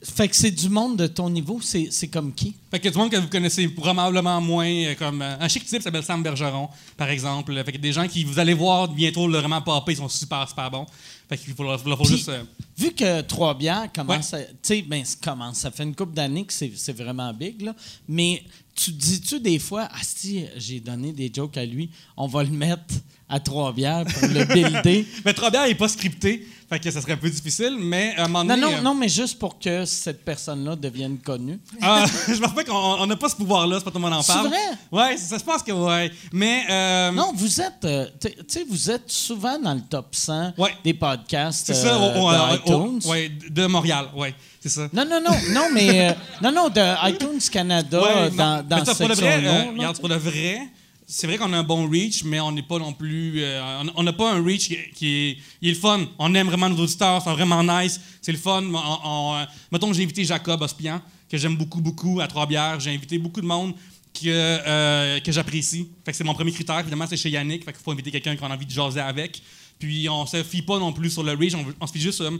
fait que c'est du monde de ton niveau, c'est c'est comme qui? Fait que du monde que vous connaissez probablement moins, euh, comme euh, un chic type s'appelle Sam Bergeron, par exemple. Fait que des gens qui vous allez voir bientôt le vraiment popper, ils sont super super bons. Fait qu'il faut, faut juste. euh, Vu que Trois-Bières commence à. Tu sais, ben, ça commence. Ça fait une couple d'années que c'est c'est vraiment big, là. Mais tu dis-tu des fois, ah, si, j'ai donné des jokes à lui, on va le mettre à Trois-Bières pour le [laughs] builder? Mais bien, il n'est pas scripté, fait que ça serait un peu difficile, mais à un moment Non, donné. non, euh, non, mais juste pour que cette personne-là devienne connue. ah, [laughs] je pas qu'on on n'a pas ce pouvoir-là, c'est pas tout le monde en C'est parle. vrai? Ouais, ça, je pense que ouais. Mais. euh, Non, vous êtes, euh, tu sais, vous êtes souvent dans le top 100 Ouais. des podcasts C'est ça, euh, de iTunes. ouais, de Montréal, ouais, c'est ça. Non, non, non, non, mais euh, non, non, de iTunes Canada Ouais, euh, non. dans, dans ça, pour le vrai, là. regarde, pour le vrai, c'est vrai qu'on a un bon reach, mais on n'est pas non plus. euh, on- n'a pas un reach qui, qui est, il est le fun. On aime vraiment nos auditeurs, sont vraiment nice. C'est le fun. On- on, mettons, j'ai invité Jacob Ospian, que j'aime beaucoup, beaucoup, à Trois-Bières. J'ai invité beaucoup de monde que, euh, que j'apprécie. Fait que c'est mon premier critère. Évidemment, c'est chez Yannick. Fait qu'il faut inviter quelqu'un qu'on a envie de jaser avec. Puis on se fie pas non plus sur le reach. On, on se fie juste sur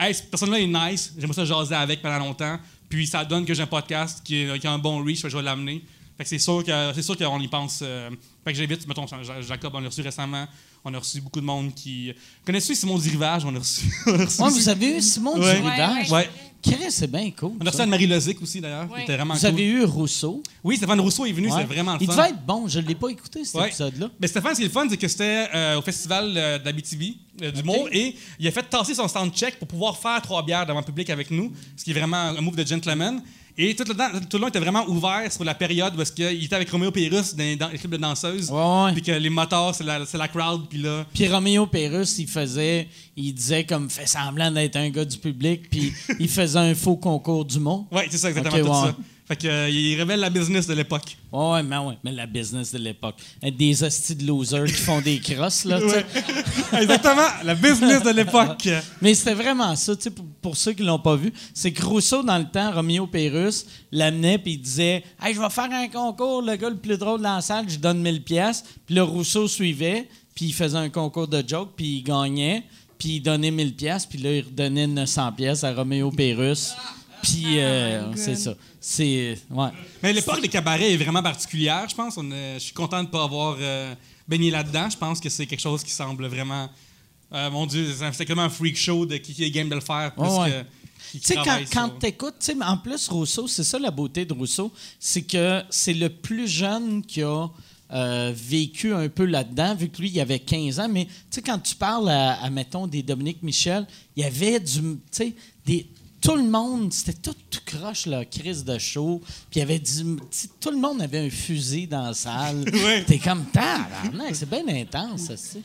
hey, cette personne-là est nice, j'aimerais ça jaser avec pendant longtemps. Puis ça donne que j'ai un podcast qui, est- qui a un bon reach, fait que je vais l'amener. Fait que c'est sûr que c'est sûr qu'on y pense. euh, fait que j'invite, mettons, Ja- Jacob, on l'a reçu récemment. On a reçu beaucoup de monde qui. Connaissez-vous Simon Dirivage? On a reçu. [laughs] on a reçu Ouais, vous avez eu Simon Ouais. du Rivage. Ouais. Chris, c'est bien cool. On a reçu. Anne-Marie Lozic aussi, d'ailleurs. Ouais. qui était vraiment Vous cool. avez eu Rousseau. Oui, Stéphane Rousseau est venu, Ouais. c'est vraiment le Il fun. devait être bon. Je ne l'ai pas écouté, cet Ouais. épisode-là. Mais Stéphane, ce qui est le fun, c'est que c'était euh, au festival euh, d'Abitibi, euh, du Ok. et il a fait tasser son soundcheck pour pouvoir faire trois bières devant le public avec nous, ce qui est vraiment un move de gentleman. Et tout le, temps, tout le long, il était vraiment ouvert sur la période parce qu'il était avec Roméo Pérus dans, dans l'équipe de danseuses. Ouais. Puis que les moteurs, c'est la, c'est la crowd. Puis là, Puis Roméo Pérus, il faisait, il disait comme fait semblant d'être un gars du public, puis [laughs] il faisait un faux concours du mot. ouais, c'est ça, exactement Ok, tout ouais. ça. Fait que, euh, il révèle la business de l'époque. Ouais, ouais, mais ouais, mais la business de l'époque. Des hosties de losers qui font des crosses, là, tu sais. [laughs] Exactement, la business de l'époque. [laughs] Mais c'était vraiment ça, tu sais, pour, pour ceux qui l'ont pas vu. C'est que Rousseau, dans le temps, Roméo Pérus, l'amenait puis il disait Hey, je vais faire un concours, le gars le plus drôle dans la salle, je donne 1000 pièces. Puis le Rousseau suivait, puis il faisait un concours de joke, puis il gagnait, puis il donnait 1000 pièces, puis là, il redonnait 900 pièces à Roméo Pérus. Puis euh, Oh my God. c'est ça. C'est. Ouais. Mais l'époque des cabarets est vraiment particulière, je pense. On est- je suis content de ne pas avoir euh, baigné là-dedans. Je pense que c'est quelque chose qui semble vraiment. euh, mon Dieu, c'est comme un freak show de qui, est game de le faire plus Ouais, ouais. que. Tu sais, quand, quand tu sais, en plus, Rousseau, c'est ça la beauté de Rousseau, c'est que c'est le plus jeune qui a euh, vécu un peu là-dedans, vu que lui, il avait 15 ans. Mais tu sais, quand tu parles à, à, mettons, des Dominique Michel, il y avait du. Tu sais, des. Tout le monde, c'était tout, tout croche, la crise de show. Puis il y avait du. Tout le monde avait un fusil dans la salle. [laughs] Ouais. T'es comme, tabarnak, c'est bien intense, ça.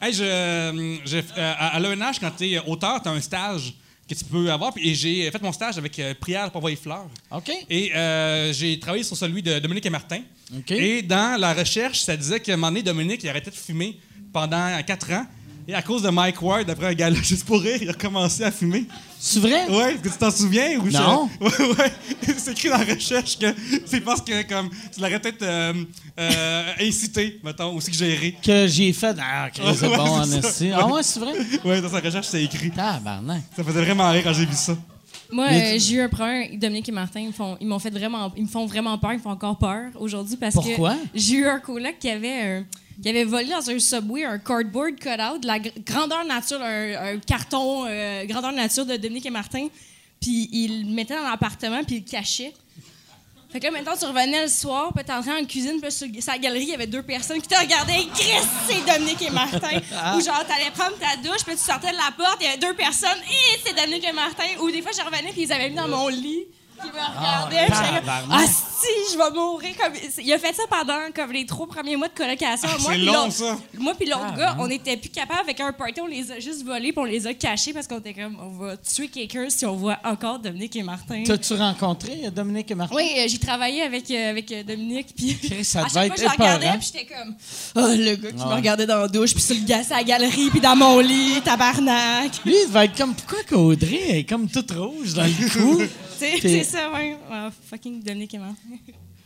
Hey, je, euh, je- euh, à l'ENH, quand tu es auteur, tu as un stage que tu peux avoir. Puis- Et j'ai fait mon stage avec euh, Prière pour envoyer fleurs. OK? Et euh, j'ai travaillé sur celui de Dominique et Martin. OK. Et dans la recherche, ça disait qu'à un moment donné, Dominique, il arrêtait de fumer pendant quatre ans. Et à cause de Mike Ward, après un gala juste pour rire, il a commencé à fumer. C'est vrai? Ouais, est-ce que tu t'en souviens? Ou je- Non. [laughs] Ouais, ouais. C'est écrit dans la recherche que c'est parce que comme tu l'aurais peut-être euh, euh, incité, mettons, ou suggéré. Que j'ai fait. Ah, OK, c'est Ouais, bon, en. Ah, ouais, c'est vrai? Ouais, dans sa recherche, c'est écrit. Tabarnak. Ça faisait vraiment rire quand j'ai vu ça. Moi, euh, j'ai eu un problème. Dominique et Martin, ils me font, ils m'ont fait vraiment, ils me font vraiment peur. Ils me font encore peur aujourd'hui parce Pourquoi? que j'ai eu un coloc qui avait un- qui avait volé dans un subway un cardboard cut-out de la gr- grandeur nature, un, un carton euh, grandeur nature de Dominique et Martin. Puis il le mettait dans l'appartement puis il le cachait. Fait que là, maintenant, tu revenais le soir, puis t'entrais en cuisine, puis sur sa galerie, il y avait deux personnes qui te regardaient. Chris, c'est Dominique et Martin. [laughs] Ou genre, t'allais prendre ta douche, puis tu sortais de la porte, il y avait deux personnes, et c'est Dominique et Martin. Ou des fois, je revenais, puis ils avaient mis dans mon lit. Me comme, tabarnak. ah si, je vais mourir. Comme... Il a fait ça pendant comme les trois premiers mois de colocation. Ah, Moi, c'est puis long, l'autre- ça. Moi puis l'autre gars, on était plus capables avec un party, on les a juste volés, puis on les a cachés parce qu'on était comme, on va tuer quelqu'un si on voit encore Dominique et Martin. T'as-tu rencontré euh, Dominique et Martin? Oui, euh, j'ai travaillé avec, euh, avec Dominique. Puis Chris, ça [laughs] à devait chaque être fois, je le regardais, puis j'étais comme, oh, le gars qui Ouais. me regardait dans la douche, puis sur le gars, à la galerie, puis dans mon lit, tabarnak. [laughs] Lui, il devait être comme. Pourquoi qu'Audrey est comme toute rouge dans le cou? [laughs] C'est ça, ouais. Ah, fucking Dominique et.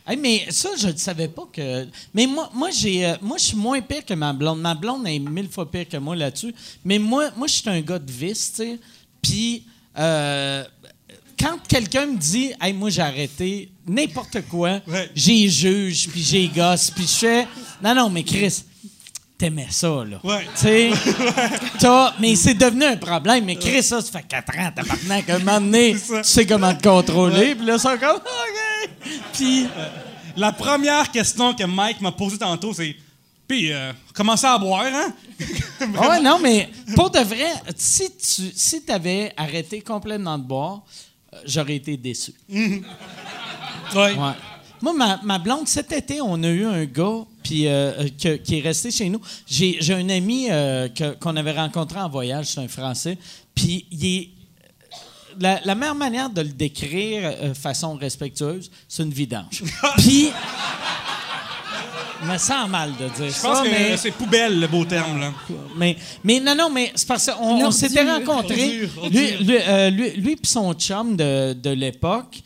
Hey, mais ça, je ne savais pas que. Mais moi, moi, j'ai, euh, moi, je suis moins pire que ma blonde. Ma blonde est mille fois pire que moi là-dessus. Mais moi, moi, je suis un gars de vice, tu sais. Puis, euh, quand quelqu'un me dit, hey, moi, j'ai arrêté n'importe quoi, Ouais. j'ai juge, puis j'ai gosse, puis je fais, non, non, mais Chris, t'aimais ça, là. Ouais. Tu sais, [laughs] mais c'est devenu un problème. Mais Chris, ça, ça fait quatre ans, t'as qu'à un moment donné, [laughs] tu C'est sais comment te contrôler, puis là, ça comme, OK. Puis, La première question que Mike m'a posée tantôt, c'est Puis, euh, commencez à boire, hein? [laughs] Ah ouais, non, mais pour de vrai, si tu si avais arrêté complètement de boire, euh, j'aurais été déçu. Oui. Ouais. Moi, ma, ma blonde, cet été, on a eu un gars puis, euh, euh, que- qui est resté chez nous. J'ai j'ai un ami euh, que- qu'on avait rencontré en voyage, c'est un Français, puis il est. La, la meilleure manière de le décrire de façon respectueuse, c'est une vidange. [laughs] Puis. Me sens mal de dire Je ça, pense que mais. c'est poubelle, le beau terme, là. Mais, mais non, non, mais c'est parce qu'on s'était rencontrés. Ordure, Lui, ordure. lui, euh, lui, lui puis son chum de, de l'époque.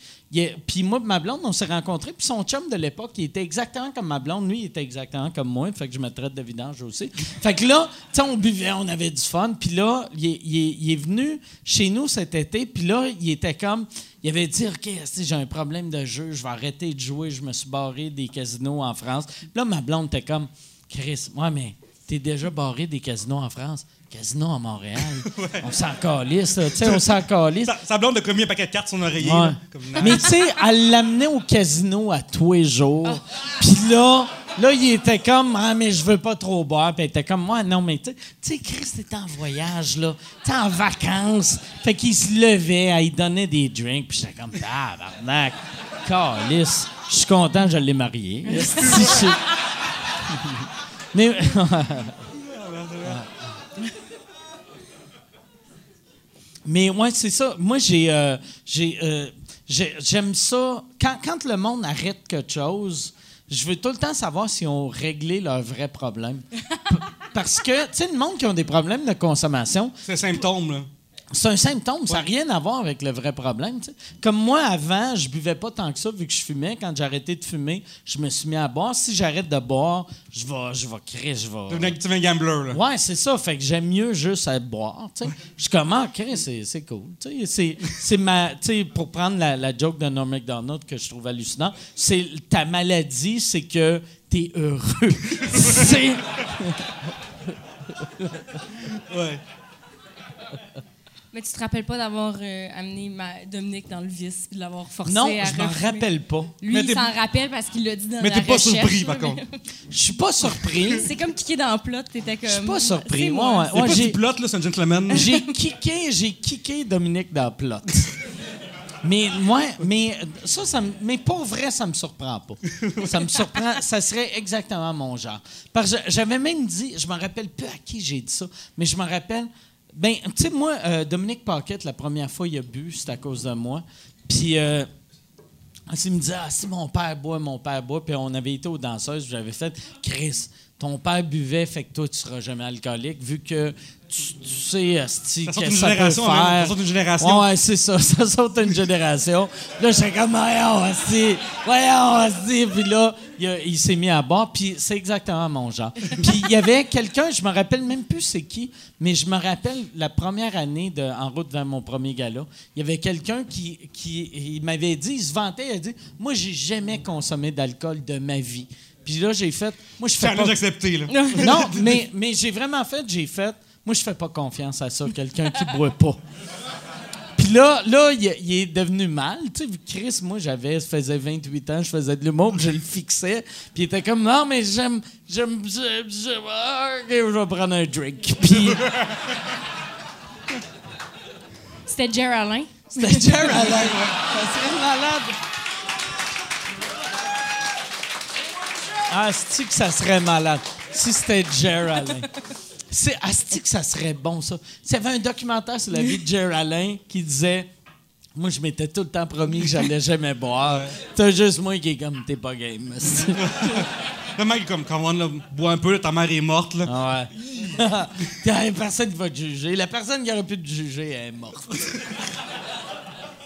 Puis moi, ma blonde, on s'est rencontrés. Puis son chum de l'époque, il était exactement comme ma blonde. Lui, il était exactement comme moi. Fait que je me traite de vidange aussi. Fait que là, tu sais, on buvait, on avait du fun. Puis là, il est, venu chez nous cet été. Puis là, il était comme. Il avait dit OK, j'ai un problème de jeu. Je vais arrêter de jouer. Je me suis barré des casinos en France. Puis là, ma blonde était comme Chris, ouais, mais t'es déjà barré des casinos en France. Casino à Montréal. [laughs] On s'en calisse, là. Tu sais, on s'en calisse. Sa, sa blonde a commis un paquet de cartes sur son oreiller. Ouais. là, comme- Mais tu sais, elle l'amenait au casino à tous les jours. Puis là, Là, il était comme, ah, mais je veux pas trop boire. Puis il était comme, moi, non, mais tu sais- Chris était en voyage, là. Sais, en vacances. Fait qu'il se levait, y donner des drinks. Puis j'étais comme, tabarnak, calice. Je suis content, je l'ai marié. [laughs] Mais. [laughs] Mais ouais, c'est ça. Moi, j'ai, euh, j'ai, euh, j'ai- j'aime ça. Quand, quand le monde arrête quelque chose, je veux tout le temps savoir s'ils ont réglé leurs vrais problèmes. P- Parce que, tu sais, le monde qui ont des problèmes de consommation, C'est symptôme, là. C'est un symptôme, ça n'a rien à voir avec le vrai problème. Comme moi, avant, je buvais pas tant que ça vu que je fumais. Quand j'ai arrêté de fumer, je me suis mis à boire. Si j'arrête de boire, je vais, je vais créer, je vais. Devenir tu un gambler, là. Ouais, c'est ça. Fait que j'aime mieux juste à boire. Je suis comme, ah, Chris, c'est, c'est cool. C'est, ma. pour prendre la, la joke de Norm MacDonald que je trouve hallucinant, c'est ta maladie, c'est que t'es heureux. [laughs] c'est. Ouais. Mais tu te rappelles pas d'avoir euh, amené ma- Dominique dans le vice puis de l'avoir forcé Non, à je m'en refumer? rappelle pas. Lui, Mais il t'es- s'en rappelle parce qu'il l'a dit dans Mais la t'es pas recherche, surpris, là, par mais- contre. Je suis pas surpris. C'est comme kicker dans le plot, t'étais comme... Je suis pas surpris. C'est moi. ouais. C'est pas j'ai- du plot, là, c'est un gentleman. [laughs] J'ai kické, j'ai kické Dominique dans le plot. [laughs] Mais moi, mais ça, ça me- mais pour vrai, ça me surprend pas. Ça me surprend, ça serait exactement mon genre. Parce que j'avais même dit, je me rappelle plus à qui j'ai dit ça, mais je me rappelle, ben, tu sais, moi, euh, Dominique Paquette, la première fois, il a bu, c'est à cause de moi. Puis, euh, il me disait, ah, si mon père boit, mon père boit. Puis on avait été aux danseuses, j'avais fait, Chris, ton père buvait, fait que toi, tu seras jamais alcoolique, vu que tu, tu sais, asti, que ça peut génération, faire. Ça saute une génération. Ouais, ouais, c'est ça, [laughs] ça saute une génération. Là, j'étais comme, voyons, asti, voyons, asti. Puis là, il, s'est mis à boire, puis c'est exactement mon genre. Puis il y avait quelqu'un, je me rappelle même plus c'est qui, mais je me rappelle la première année de En route vers mon premier gala, il y avait quelqu'un qui, qui il m'avait dit, il se vantait, il a dit, moi, j'ai jamais consommé d'alcool de ma vie. Puis là, j'ai fait, moi, je fais pas... accepté, là. [laughs] Non, mais, mais j'ai vraiment fait, j'ai fait, moi, je fais pas confiance à ça, quelqu'un qui boit pas. Puis là, là il, il est devenu mal. Tu sais, Chris, moi, j'avais, ça faisait 28 ans, je faisais de l'humour, je le fixais. Puis il était comme, non, mais j'aime, j'aime, j'aime, j'aime- ah, ok, je vais prendre un drink. [laughs] Puis C'était Jer Alain. c'était Jer Alain. Ça serait malade. Ah, asti que ça serait malade? Si c'était Jer Alain. C'est asti que ça serait bon, ça. S'il y avait un documentaire sur la vie de Jer Alain qui disait Moi, je m'étais tout le temps promis que j'allais [laughs] jamais boire. T'as juste moi qui est comme T'es pas game. [laughs] Le mec est comme, comment, là, bois un peu, ta mère est morte, là. Ah ouais. [laughs] personne ne va te juger. La personne qui aurait pu te juger elle est morte.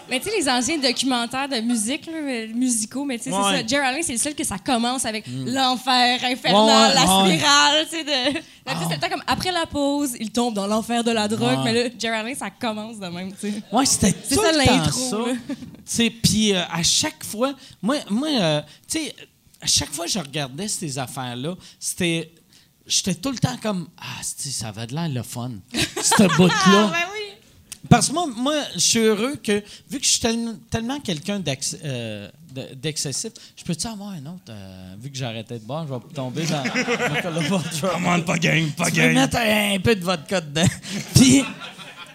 Mais tu sais, les anciens documentaires de musique, là, euh, musicaux, mais tu sais, Ouais. c'est ça. Jer Alain, c'est le seul que ça commence avec l'enfer infernal, Ouais, ouais, la spirale, tu sais. De... [laughs] Sais, C'est le temps comme après la pause, il tombe dans l'enfer de la drogue, mais là, Jer Alain, ça commence de même, tu sais. Ouais, c'était tout ça, le temps l'intro, ça. là. Tu sais, puis euh, à chaque fois, moi, moi euh, tu sais, à chaque fois que je regardais ces affaires-là, c'était. J'étais tout le temps comme Ah, ça va de l'air le fun. Ce [laughs] bout-là. Ah, ben oui! Parce que moi, moi, je suis heureux que, vu que je suis tellement, tellement quelqu'un euh, de- d'excessif, je peux-tu avoir un autre, euh, vu que arrêté de boire, je vais tomber dans collaborateur. Comment, pas gang, pas Tu peux gang. mettre un peu de vodka dedans. [laughs] Puis,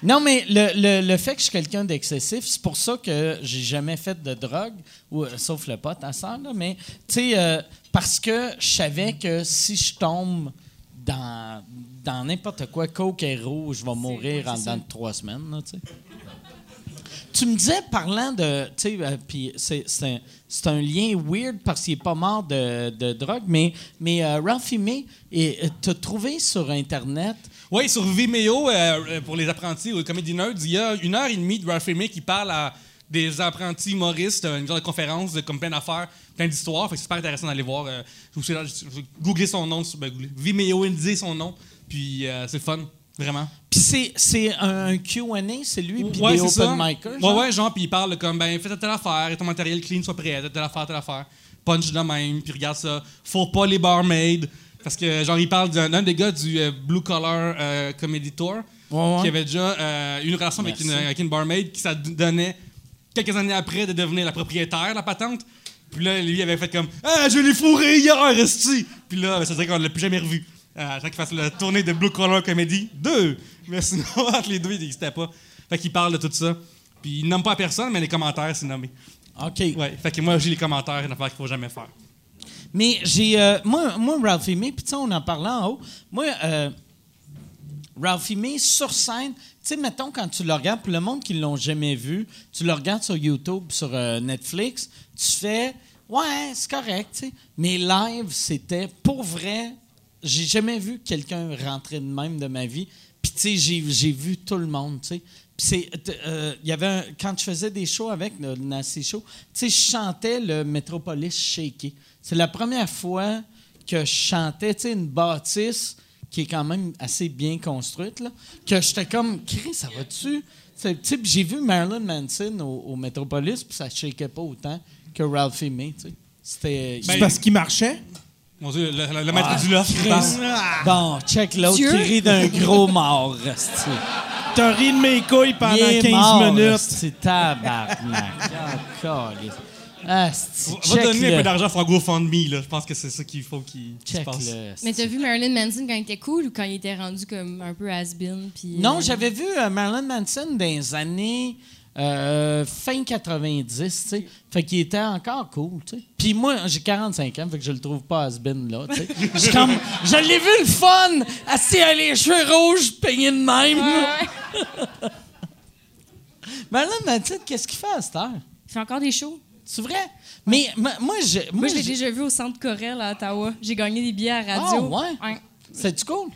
non, mais le, le- le fait que je suis quelqu'un d'excessif, c'est pour ça que j'ai jamais fait de drogue, ou, euh, sauf le pot à ça, là, mais, tu sais, parce que je savais que si je tombe dans, dans n'importe quoi, coke et rouge, je vais mourir en dedans de trois semaines, là, tu sais. Tu me disais, parlant de. Tu sais, euh, puis c'est, c'est un, c'est un lien weird parce qu'il n'est pas mort de, de drogue, mais, mais euh, Ralphie May, et, euh, t'as trouvé sur Internet? Oui, sur Vimeo, euh, pour les apprentis ou Comedy Nerds, il y a une heure et demie de Ralph May qui parle à des apprentis humoristes, euh, une genre de conférence, de, comme plein d'affaires, plein d'histoires. Fait que c'est super intéressant d'aller voir. Euh, je vous googlez son nom, ben. Vimeo, indiquez son nom, puis euh, c'est le fun, vraiment. Puis c'est, un QA, c'est lui, puis Ouais, des open micers. Ouais, genre? ouais, genre, puis il parle comme, ben, fais telle affaire, et ton matériel clean soit prêt, telle affaire, telle affaire. Punch de même, puis regarde ça. Faut pas les barmaids. Parce que, genre, il parle d'un des gars du euh, Blue Collar euh, Comedy Tour, Ouais, ouais. qui avait déjà euh, une relation avec une, avec une barmaid, qui ça donnait quelques années après de devenir la propriétaire, la patente. Puis là, lui, il avait fait comme Ah, je l'ai fourré hier, esti! Puis là, ben, ça veut dire qu'on l'a plus jamais revu. Euh, chaque qu'il fasse la tournée de Blue Collar Comedy, deux! Mais sinon, [laughs] entre les deux, il n'existait pas. Fait qu'il parle de tout ça. Puis il nomme pas personne, mais les commentaires, c'est nommé. OK. Ouais, fait que moi, j'ai les commentaires, une affaire qu'il faut jamais faire. Mais j'ai. euh, moi, moi, Ralphie May, puis tu sais, on en parlait en haut. Moi, euh, Ralphie May, sur scène, tu sais, mettons, quand tu le regardes, pour le monde qui ne l'ont jamais vu, tu le regardes sur YouTube, sur euh, Netflix, tu fais. Ouais, c'est correct, tu sais. Mais live, c'était pour vrai. J'ai jamais vu quelqu'un rentrer de même de ma vie. Puis, tu sais, j'ai, vu tout le monde, tu sais. Puis, euh, il y avait quand je faisais des shows avec le Nasty Show, tu sais, je chantais le Metropolis Shaky. C'est la première fois que je chantais, tu sais, une bâtisse qui est quand même assez bien construite, là, que j'étais comme, Chris, ça va-tu? C'est- tu sais, puis J'ai vu Marilyn Manson au, au Metropolis, puis ça ne shakeait pas autant que Ralphie May, tu sais. C'était. C'est parce qu'il marchait? Mon Dieu, le, le- le maître du loft. Bon, check l'autre qui rit d'un gros mort. T'as ri de mes couilles pendant Il est 15 mort, minutes. esti, tabarnak. [laughs] Ah, Va donner un peu d'argent pour un GoFundMe, là. Je pense que c'est ça qu'il faut qu'il qu'il se Check passe. Mais t'as vu Marilyn Manson quand il était cool ou quand il était rendu comme un peu has-been? puis, Non, euh, j'avais vu euh, Marilyn Manson dans les années euh, fin 90, tu sais. Fait qu'il était encore cool, tu sais. Puis moi, j'ai 45 ans, fait que je le trouve pas has-been, là, tu sais. [laughs] Je suis comme, je l'ai vu le fun, assis à les cheveux rouges, peigné de même. Ouais, là. ouais. [laughs] Marilyn Manson, qu'est-ce qu'il fait à cette heure? Il fait encore des shows. C'est vrai? Mais ma- moi, je, moi, Moi, je l'ai j'ai- déjà vu au Centre Corel à Ottawa. J'ai gagné des billets à la Ah, radio. ouais? C'est-tu cool?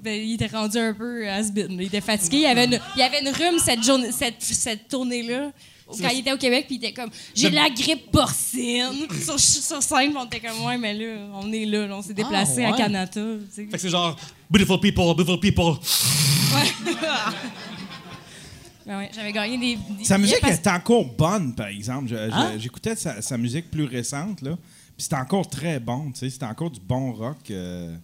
Ben, il était rendu un peu has-been. Il était fatigué. Il y avait une, il y avait une rhume cette, journée, cette, cette tournée-là. Quand il était au Québec, puis il était comme J'ai de la grippe porcine. sur, sur scène, on était comme Ouais, mais là, on est là. là. on s'est déplacé Ah, à ouais? Canada. Fait que c'est genre, beautiful people, beautiful people. [laughs] Ben ouais, J'avais gagné des. des Sa musique parce- est encore bonne, par exemple. Hein? J'écoutais sa, sa musique plus récente, là. Puis c'était encore très bon, tu sais. C'était encore du bon rock. euh,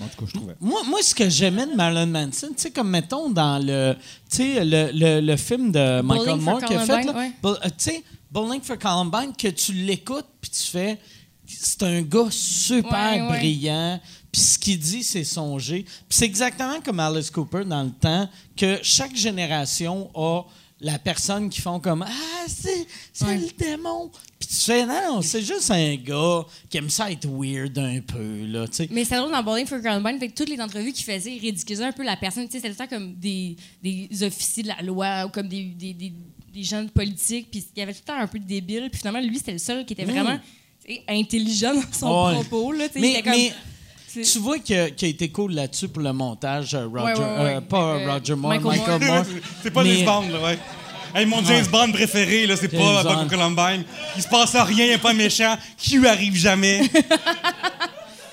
En tout cas, je trouvais. Moi, moi, ce que j'aimais de Marilyn Manson, tu sais, comme mettons dans le, tu sais, le, le, le film de Michael Bowling for Moore qu'il a fait, euh, tu sais, Bowling for Columbine, que tu l'écoutes puis tu fais, c'est un gars super Ouais, ouais. brillant, puis ce qu'il dit, c'est songer. Puis c'est exactement comme Alice Cooper dans le temps, que chaque génération a la personne qui font comme Ah, c'est c'est Ouais. le démon. Puis tu fais Non, c'est juste un gars qui aime ça être weird un peu, là. Mais c'est drôle dans Bowling for Columbine, fait que toutes les entrevues qu'il faisait, il ridiculisait un peu la personne. Tu sais, c'était le temps comme des, des officiers de la loi ou comme des, des, des, des gens de politique. Puis il y avait tout le temps un peu de débile. Puis finalement, lui, c'était le seul qui était vraiment tu sais, intelligent dans son propos. Là, tu sais, il Mais, était comme- mais tu vois qu'il a, qu'il a été cool là-dessus pour le montage, euh, Roger, Ouais, ouais, ouais. euh, pas Euh, Roger Moore, Michael Michael, Moore. Moore. [laughs] C'est pas Mais- James Bond, là, ouais. Hey, mon James Bond préféré, là, c'est pas. Buck Columbine. Il se passe rien, il est pas méchant. Q arrive jamais? [laughs]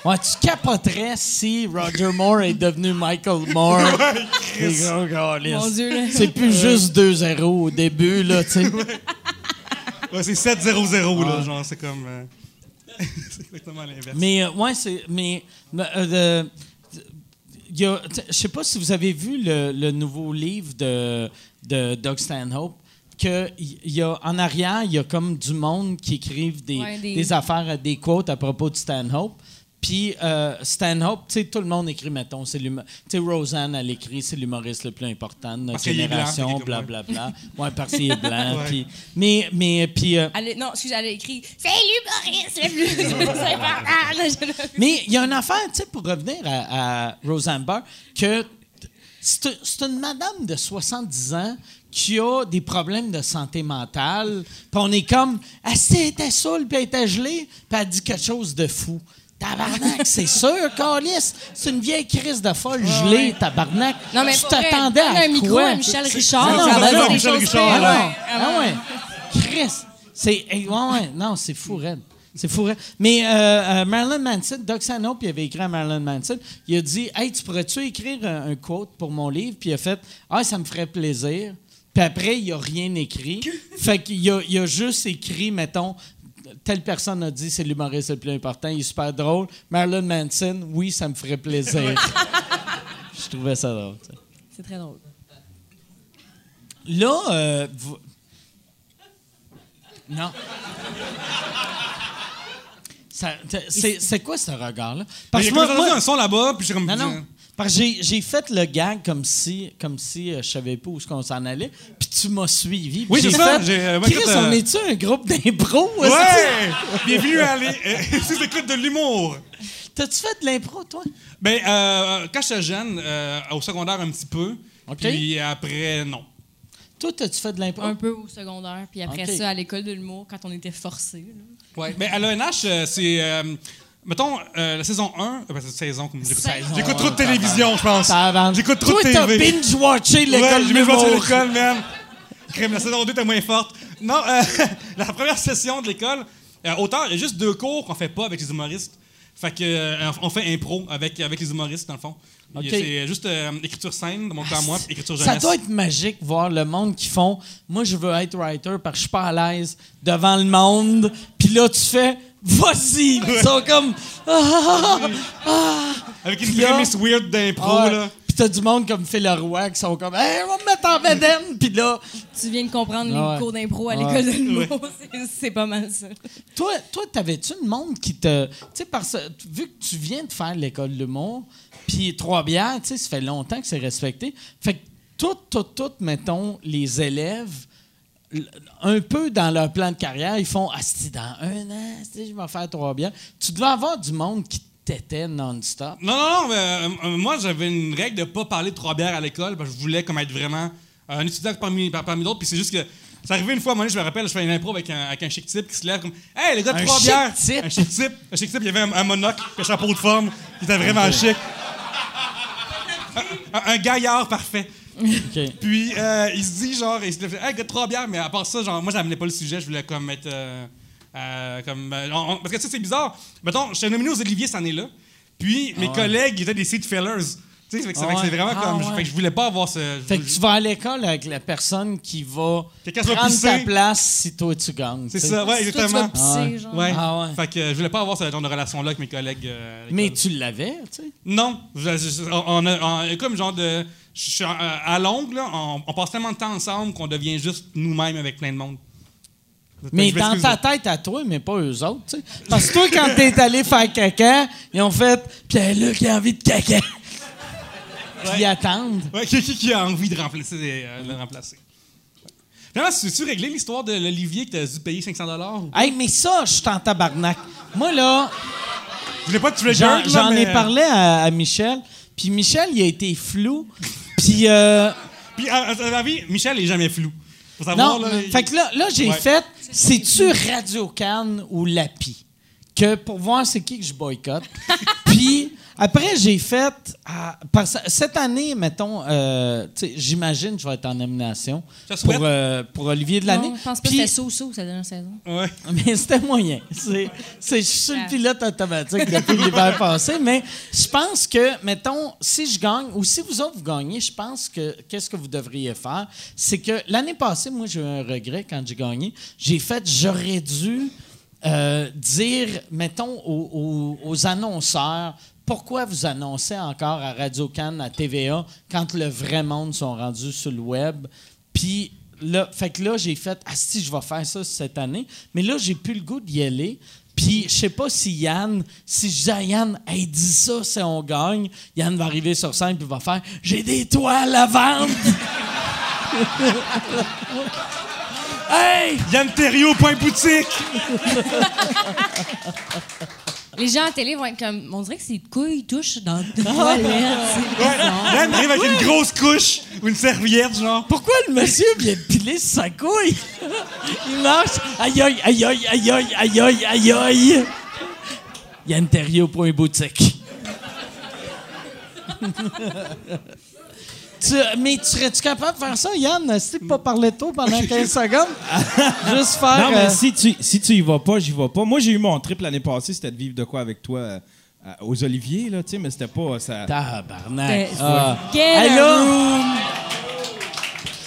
Ouais, tu capoterais si Roger Moore est devenu Michael Moore. [laughs] Chris. C'est gros, câlisse. Mon Dieu, là. C'est plus juste 2-0 au début, là, tu sais. Ouais, c'est 7-0-0, là, genre, c'est comme. euh, [laughs] c'est exactement l'inverse. Mais, euh, ouais, c'est. Mais. euh, euh, Je sais pas si vous avez vu le, le nouveau livre de, de Doug Stanhope. Que il y a, en arrière, il y a comme du monde qui écrivent des, Ouais, des- des affaires, des quotes à propos de Stanhope. Puis euh, Stanhope, tu sais, tout le monde écrit, mettons, c'est Tu sais, Roseanne, elle écrit, c'est l'humoriste le plus important de notre Parce génération, fait qu'il est comme blablabla. Ouais, parce qu'il est [laughs] blanc. Ouais. mais, mais, puis... euh, non, excusez, elle a écrit C'est l'humoriste le plus [laughs] important. Mais il y a une affaire, tu sais, pour revenir à, à Roseanne Barr, que c'est une madame de 70 ans qui a des problèmes de santé mentale. Puis on est comme, elle était saoule, puis elle était gelée, puis elle dit quelque chose de fou. Tabarnak, c'est [laughs] sûr, Calis. C'est une vieille crise de folle gelée, tabarnak. Non, mais tu t'attendais à un micro à Michel Richard, Non. Michel Richard, Ah ouais, ah. Chris, c'est eh, ouais, non, c'est fou raide. C'est fou. Mais euh, euh, Marilyn Manson, Doug Stanhope, il avait écrit à Marilyn Manson, il a dit "Hey, tu pourrais-tu écrire un, un quote pour mon livre? Puis il a fait "Ah, ça me ferait plaisir." Puis après, il a rien écrit. fait qu'il a, il a juste écrit mettons Telle personne a dit c'est l'humoriste le plus important, il est super drôle. Marilyn Manson, oui, ça me ferait plaisir. [laughs] Je trouvais ça drôle. C'est très drôle. Là, euh, vous- non. C'est quoi ce regard-là? Parce que moi- un son là-bas, puis j'ai comme. non, non. Parce que j'ai, j'ai fait le gag comme si, comme si euh, je savais pas où est-ce qu'on s'en allait, puis tu m'as suivi. puis Oui, j'ai c'est ça, fait, euh, moi, Chris, écoute, euh, on est-tu un groupe d'impro? Ouais! Bienvenue à les. euh, [laughs] C'est écoute de l'humour. T'as-tu fait de l'impro, toi? Ben, euh, quand j'étais jeune, euh, au secondaire un petit peu. Puis après, non. Toi, t'as-tu fait de l'impro? Un peu au secondaire, puis après ça, à l'école de l'humour, quand on était forcés. là. Ouais. Ben, à l'ENH, euh, c'est. Mettons, euh, la saison 1. euh, ben, c'est saison, comme j'écoute. Saison J'écoute trop de télévision, je pense. Tabarnak. J'écoute trop Toi, de t'as TV. binge-watché l'école de j'ai mis le à l'humour. l'école, man. Crème, la saison 2 était moins forte. Non, euh, [laughs] la première session de l'école, euh, autant, il y a juste deux cours qu'on fait pas avec les humoristes. Fait que, euh, on fait impro avec, avec les humoristes, dans le fond. Ok. C'est juste euh, écriture scène, de mon cas à moi, puis écriture Ça jeunesse. doit être magique voir le monde qui font Moi, je veux être writer parce que je suis pas à l'aise devant le monde. Puis là, tu fais Vas-y! Ils sont comme Ah! Ah! Avec une prémisse weird d'impro, Ah, là. Puis t'as du monde comme Phil Leroy qui sont comme Hey, on va me mettre en bedaine! Puis là, Tu viens de comprendre Ah ouais. les cours d'impro à Ah l'école de l'humour. [laughs] C'est- C'est pas mal ça. toi, toi t'avais-tu le monde qui te. Tu sais, parce vu que tu viens de faire l'école de l'humour, puis Trois-Bières, tu sais, ça fait longtemps que c'est respecté. Fait que tout, tout, tout, mettons, les élèves, un peu dans leur plan de carrière, ils font Ah, c'est dans un an, je vais faire Trois-Bières. Tu devais avoir du monde qui t'était non-stop. Non, non, non, mais, euh, euh, moi, j'avais une règle de pas parler de trois bières à l'école, parce que je voulais comme être vraiment un étudiant parmi, par- parmi d'autres, puis c'est juste que. C'est arrivé une fois, donné, je me rappelle, je fais une impro avec un, avec un chic type qui se lève comme Hey, les gars de trois bières! type? Un chic type! Un chic type, il y avait un, un monocle, un chapeau de forme, il était vraiment chic. Un gaillard parfait. [laughs] Puis euh, il se dit genre, il se lève, hey, trois bières, mais à part ça, genre, moi, j'amenais pas le sujet, je voulais comme être. euh, euh, comme, euh, on- on- parce que tu sais, c'est bizarre. Mettons, j'étais nominé aux Olivier cette année-là, puis mes collègues ils étaient des seat fillers. Tu sais, fait que c'est Ah fait que c'est ouais. vraiment Ah comme. ouais. Fait que je voulais pas avoir ce. Fait que tu vas à l'école avec la personne qui va prendre ta place si toi tu gagnes. C'est ça, ouais, Toi, tu exactement. vas pisser, genre. Ouais. Ah ouais. Fait que euh, je voulais pas avoir ce genre de relation-là avec mes collègues. euh, Mais tu l'avais, tu sais. Non. Je- je- on, on a, on- comme genre de. Je en- à longue, là, on, on passe tellement de temps ensemble qu'on devient juste nous-mêmes avec plein de monde. Mais dans ta tête à toi, mais pas eux autres, tu sais. Parce que toi, quand t'es allé faire caca, ils ont fait Pierre-Luc a envie de caca. [laughs] Puis ils attendent. Ouais, qui, qui- qui a envie de remplacer, euh, le remplacer? Finalement, tu réglé l'histoire de l'Olivier que t'as dû payer 500 ou... Hey, mais ça, je suis en tabarnak. Moi, là, Je voulais pas te j'en ai mais- parlé à, à Michel. Puis Michel, il a été flou. Puis, euh, Puis, à, à ton avis, Michel est jamais flou. Faut savoir, non. là, il- Fait que là, là j'ai Ouais. fait c'est-tu Radio Cannes ou Lapi? Que pour voir c'est qui que je boycotte. [laughs] Puis après, j'ai fait. ah, parce- cette année, mettons, euh, j'imagine que je vais être en nomination pour, euh, pour Olivier de l'année. Je pense pas que Puis- c'était so-so, cette dernière saison. Ouais. [laughs] mais c'était moyen. C'est, c'est, je suis le Ah. pilote automatique depuis l'hiver passé. Mais je pense que, mettons, si je gagne ou si vous autres vous gagnez, je pense que qu'est-ce que vous devriez faire, c'est que l'année passée, moi, j'ai eu un regret quand j'ai gagné. J'ai fait, j'aurais dû euh, dire, mettons, aux, aux- aux annonceurs. Pourquoi vous annoncez encore à Radio Cannes, à TVA, quand le vrai monde sont rendus sur le web? Puis là, fait que là, j'ai fait, ah si, je vais faire ça cette année. Mais là, j'ai plus le goût d'y aller. Puis je sais pas si Yann, si je dis à Yann, hey, dis ça si on gagne, Yann va arriver sur scène puis va faire, j'ai des toiles à vendre. [laughs] hey! Yann Terriot, point boutique! [laughs] Les gens à télé vont être comme. On dirait que ses couilles touchent dans ta toilette. c'est Ouais. bizarre. Yann arrive avec une grosse couche ou une serviette, genre. Pourquoi le monsieur vient de piler sur sa couille? Il marche. Aïe aïe, aïe aïe, aïe aïe, aïe aïe, aïe aïe. Yann Terriot, point boutique. Tu- mais tu serais-tu capable de faire ça, Yann? Si tu pas parler toi pendant 15 [laughs] secondes? Juste faire. Non, mais euh, si tu, si tu y vas pas, j'y vais pas. Moi, j'ai eu mon trip l'année passée, c'était de vivre de quoi avec toi euh, euh, aux Oliviers, là, tu sais, mais c'était pas. Ça... Tabarnak. Ah. Hey, là.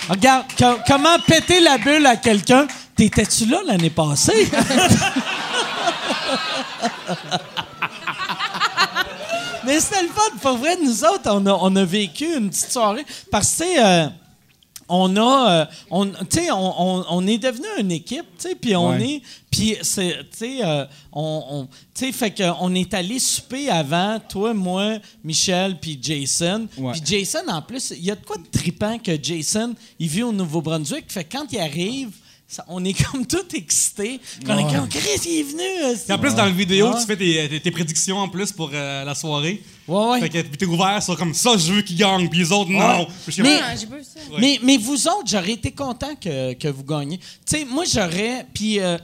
Regarde, co- comment péter la bulle à quelqu'un? T'étais-tu là l'année passée? [laughs] Mais c'était le fun. Pour vrai, nous autres, on a, on a vécu une petite soirée. Parce que, euh, on a, euh, on, tu sais, on, on- on est devenu une équipe, tu sais, puis on Ouais. est, puis c'est, tu sais, euh, on, on- fait qu'on est allé souper avant, toi, moi, Michel, puis Jason. Puis Jason, en plus, il y a de quoi de trippant que Jason, il vit au Nouveau-Brunswick, fait que quand il arrive, ça- on est comme tout excités. On est comme, Chris, il est venu. euh, Puis en plus, dans la vidéo, Ouais. tu fais tes, tes- tes prédictions en plus pour euh, la soirée. Ouais, ouais. Fait que t'es ouvert sur comme ça, je veux qu'ils gagnent, puis les autres, non. Mais-. Mais, mais vous autres, j'aurais été content que, que vous gagniez. Tu sais, moi, j'aurais. Puis. euh,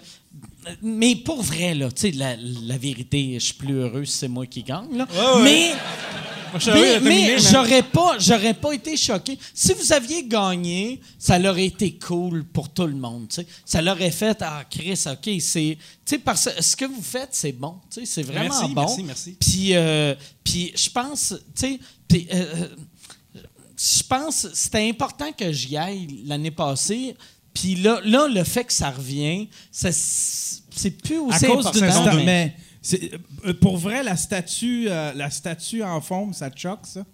mais pour vrai, là, tu sais, la, la vérité, je suis plus heureux si c'est moi qui gagne, là. ouais. Mais. Mais, mais j'aurais pas, j'aurais pas été choqué. Si vous aviez gagné, ça aurait été cool pour tout le monde. tu sais. Ça l'aurait fait, ah Chris, ok, c'est, tu sais, parce que ce que vous faites, c'est bon. tu sais, C'est vraiment Merci, bon. merci, merci. Puis, euh, puis je pense, tu sais, euh, euh, je pense c'était important que j'y aille l'année passée. Puis là, là, le fait que ça revient, ça, c'est plus À aussi cause important. d'une sta- mais- euh, pour vrai, la statue, euh, la statue en forme, ça te choque, ça?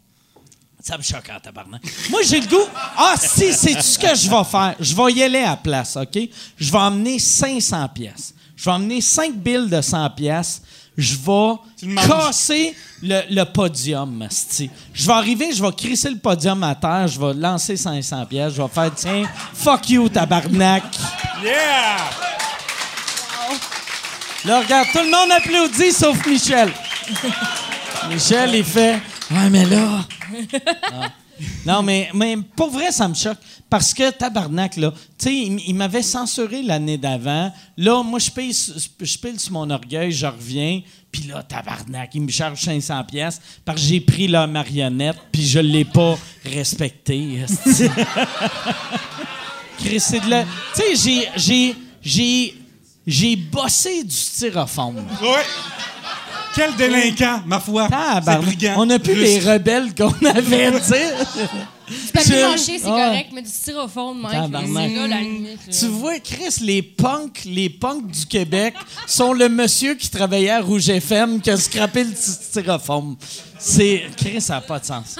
Ça me choque en tabarnak. Moi, j'ai le goût. Ah, si, c'est ce que je vais faire. Je vais y aller à la place, OK? Je vais emmener 500 pièces. Je vais emmener 5 billes de 100 pièces. Je vais casser le, le podium, asti. Je vais arriver, je vais crisser le podium à terre, je vais lancer 500 pièces, je vais faire, tiens, fuck you, tabarnak. Yeah! Là, regarde, tout le monde applaudit sauf Michel. [laughs] Michel, il fait Ouais, mais là. Ah. [laughs] Non, mais, mais pour vrai, ça me choque. Parce que, tabarnak, là, tu sais, il, m'avait censuré l'année d'avant. Là, moi, je pile, je pile sur mon orgueil, je reviens. Puis là, tabarnak, il me charge 500 pièces parce que j'ai pris leur marionnette, puis je l'ai pas respecté. esti. [laughs] Chris, c'est de la... Tu sais, j'ai... j'ai... bossé du styrofoam. Ouais! Quel délinquant, ma foi! C'est brigand. On a plus Russe. les rebelles qu'on avait, tu sais. Du papier mâché, c'est Ah. correct, mais du styrofoam, Tabarnak. c'est là la limite. Tu vois, Chris, les punks, les punks du Québec sont le monsieur qui travaillait à Rouge FM qui a scrappé le styrofoam. C'est... Chris, ça n'a pas de sens.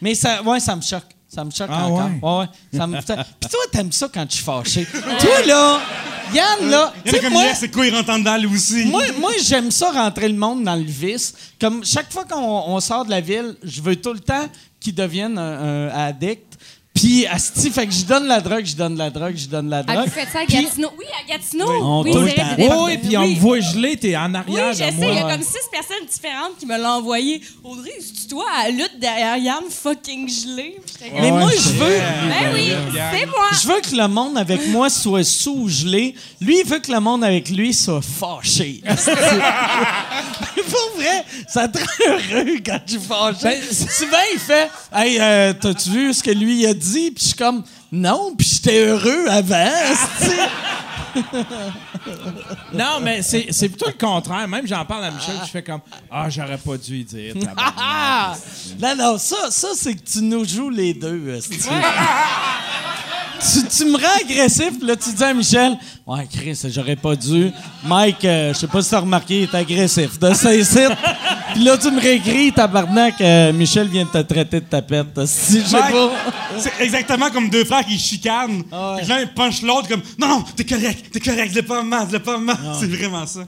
Mais ça, ouais, ça me choque. Ça me choque Ah encore. ouais? Ouais. Ça me... Puis toi, t'aimes ça quand je suis fâché. toi, là, Yann, là, Il y tu en a sais, comme moi, c'est quoi, il rentre en lui aussi? moi, moi j'aime ça rentrer le monde dans le vice. Comme chaque fois qu'on on sort de la ville, je veux tout le temps qu'ils deviennent un, un addict. Puis, asti, fait que je donne la drogue, je donne la drogue, je donne la Ah, drogue. vous faites ça à Puis- Gatineau? Oui, à Gatineau. On Oui, vrai, temps. c'est des- Oui, puis on me voit gelé, t'es en Oui, arrière je de sais, moi. il y a comme six personnes différentes qui me l'ont envoyé. Audrey, c'est toi à la lutte derrière Yann fucking gelé? Mais moi, je veux, Ben oui, c'est moi. je veux que le monde avec moi soit sous gelé. Lui, il veut que le monde avec lui soit fâché. [laughs] Pour vrai, ça te rend heureux quand tu es fâché. Souvent, il fait Hey, euh, t'as-tu vu ce que lui a dit? Puis je suis comme Non, puis j'étais heureux avant. [laughs] [laughs] Non, mais c'est plutôt le contraire. Même j'en parle à Michel, je fais comme Ah, j'aurais pas dû y dire. [laughs] Ah! Non, non, ça, ça c'est que tu nous joues les deux. [laughs] tu, tu me rends agressif, là, tu dis à Michel, Ouais, Chris, j'aurais pas dû. Mike, euh, je sais pas si t'as remarqué, il est agressif. De sites. Puis là, tu me réécris, tabarnak, euh, Michel vient de te traiter de tapette. Si je sais Mike, pas. C'est exactement comme deux frères qui chicanent. Ah ouais. Puis L'un punch l'autre comme Non, non, t'es correct, t'es correct, dis pas mal, dis pas mal. C'est vraiment ça.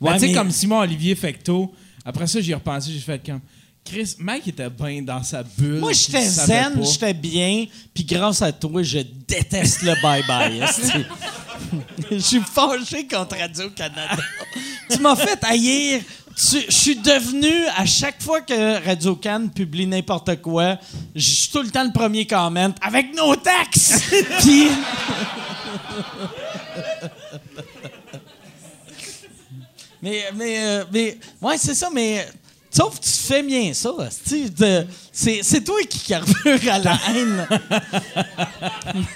Ben, Ouais, tu sais, mais- comme Simon Olivier Fecto, après ça, j'y ai repensé, j'ai fait comme Chris, Mike était bien dans sa bulle. Moi, j'étais zen, j'étais bien, puis grâce à toi, je déteste le bye-bye. [laughs] Je suis fâché contre Radio-Canada. tu m'as fait haïr. Je suis devenu, à chaque fois que Radio-Can publie n'importe quoi, je suis tout le temps le premier comment avec nos taxes. [laughs] Puis. Mais, mais, euh, mais, ouais, c'est ça, mais. Sauf que tu fais bien ça. C'est c'est toi qui carbure à la haine.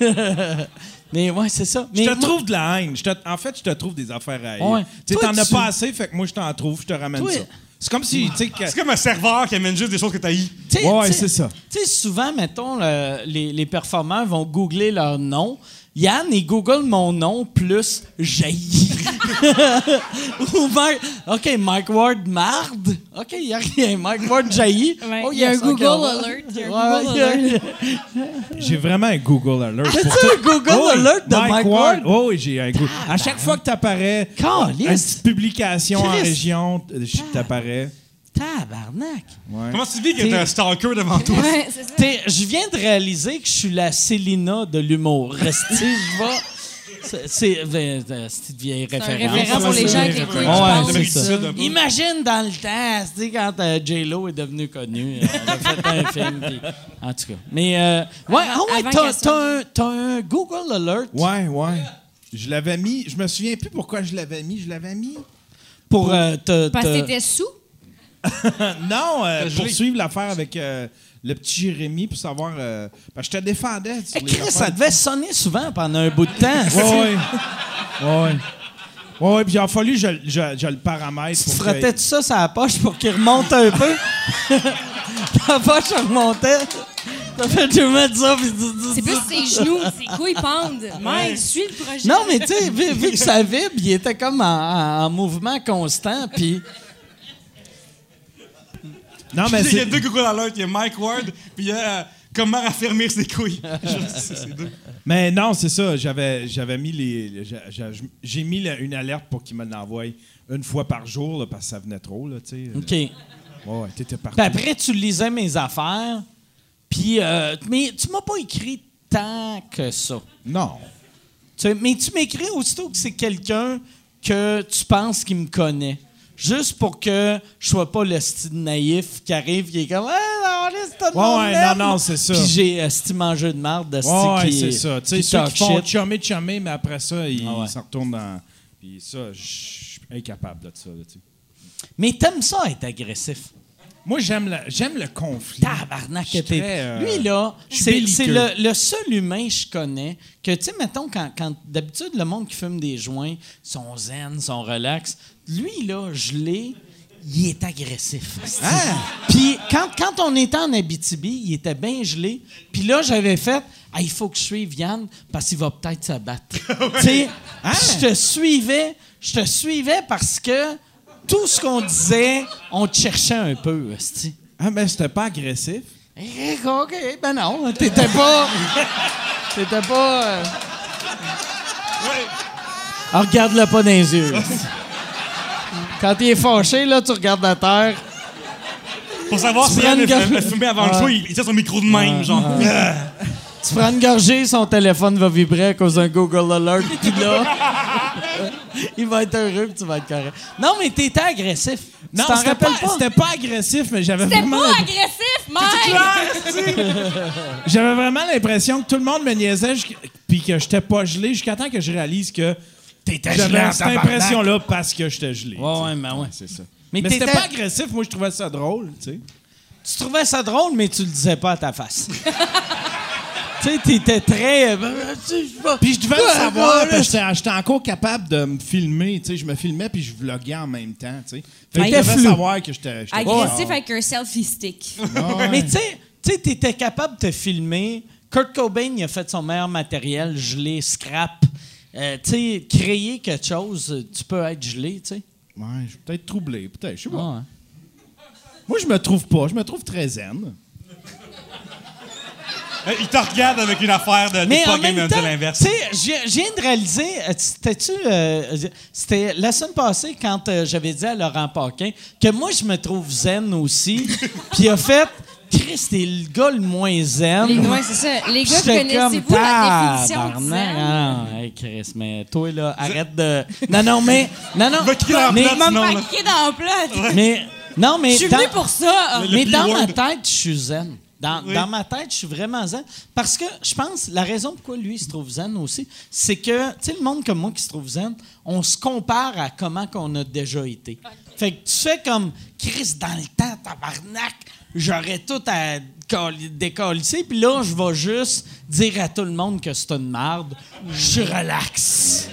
[laughs] mais ouais, c'est ça. Je te moi- trouve de la haine. Je te- en fait, je te trouve des affaires à haïr. Ouais. Tu t'en as pas assez, fait que moi, je t'en trouve, je te ramène Toi- ça. C'est comme si, que- C'est comme un serveur qui amène juste des choses que t'as eu. Ouais, c'est ça. Tu sais, souvent, mettons, le- les, les performeurs vont googler leur nom. Yann, il google mon nom plus jaillit. [laughs] Ou Mike... OK, Mike Ward marde. OK, il n'y a rien. Mike Ward jaillit. Ouais, Oh, il y a un Google Alert. J'ai vraiment un Google Alert. Ça. un Google Oh Alert de Mike, Ward? Oh oui, j'ai un Google. À chaque fois que tu apparais, une petite publication en région, euh, t'apparais. Tabarnak. Ouais. Comment tu dis qu'il y a un stalker devant toi? Ouais, c'est ça. T'sais, je viens de réaliser que je suis la Célina de l'humour. Restez, je vais. C'est- C'est ben, euh, c'est une vieille C'est un référence. référent pour les gens qui Ouais, ça. Un peu. Imagine dans le temps, tu sais, quand euh, J-Lo est devenue connue, elle a fait un film. puis- en tout cas. Mais, euh, ouais, ah ouais, t'as, un, t'as un Google Alert Ouais, ouais. Je l'avais mis. Je me souviens plus pourquoi je l'avais mis. Je l'avais mis. pour euh, te. Parce que t'étais sous? [laughs] non, euh, Je pour l'ai. suivre l'affaire avec euh, le petit Jérémy, pour savoir. euh, parce que je te défendais. sur Eh, les Chris, affaires. ça devait sonner souvent pendant un bout de temps. Ouais. Ouais, ouais, puis il a fallu que je, je, je le paramètre. Tu pour que- frottais tout ça sur la poche pour qu'il remonte un peu? [laughs] Ta poche remontait. T'as fait tu mettre ça. puis tu- tu- C'est plus ses genoux, ses couilles pendent. Mike, suis le projet. Non, mais tu sais, vu, vu que ça vibre, il était comme en, en- en mouvement constant. Puis Non, mais Il y a deux Google Alert. Il y a Mike Ward, puis il y a euh, comment raffermir ses couilles. [laughs] C'est deux. Mais non, c'est ça. J'avais, j'avais mis les. j'ai- j'ai- J'ai mis la- une alerte pour qu'il me l'envoie une fois par jour, là, parce que ça venait trop, là, tu sais. OK. Puis Ouais, ouais, t'étais partout. après, tu lisais mes affaires. Puis, euh, mais tu m'as pas écrit tant que ça. Non. Tu sais, mais tu m'écris aussitôt que c'est quelqu'un que tu penses qui me connaît. Juste pour que je sois pas le style naïf qui arrive qui est comme hey, non, tout Ouais, ouais, non, non, c'est ça. Puis j'ai un style mangeur de marde de style Ouais, ouais, c'est ça. Tu sais, ceux qui font chummer, chummer, mais après ça, ils Ah s'en retournent dans. Puis ça, je suis incapable de ça, là. Mais t'aimes ça être agressif? Moi, j'aime le, j'aime le conflit. Tabarnak, euh, Lui, là, c'est c'est le, le seul humain que je connais que, tu sais, mettons, quand, quand d'habitude, le monde qui fume des joints sont zen, sont relax. Lui, là, je l'ai, il est agressif. Ah! Puis quand, quand on était en Abitibi, il était bien gelé. Puis là, j'avais fait, Ah, il faut que je suive Yann parce qu'il va peut-être se battre. [laughs] tu sais, Ah! je te suivais, je te suivais parce que tout ce qu'on disait, on te cherchait un peu. Ah, mais c'était pas agressif. Eh, OK, ben non, t'étais pas. T'étais pas. euh, Ah, regarde-le pas dans les yeux. [laughs] Quand il est fâché, là, tu regardes la terre. Pour savoir Tu si elle a fumé avant le show, il tient son micro de même, genre. Tu prends une gorgée, son téléphone va vibrer à cause d'un Google Alert, puis là, il va être heureux, puis tu vas être correct. Non, mais t'étais agressif. Non, tu t'en c'était rappelles pas, pas? c'était pas agressif, mais j'avais C'était vraiment, pas agressif, Mike! j'avais vraiment l'impression que tout le monde me niaisait jusqu'- puis que j'étais pas gelé jusqu'à temps que je réalise que T'étais j'avais cette impression-là parce que j'étais gelé. Ouais, sais. ouais, mais ouais. C'est ça. Mais, Mais c'était t'étais- pas agressif, moi je trouvais ça drôle, tu sais. Tu trouvais ça drôle, mais tu le disais pas à ta face. [laughs] tu sais, t'étais très. euh, Puis je devais le savoir, parce que j'étais j'étais encore capable de me filmer, tu sais, je me filmais puis je vloguais en même temps, tu sais. Fait que je T'étais devais flou. savoir que j'étais j'étais Agressif avec un selfie stick. Mais tu sais, tu sais, t'étais capable de te filmer. Kurt Cobain, il a fait son meilleur matériel, gelé, scrap. Euh, tu sais, créer quelque chose, tu peux être gelé, tu sais. Ouais, je suis peut-être troublé, peut-être, je sais pas. Ouais. Moi je me trouve pas, je me trouve très zen. Euh, Il te regarde avec une affaire de Mais pas game temps, l'inverse. tu sais, je viens- de réaliser, euh, c'était-tu, euh, c'était la semaine passée quand euh, j'avais dit à Laurent Paquin que moi je me trouve zen aussi, [laughs] puis il a fait, Chris, t'es le gars le moins zen. Les, ouais, c'est ça. Les gars, connaissez-vous la définition de tabarnak. zen? Ah non, hey, Chris, mais toi, là, arrête de... Non, non, mais... Non, non, Va en mais, là. dans le plat. mais... Non, mais... Je suis dans- venu pour ça. Le mais dans ma tête, je suis zen. Dans, Oui. dans ma tête, je suis vraiment zen. Parce que je pense, la raison pourquoi lui il se trouve zen aussi, c'est que, tu sais, le monde comme moi qui se trouve zen, on se compare à comment qu'on a déjà été. Fait que tu fais comme, Chris, dans le temps, tabarnak, j'aurais tout à décalisser, puis là, je vais juste dire à tout le monde que c'est une marde. Je relaxe.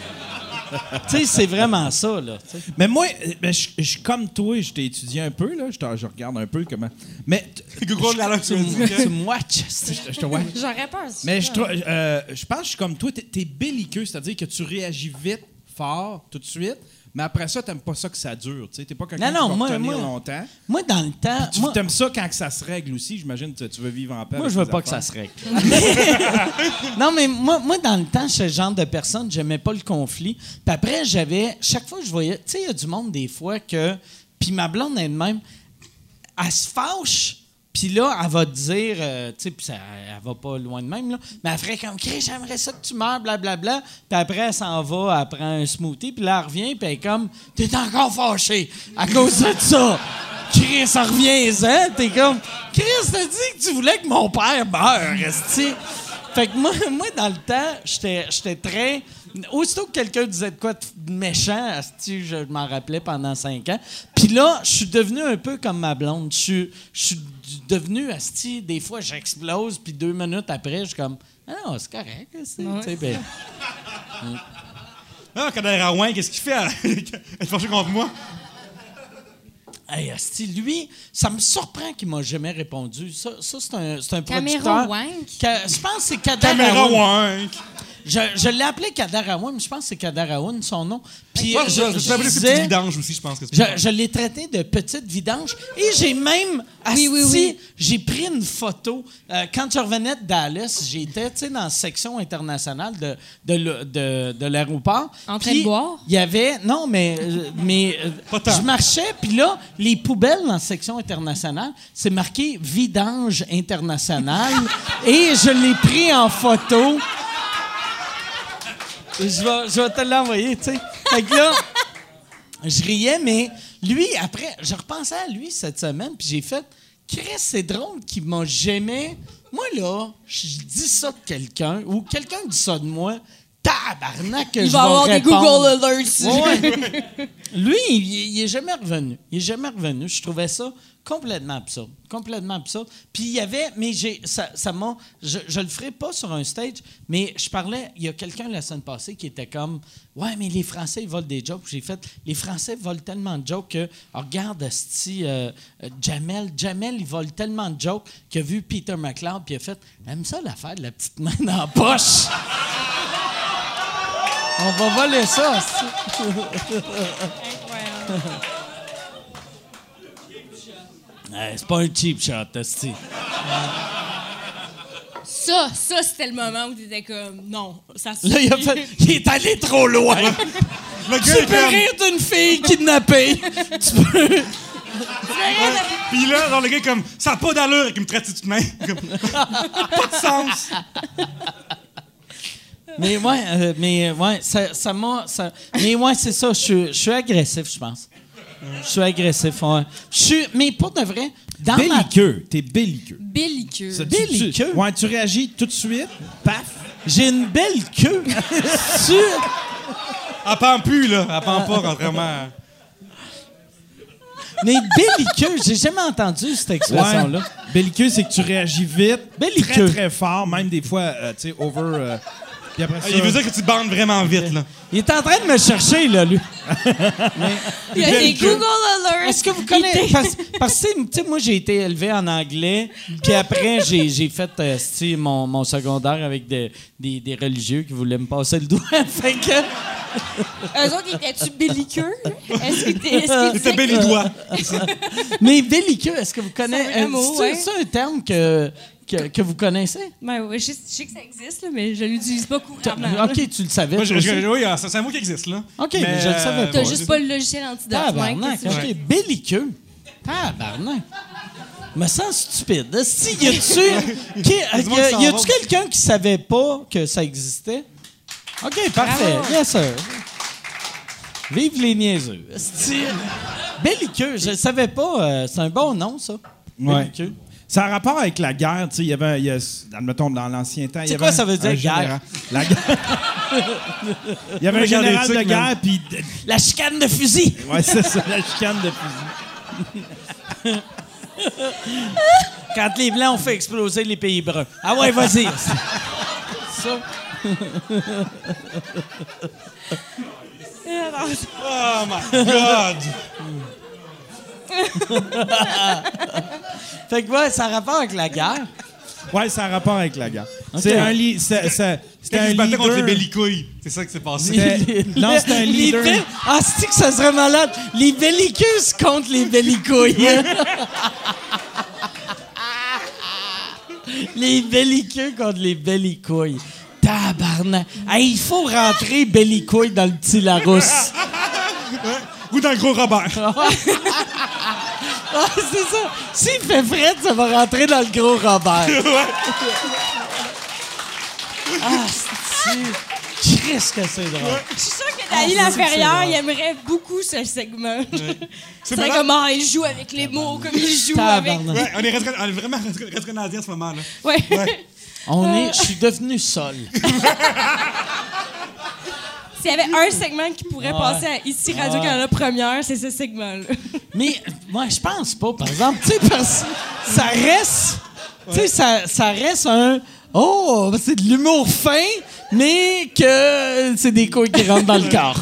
tu sais, c'est vraiment ça, là. Mais moi, ben, je je suis comme toi, je t'ai étudié un peu, là, je, te- je regarde un peu comment. Mais [laughs] Google la Tu tu me me dis que- tu me watches. je te vois. J'aurais peur. Mais je, euh, je pense que je suis comme toi, t'es, t'es belliqueux, c'est-à-dire que tu réagis vite fort tout de suite, mais après ça, t'aimes pas ça que ça dure. Tu sais, t'es pas quelqu'un Non, non, qui va moi- retenir moi- longtemps. Moi, dans le temps. Tu moi, aimes ça quand que ça se règle aussi, j'imagine. Tu, tu veux vivre en paix. Moi, je veux pas que ça se règle. [laughs] non, mais moi, moi, dans le temps, je suis le genre de personne, j'aimais pas le conflit. Puis après, j'avais. Chaque fois que je voyais. Tu sais, il y a du monde, des fois, que. Puis ma blonde elle-même, elle se fâche. Puis là, elle va te dire, euh, tu sais, puis elle va pas loin de même, là, mais elle ferait comme, Chris, j'aimerais ça que tu meurs, blablabla. Puis après, elle s'en va, elle prend un smoothie, puis là, elle revient, puis elle est comme, t'es encore fâché à cause de ça. Chris, revient, hein? T'es comme, Chris, t'as dit que tu voulais que mon père meure. Fait que moi, moi dans le temps, j'étais très. Aussitôt que quelqu'un disait de quoi de méchant, esti, je m'en rappelais pendant cinq ans. Puis là, je suis devenu un peu comme ma blonde. Je suis devenu, esti, des fois, j'explose, puis deux minutes après, je suis comme, ah non, c'est correct. esti. Tu sais, ben, Ah, Kader Aouin, qu'est-ce qu'il fait? Elle? [laughs] Est fâchée contre moi. Hey, asti, lui, ça me surprend qu'il m'a jamais répondu. Ça, ça c'est un, c'est un Caméra producteur. wank? Ca- je pense que c'est Kader Caméra wank. Je, je l'ai appelé Kader Aoun, mais je pense que c'est Kader Aoun, son nom. Puis Moi, je, je, je, disais- petits vidanges aussi, je pense que c'est je, je l'ai traité de petite vidange. Et j'ai même asti, Oui, oui, oui. j'ai pris une photo. Euh, quand je revenais de Dallas j'étais tu sais dans la section internationale de de, le- de, de l'aéroport. En train Puis, de boire? il y avait non mais euh, mais euh, je marchais puis là les poubelles dans la section internationale c'est marqué vidange international [laughs] et je l'ai pris en photo je vais, je vais te l'envoyer, tu sais. Fait que là, je riais, mais lui, après, je repensais à lui cette semaine, puis j'ai fait, Chris, c'est drôle qu'il m'a jamais. Moi, là, je dis ça de quelqu'un, ou quelqu'un dit ça de moi, tabarnak, que Il je va vais avoir des. Google Alerts. Ouais. [laughs] Lui, il, il est jamais revenu. Il est jamais revenu. Je trouvais ça complètement absurde. Complètement absurde. Puis il y avait, mais j'ai, ça, ça m'a, je, je le ferai pas sur un stage, mais je parlais, il y a quelqu'un la semaine passée qui était comme, ouais, mais les Français, ils volent des jokes. J'ai fait, les Français volent tellement de jokes que, oh, regarde, esti, euh, euh, Jamel, Jamel, il vole tellement de jokes qu'il a vu Peter McLeod, puis il a fait, aime ça l'affaire de la petite main dans la poche. On va voler ça. Hey, c'est pas un cheap shot, esti. Ça, ça, c'était le moment où tu étais comme, non, ça se Là, il, a fait, il est allé trop loin. Le gars tu est peux comme- rire d'une fille kidnappée. tu peux... Puis là, genre, le gars est comme, ça n'a pas d'allure, qu'il me traite de main? Comme, pas de sens. Mais ouais, euh, mais ouais, ça, ça m'a. ça- Mais ouais, c'est ça. Je suis- je suis agressif, je pense. Je suis agressif, ouais. Je suis, mais pour de vrai, dans ma Belliqueux. T'es belliqueux. belliqueux. Ça, tu- tu- Belliqueux? Ouais, tu réagis tout de suite. Paf. J'ai une belle queue. [laughs] Tu- Elle pend plus, là. Elle pend pas, contrairement à... Mais belliqueux, j'ai jamais entendu cette expression-là. Belliqueux, c'est que tu réagis vite. Belliqueux. Très, très fort. Même des fois, euh, tu sais, over. euh, puis après ça. Ah, Il veut dire que tu bandes vraiment vite, là. Il est en train de me chercher, là, lui. [laughs] Il y a des. Google Alerts. Est-ce que vous connaissez. Parce, parce que, tu sais, moi, j'ai été élevé en anglais, puis après, j'ai j'ai fait euh, mon, mon secondaire avec des, des, des religieux qui voulaient me passer le doigt. [laughs] fait que. Eux autres, étaient-tu belliqueux? Est-ce que t'es. est-ce que C'était tu- bel doigt. Mais belliqueux, est-ce que vous connaissez. C'est un vrai mot, c'est- ouais. c'est un terme que, que, que vous connaissez? Ben ouais, je, sais- je sais que ça existe, là, mais je l'utilise pas couramment. Ok, tu le savais. Moi, toi je, je- aussi? oui, ah, c'est un mot qui existe, là. Ok, mais je le savais T'as pas. juste pas le logiciel antidote. Tabarnak, ok. Belliqueux. Tabarnak. Me sens stupide. Si, y a-tu. [laughs] Qui- y a-tu quelqu'un qui savait pas que ça existait? OK, parfait. Bien sûr. Vive les niaiseux. Belliqueux, je le savais pas. euh, c'est un bon nom, ça. Ouais. Belliqueux. Ça a rapport avec la guerre, tu sais, il y avait, il y a, admettons, dans l'ancien temps, il y C'est avait quoi ça un- veut dire, guerre? général- La guerre. [laughs] il y avait un général de guerre, puis... La chicane de fusil. Ouais, c'est ça, la chicane de fusil. [laughs] Quand les Blancs ont fait exploser les pays bruns. Ah ouais, vas-y. [laughs] ça. Oh my God! [laughs] Fait que ouais, ça a rapport avec la guerre. Ouais, ça a rapport avec la guerre. C'est un li- c'est- c'est- C'était un battaient contre les leader. bellicouilles. C'est ça qui s'est passé. C'était- [laughs] Non, c'est un Les leader. be- Ah, c'est que ça serait malade? Les bellicus contre les bellicouilles. [laughs] les bellicus contre les bellicouilles. Tabarnak. Hey, il faut rentrer bellicouille dans le petit Larousse. Ou dans le gros Robert. [laughs] Ah, c'est ça. S'il fait frais, ça va rentrer dans le gros Robert. [laughs] Ah, c'est... Qu'est-ce que c'est drôle. Je suis sûre que Dany Laferrière, il aimerait beaucoup ce segment. C'est marrant. comment il joue avec les mots, comme il joue avec... Ouais, on est, resté- on est vraiment resté canadien en ce moment. là. Ouais. On est... Je suis devenu sol. [laughs] S'il y avait un segment qui pourrait passer à ici Radio Canada Première, c'est ce segment-là. [laughs] Mais moi, je pense pas, par exemple. Tu sais, parce que ça reste. Tu sais, ça, ça reste un. Oh, c'est de l'humour fin, mais que c'est des couilles qui rentrent dans le corps.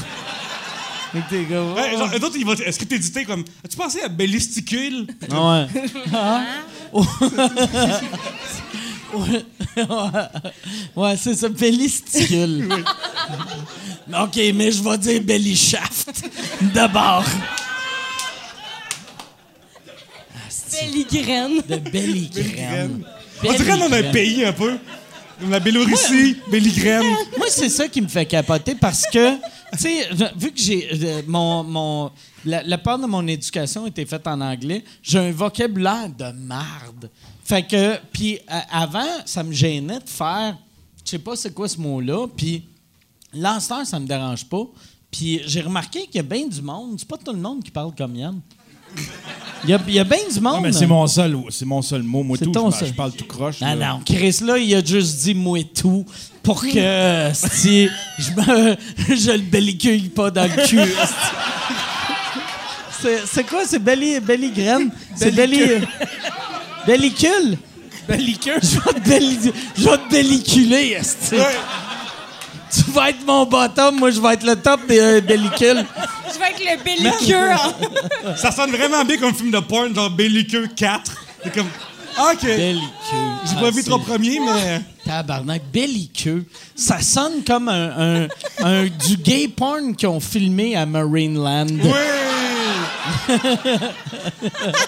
[laughs] T'es comme, Ouais, genre, vont est-ce que t'hésitais comme. As-tu pensé à Bellisticule? Ouais. [laughs] Ah. Ouais. [laughs] Ouais, c'est ça, bellisticule. [laughs] OK, mais je vais dire belly-shaft d'abord. Belligraine. De belly-graine. On dirait dans un pays un peu. La Biélorussie, Belligraine. [laughs] Moi, c'est ça qui me fait capoter parce que, tu sais, vu que j'ai. euh, mon, mon, la, la part de mon éducation était faite en anglais, j'ai un vocabulaire de marde. Fait que, puis à- avant, ça me gênait de faire, je sais pas c'est quoi ce mot-là, puis l'instant, ça me dérange pas. Puis j'ai remarqué qu'il y a bien du monde, c'est pas tout le monde qui parle comme Yann. Il y a, il y a bien du monde. Ouais, mais c'est mon seul, c'est mon seul mot. Moi, C'est tout, ton je, seul. je parle tout croche. Non, là. non, Chris, là, il a juste dit moi tout pour que [laughs] si je me je le bellicule pas dans le cul. [laughs] c'est quoi, c'est belly, belly graine? C'est belly. Bellicule? Bellicule. Je vais te, belli- je vais te belliculer, esti. Tu vas être mon bottom, moi je vais être le top des euh, bellicules. Je vais être le belliqueux. en- Ça sonne vraiment bien comme film de porn, genre Bellicule 4. C'est comme. ah, OK. Bellicule. J'ai Ah, pas vu c'est- trois premiers, mais. Tabarnak, belliqueux. Ça sonne comme un, un- un- du gay porn qu'ils ont filmé à Marineland. Oui!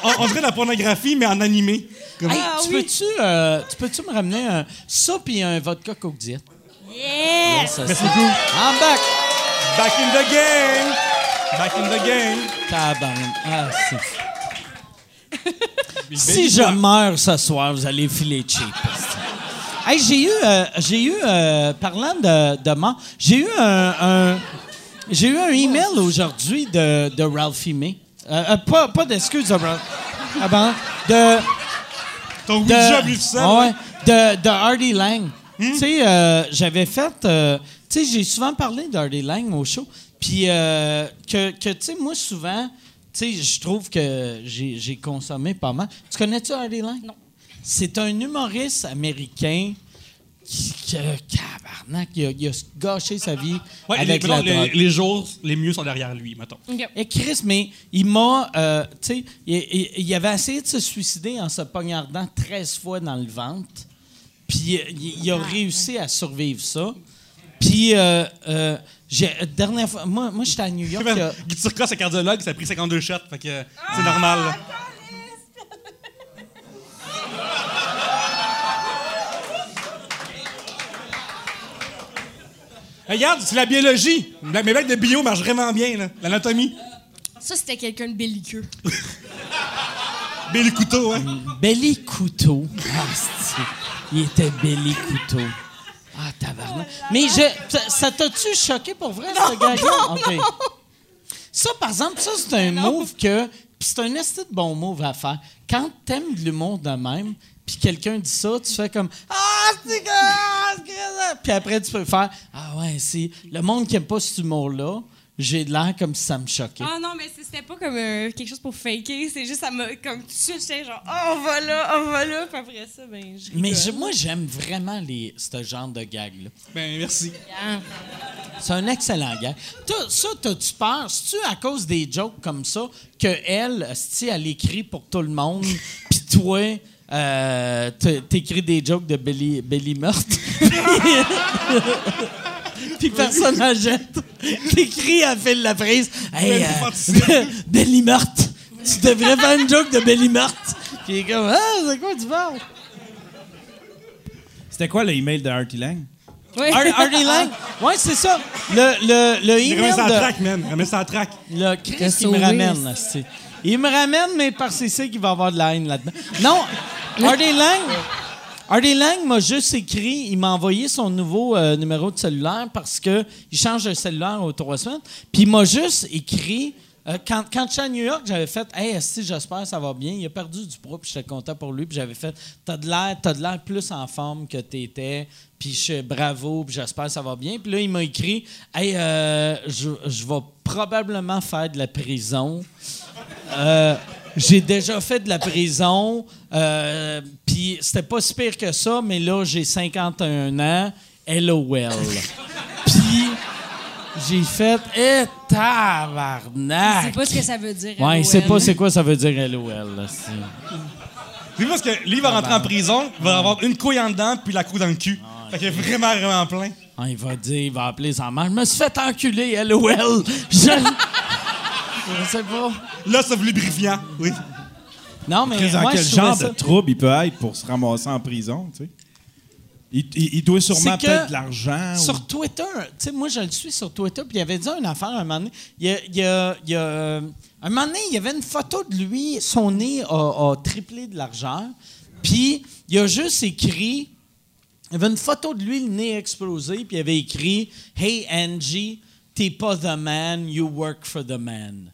On, on dirait de la pornographie, mais en animé. Comme- Hey, Ah tu, oui. peux-tu, euh, tu peux-tu me ramener un, ça puis un vodka Coke Diet? Yes! Ça, Merci c'est- beaucoup. I'm back! Back in the game! Back in the game! Tabarnak. Ah, c'est- si je meurs ce soir, vous allez filer cheap. Hey, j'ai eu, euh, j'ai eu euh, parlant de, de mort, j'ai eu un, un- j'ai eu un email aujourd'hui de, de Ralphie May. Euh, euh, pas, pas d'excuses de Ralph. Ah ben, de, Ton de, Ouija ça. Ouais, de, de Hardy Lang. Tu sais, euh, j'avais fait. euh, tu sais, j'ai souvent parlé d'Hardy Lang au show. Puis euh, que, que tu sais, moi, souvent, tu sais, je trouve que j'ai j'ai consommé pas mal. Tu connais-tu Hardy Lang? Non. C'est un humoriste américain qui, cabarnak, il a, il a gâché sa vie Ouais, avec les, la mettons, les, drogue. les jours les mieux sont derrière lui, mettons. Et Chris, mais il m'a. euh, tu sais, il, il- il avait essayé de se suicider en se poignardant 13 fois dans le ventre. Puis il, il a réussi à survivre ça. Puis, euh, euh, j'ai- dernière fois. Moi, moi j'étais à New York. Guy Turcos, c'est cardiologue, ça a pris 52 shots, fait que c'est normal. là. Regarde, c'est la biologie. Mes mecs de bio marchent vraiment bien, là. L'anatomie. Ça, c'était quelqu'un de belliqueux. [laughs] Billy Couteau, hein? Belly Couteau. Ah, c'est- il était Belly Couteau. Ah, tabarnak. Mais je, ça- t'a-tu choqué pour vrai, ce gars-là? OK. Ça, par exemple, ça, c'est un move que. Puis c'est un esti de bon move à faire. Quand t'aimes de l'humour de même, puis quelqu'un dit ça, tu fais comme Ah, c'est Puis après, tu peux faire Ah, ouais, c'est. Le monde qui aime pas cet humour-là, j'ai de l'air comme si ça me choquait. Ah non, mais c'était pas comme euh, quelque chose pour faker. C'est juste, ça m'a comme tout de suite, j'étais genre, oh, on va là, on va là. Puis après ça, ben, je Mais je- moi, j'aime vraiment les, ce genre de gag-là. Ben, merci. C'est un excellent. Toi, ça, t'as-tu peur? C'est-tu à cause des jokes comme ça que elle, si elle écrit pour tout le monde, [laughs] puis toi, euh, t'écris des jokes de Belly, Belly meurtre. [laughs] Puis personne n'en jette. T'écris à Phil la prise. Hey, euh, [laughs] Belly meurtre. Tu devrais faire une joke de Belly meurtre. Puis il est comme, ah, c'est quoi tu parles? C'était quoi l'email de Artie Lang? Oui. Ar- Artie [laughs] Lang? Ouais, c'est ça. Le, le, le email ça à la de. track, man. Remets ça à la track. Le Christ, T'as il me ramène, là, c'est- Il me ramène, mais que c'est qu'il va avoir de la haine là-dedans. Non, Artie Lang, Artie Lang m'a juste écrit, il m'a envoyé son nouveau euh, numéro de cellulaire parce que il change de cellulaire aux trois semaines. Puis il m'a juste écrit. euh, quand, quand j'étais à New York, j'avais fait Hey, si j'espère ça va bien. Il a perdu du poids, puis j'étais content pour lui. Puis j'avais fait T'as de l'air, t'as de l'air plus en forme que t'étais. Puis je bravo, puis j'espère ça va bien. Puis là, il m'a écrit Hey, euh, je, je vais probablement faire de la prison. Euh, j'ai déjà fait de la prison, euh, puis c'était pas si pire que ça, mais là, j'ai 51 ans, LOL. puis j'ai fait, eh, Je tabarnak! sais pas ce que ça veut dire. Ouais, il sait pas c'est quoi ça veut dire LOL. là, c'est- Lui, parce que lui, il va rentrer en prison, il va avoir une couille en dedans, puis la couille dans le cul. Fait qu'il est vraiment, vraiment plein. Ah, il va dire, il va appeler sa mère, je me suis fait enculer, LOL! Je... Je sais pas. Là, c'est lubrifiant. Oui. Non, mais Dans moi, quel je genre ça- de trouble il peut être pour se ramasser en prison, tu sais? Il, il- il doit sûrement peut-être de l'argent. ou- Sur Twitter, tu sais, moi, je le suis sur Twitter, puis il avait dit une affaire un moment donné. Il y a, il y a- il y a, un moment donné, il y avait une photo de lui, son nez a, a triplé de largeur, puis il a juste écrit. Il y avait une photo de lui, le nez explosé, puis il avait écrit Hey Angie, t'es pas the man, you work for the man.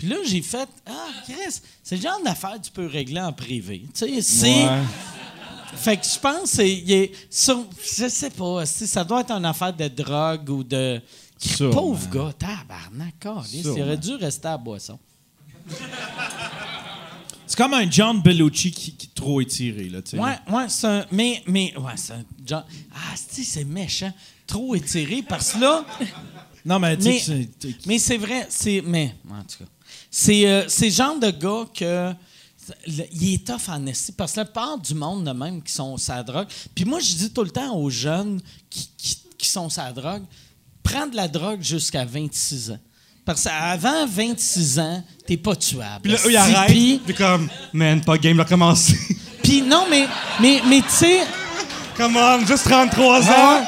Puis là, j'ai fait Ah, Chris, c'est le genre d'affaire que tu peux régler en privé. Tu sais, c'est. Ouais. Fait que je pense que est sur- je sais pas, si ça doit être une affaire de drogue ou de Sûrement. pauvre gars, tabarnak, il aurait dû rester à la boisson. C'est comme un John Bellucci qui, qui est trop étiré, là, tu sais. Ouais, ouais, c'est un mais mais ouais, c'est un genre ah, c'est c'est méchant, trop étiré parce que là Non, mais tu sais Mais- Mais c'est vrai, c'est. Mais, en tout cas. C'est euh, le genre de gars que. le- il est tough en esti parce que la part du monde de même qui sont sa drogue. Puis moi, je dis tout le temps aux jeunes qui, qui, qui sont sa drogue, prends de la drogue jusqu'à 26 ans. Parce qu'avant 26 ans, t'es pas tuable. Puis là, eux, ils arrêtent. Puis- comme, man, pas game, là, commencer. [laughs] Puis non, mais, mais, mais tu sais. Come on, juste 33 Ah ans.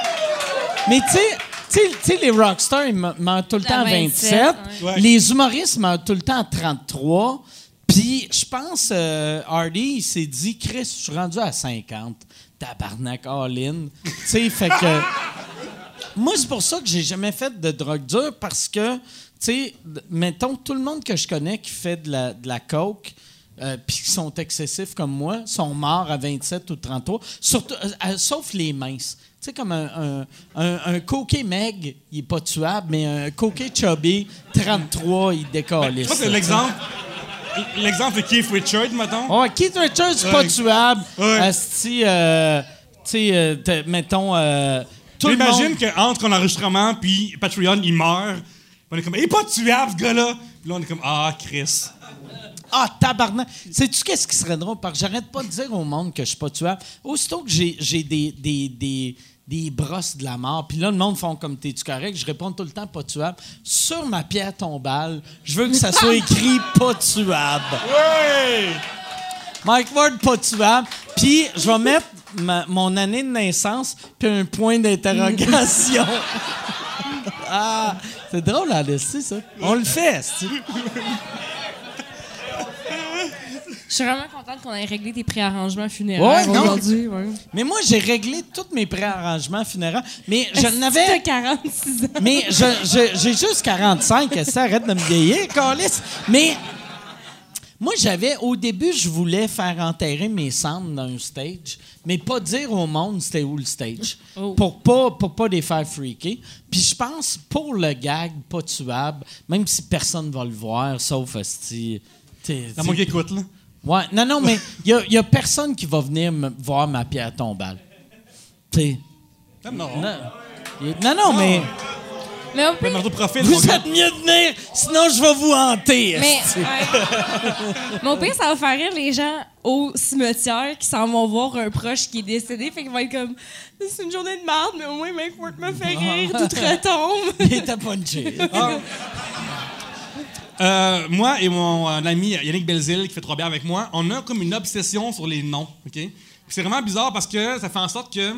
Mais tu sais, tu sais- les rockstars, ils me- meurent tout le temps à 27. 27, ouais. Les humoristes meurent tout le temps à 33. Puis je pense, euh, Hardy, il s'est dit, Chris, je suis rendu à 50. Tabarnak, all-in. [laughs] tu sais, fait que. Moi, c'est pour ça que j'ai jamais fait de drogue dure parce que, tu sais, mettons, tout le monde que je connais qui fait de la, de la coke, euh, puis qui sont excessifs comme moi, sont morts à 27 ou 33, surtout, euh, euh, sauf les minces. Tu sais, comme un, un, un, un coquet meg, il est pas tuable, mais un coquet chubby, 33, il décolle. Je pense que l'exemple. L'exemple de Keith Richards, mettons. Oh, Keith Richards, c'est pas tuable. Ouais. Asti, euh, tu sais, euh, mettons, euh, J'imagine monde... qu'entre un enregistrement puis Patreon, il meurt. On est comme, il est pas tuable, ce gars-là. Puis là, on est comme, ah, Chris. Ah, tabarnak! Sais-tu qu'est-ce qui serait drôle? Parce que j'arrête pas de dire au monde que je suis pas tuable. Aussitôt que j'ai, j'ai des, des, des, des brosses de la mort, puis là, le monde font comme t'es-tu correct? Je réponds tout le temps pas tuable. Sur ma pierre tombale, je veux que ça soit écrit [laughs] pas tuable. Ouais! Mike Ward, pas tuable. Puis je vais mettre ma- mon année de naissance, puis un point d'interrogation. [laughs] ah, c'est drôle à laisser, ça. On le fait. [laughs] Je suis vraiment contente qu'on ait réglé tes préarrangements funéraires Ouais, non. aujourd'hui. Ouais. Mais moi, j'ai réglé tous mes préarrangements funéraires. Mais je n'avais. 46 ans? Mais j'ai juste 45. Ça arrête de me vieillir, Carlis. Mais moi, j'avais. Au début, je voulais faire enterrer mes cendres dans un stage, mais pas dire au monde c'était où le stage. Oh. Pour pas, pour pas les faire freaker. Puis je pense, pour le gag pas tuable, même si personne va le voir, sauf si. C'est moi qui écoute, là. Ouais, non, non, mais il n'y a, personne qui va venir me voir ma pierre tombale. Tu sais. Non. Non, non, non, mais. Mais au pire, profil, Vous êtes mieux de venir, sinon je vais vous hanter. mais, ouais. Mais au pire, ça va faire rire les gens au cimetière qui s'en vont voir un proche qui est décédé. Fait qu'ils vont être comme C'est une journée de merde, mais au moins Mike Ward me fait rire, tout retombe. [laughs] Il était punché. [laughs] Euh, moi et mon euh, ami Yannick Belzil, qui fait trois bières avec moi, on a comme une obsession sur les noms. C'est vraiment bizarre parce que ça fait en sorte que,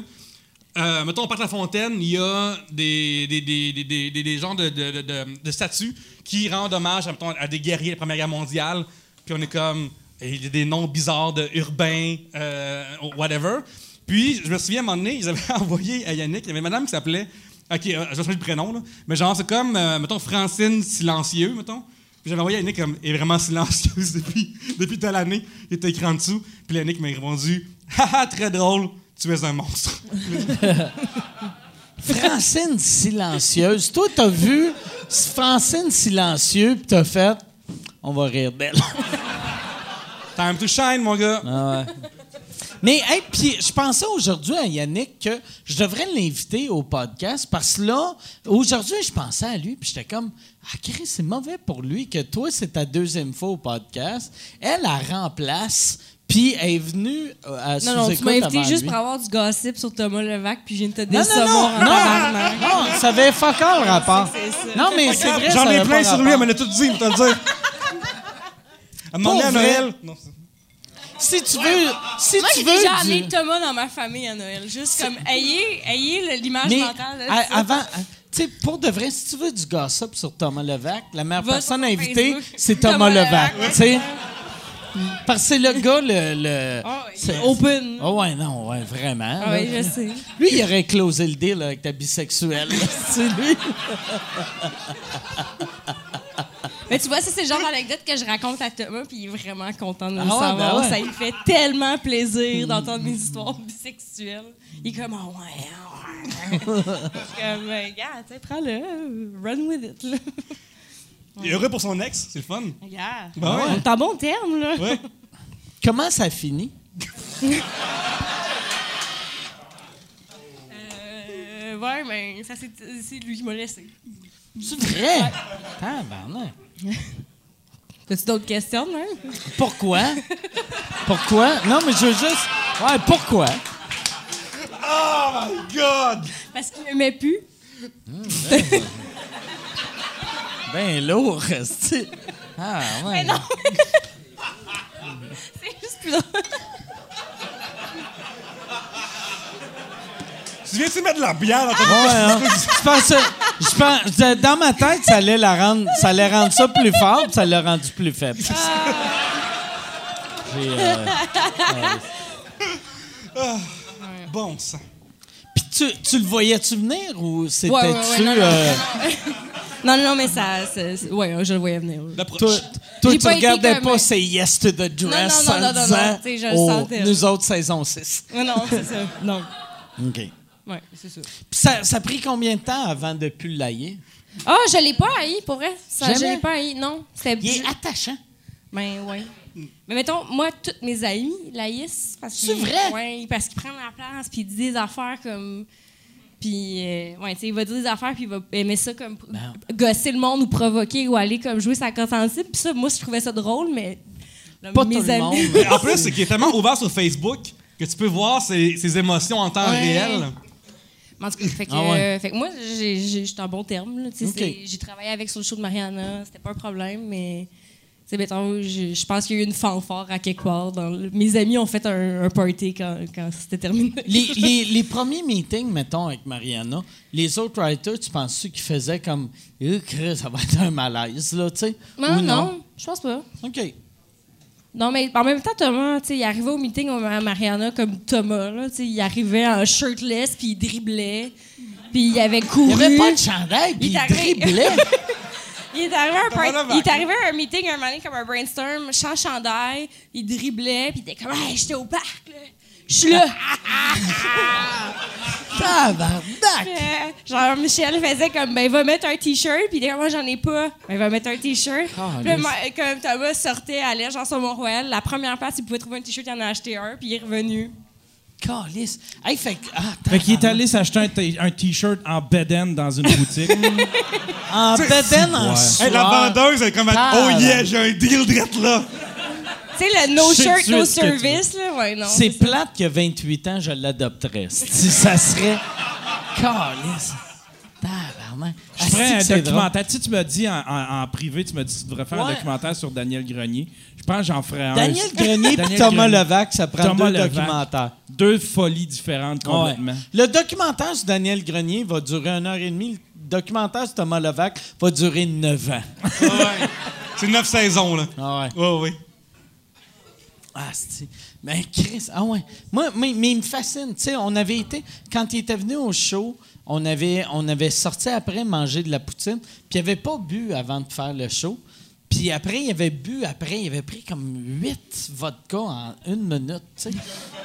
euh, mettons, au Parc La Fontaine, il y a des, des, des, des, des, de, de, de- de- statues qui rendent hommage mettons, à des guerriers de la Première Guerre mondiale. Puis on est comme. Il y a des noms bizarres de urbains, euh, whatever. Puis je me souviens, à un moment donné, ils avaient [laughs] envoyé à Yannick, il y avait une madame qui s'appelait. Ok, euh, je vais changer le prénom, là. Mais genre, c'est comme, euh, mettons, Francine Silencieux, mettons. Puis j'avais envoyé à Yannick comme, elle est vraiment silencieuse [laughs] depuis, depuis telle année. Il était écrit en dessous. Puis Yannick m'a répondu, haha, très drôle, tu es un monstre. [laughs] Francine silencieuse. Toi, t'as vu Francine silencieux, puis t'as fait. On va rire d'elle. Time to shine, mon gars. Ah Mais, hey, puis je pensais aujourd'hui à Yannick que je devrais l'inviter au podcast parce que là, aujourd'hui, je pensais à lui, puis j'étais comme, ah, Chris, c'est mauvais pour lui que toi, c'est ta deuxième fois au podcast. Elle, elle remplace, puis elle est venue euh, à Non, non, tu sous-écoute m'as invité avant juste lui. pour avoir du gossip sur Thomas Levac, puis je viens de te Non, non, décevoir non, en non, tabarnak. non, ça avait fuck all rapport. C'est ça. Non, mais c'est vrai, J'en ça ai avait plein pas sur lui, elle rapport. me l'a tout dit, pour te le dire. Elle m'a demandé à Pour vrai? Noël. Non, c'est- Si tu veux, si Moi, tu j'ai veux déjà du- amené Thomas dans ma famille à Noël. Juste comme, ayez, ayez l'image mentale. de à- avant, à- tu sais, pour de vrai, si tu veux du gossip sur Thomas Levac, la meilleure Va personne invitée, Facebook. c'est Thomas, Thomas Levac. Levac. Tu sais, parce que c'est le gars le. le Ah c'est- open. Oh ouais, non, ouais, vraiment. Ah oui, là. je sais. Lui, il aurait closé le deal avec ta bisexuelle. là. [laughs] c'est lui. Mais tu vois, ça, c'est le genre d'anecdote que je raconte à Thomas, puis il est vraiment content de le Ah ouais, savoir. ben ouais. Ça lui fait tellement plaisir d'entendre mes histoires bisexuelles. Il est comme, ah ouais, ah ouais. Je suis comme, ben, gars, tu sais, prends-le, run with it, là. Il est heureux pour son ex, c'est le fun. Regarde. Ben ouais. On est en bon terme, là. Ouais. Comment ça finit? Euh, ouais, mais ça, c'est lui qui m'a laissé. C'est vrai? Tabarnak. [laughs] As-tu d'autres questions, même? Pourquoi? Pourquoi? Non, mais je veux juste. Ouais, pourquoi? Oh my God! Parce qu'il m'aimait plus. Ben lourd, [laughs] resti. Ah, ouais. Mais non! [laughs] c'est juste plus drôle. Tu viens-tu mettre de la bière dans ton Ouais, [laughs] hein. je pensais, je pense, dans ma tête, ça allait la rendre, ça allait rendre ça plus fort, puis ça l'a rendu plus faible. J'ai, euh, Bon sang. Puis tu, tu le voyais-tu venir ou c'était-tu... Ouais, ouais, ouais, non, non. euh, [laughs] Non, non, non, mais ça. c'est- c'est- ouais, je le voyais venir. La pro- toi, toi J'ai tu pas été regardais comme- pas ces Yes to the Dress Non, non, non, en non, non, disant non, tu sais, je le oh, sentais, là. nous autres, saison 6. Non, non, c'est ça. Non. OK. Ouais, c'est ça. Puis ça, ça a pris combien de temps avant de plus l'ailler? Ah, je l'ai pas haï, pour vrai. Ça, je Jamais? l'ai pas haï, non. C'était Il est attachant. Ben, ouais. Mais mettons, moi, toutes mes amis l'haïssent. parce C'est vrai? Ouais, parce qu'ils prennent la place, puis ils disent des affaires comme. Puis, euh, ouais, tu sais, il va dire des affaires, puis il va aimer ça comme Ben. gosser le monde ou provoquer ou aller comme jouer sa sensible. Puis ça, moi, je trouvais ça drôle, mais. là, Pas mes tout le amis. monde. Mais en plus, c'est qu'il est tellement ouvert sur Facebook que tu peux voir ses, ses émotions en temps Ouais. réel. Mais en tout cas, fait que, Ah ouais. euh, fait que moi, j'étais en bon terme. J'ai travaillé avec sur le show de Mariana, c'était pas un problème, mais. mettons, je, je pense qu'il y a eu une fanfare à quelque part. Dans le- mes amis ont fait un, un party quand, quand c'était terminé. Les, [laughs] les, les premiers meetings, mettons, avec Mariana, les autres writers, tu penses-tu qu'ils faisaient comme ça va être un malaise, là, tu sais? Non, Ou non, je pense pas. OK. Non, mais en même temps, Thomas, tu sais, il arrivait au meeting à Mariana comme Thomas. Là, tu sais, il arrivait en shirtless, puis il driblait, puis il avait couru. Il avait pas de chandail, puis Il driblait. [laughs] Il est arrivé à un, il est arrivé à un meeting un moment donné, comme un brainstorm, sans chandail, il driblait, puis il était comme hey, j'étais au parc, là. Je suis là. [laughs] Tabarnak! Euh, Genre, Michel faisait comme, ben, va mettre un t-shirt, puis comme, moi, j'en ai pas. Ben, va mettre un t-shirt. Puis là, mais- moi, comme Thomas sortait, allait, genre, sur Mont-Royal, la première place, il pouvait trouver un t-shirt, il en a acheté un, puis il est revenu. Calice. Hey, fait que. Ah, Fait qu'il est allé s'acheter un T-shirt en beden dans une boutique. [laughs] En bedaine, en Ouais. soie. Hey, la vendeuse, elle est comme Ah, Oh yeah, j'ai un deal direct là. Tu sais, le no shirt, no que service, là. Ouais, non. C'est plate qu'il y a 28 ans, je l'adopterais. Si ça serait. Calice. Tabarnak. Je ferais un que documentaire. Tu sais, tu m'as dit en, en- en privé, tu m'as dit que tu devrais faire Ouais. un documentaire sur Daniel Grenier. Je pense que j'en ferais un. Daniel Grenier et Thomas. Levac, ça prend Thomas deux Levac. documentaires. Deux folies différentes complètement. Ouais. Le documentaire sur Daniel Grenier va durer une heure et demie. Le documentaire sur Thomas Levac va durer neuf ans. Ouais. C'est neuf saisons, là. Ah ouais. Ouais, ouais. Ah, c'est. Mais Chris, ah ouais. Moi, mais, mais il me fascine. Tu sais, on avait été. Quand il était venu au show, on avait, on avait sorti après manger de la poutine, puis il avait pas bu avant de faire le show. Puis après, il avait bu, après, il avait pris comme huit vodka en une minute, tu sais.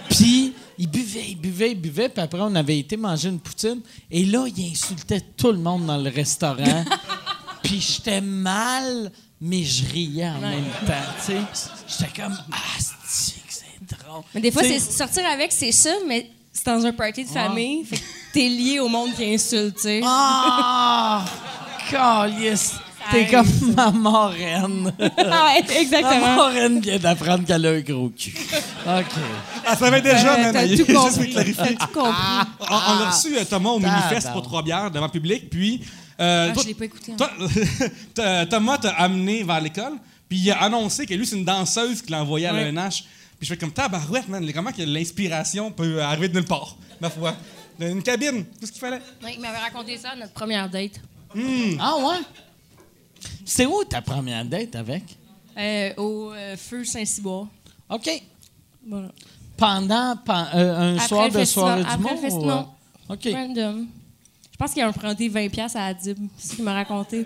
Puis il buvait, il buvait, il buvait, puis après, on avait été manger une poutine. Et là, il insultait tout le monde dans le restaurant. [laughs] puis j'étais mal, mais je riais en même temps, tu sais. J'étais comme, ah, c'est drôle. Mais des fois, c'est sortir avec, c'est ça, mais c'est dans un party de famille. Fait que t'es lié au monde qui insulte, tu sais. Ah! [laughs] Calice! T'es comme ma marraine. Ah ouais, ma exactement. marraine vient d'apprendre qu'elle a un gros cul. OK. Elle savait déjà, Euh, man. T'as [laughs] tout compris. T'as tout compris. On, on a reçu euh, Thomas au Minifest Tabarnak. pour trois bières devant le public, puis. euh, Ah, toi- je l'ai pas écouté. hein. toi- [laughs] t'as- Thomas t'a amené vers l'école, puis il a annoncé que lui, c'est une danseuse qui l'a envoyé à Ouais. l'ENH. Puis je fais comme tabarouette, man. Comment que l'inspiration peut arriver de nulle part, ma foi? Une cabine, tout ce qu'il fallait? Ouais, il m'avait raconté ça à notre première date. Ah ouais? C'est où ta première date avec? Euh, au euh, feu Saint-Cyboire. OK. Voilà. Pendant pen- euh, un Après soir de festival. soirée du monde? festi- ou, non. euh, OK. Random. Je pense qu'il a emprunté 20$ à Adib. C'est ce qu'il m'a raconté.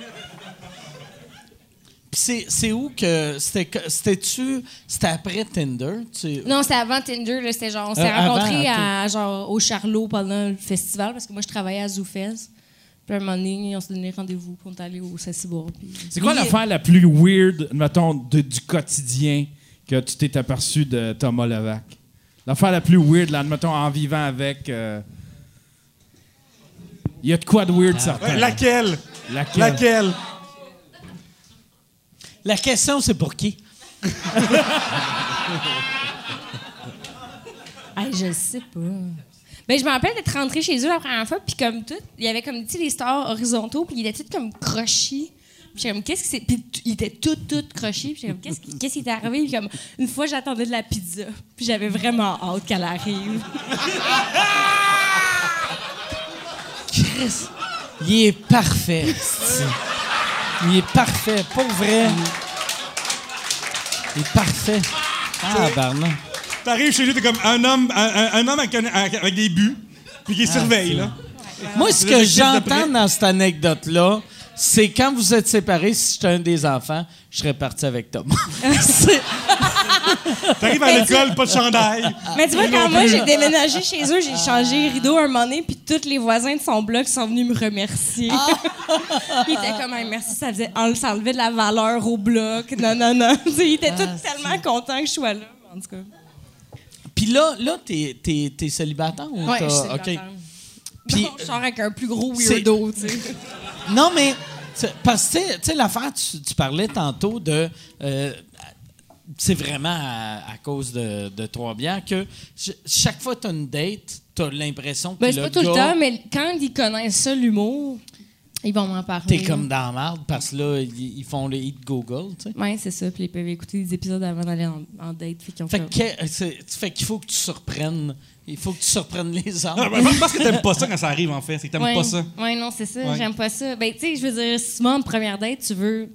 Puis c'est, où que. C'était, que- c'était-tu. C'était après Tinder? Tu... Non, c'était avant Tinder. là, C'était genre, on s'est Euh, avant, rencontrés à, genre, au Charlot pendant le festival parce que moi, je travaillais à Zoufès. Puis à un moment donné, on s'est donné rendez-vous pour aller au puis- C'est quoi l'affaire la plus weird, mettons, de- du quotidien que tu t'es aperçu de Thomas Levac? L'affaire la plus weird, là, mettons, en vivant avec. euh, Il y a de quoi de weird, laquelle? Laquelle? Laquelle? La question, c'est pour qui? [laughs] Ah, je sais pas. Ben, je me rappelle d'être rentrée chez eux la première fois, puis comme tout, il y avait comme, tu les stars horizontaux, puis il était tout comme crochis. Puis comme, qu'est-ce que c'est? Puis il était tout, tout crochis. Puis comme, qu'est-ce qui, qu'est-ce qui est arrivé? Puis comme, une fois, j'attendais de la pizza. Puis j'avais vraiment hâte qu'elle arrive. [laughs] Chris, il est parfait. [laughs] Il est parfait. Pour vrai. Il est parfait. Ah, Barnum. T'arrives chez lui, t'es comme un homme, un, homme avec, un- avec des buts, puis qui surveille, là. Moi, ce que j'entends dans cette anecdote-là, c'est quand vous êtes séparés, si j'étais un des enfants, je serais parti avec Thomas. [laughs] T'arrives à l'école, pas de chandail. Mais tu vois, quand moi, j'ai déménagé chez eux, j'ai changé les rideaux un moment donné, puis tous les voisins de son bloc sont venus me remercier. [laughs] Ils étaient comme, Hey, merci, ça, faisait, ça enlevait de la valeur au bloc. Non, non, non. [laughs] Tu sais, Ils étaient tous tellement contents que je sois là. En tout cas. Puis là, là t'es, t'es, t'es célibataire ou Ouais, t'as- je suis OK. célibataire. Puis- Non, je sors avec un plus gros C'est- weirdo, tu sais. Non, mais parce que tu sais- l'affaire, tu, tu parlais tantôt de. euh, c'est vraiment à, à cause de, de Trois-Bières que ch- chaque fois que tu as une date, tu as l'impression que Ben, c'est pas tout le temps, mais quand ils connaissent ça, l'humour, ils vont m'en parler. T'es comme dans la merde parce que là, ils, ils font le hit Google, tu sais. Ouais, c'est ça. Puis ils peuvent écouter des épisodes avant d'aller en, en date. Fait qu'ils ont Fait, qu'il faut que tu surprennes. Il faut que tu surprennes les hommes. Non, mais je pense que t'aimes pas ça quand ça arrive, en fait. C'est que t'aimes ouais. pas ça. Ouais, non, c'est ça. Ouais. J'aime pas ça. Ben, tu sais, je veux dire, si moi, en première date, tu veux.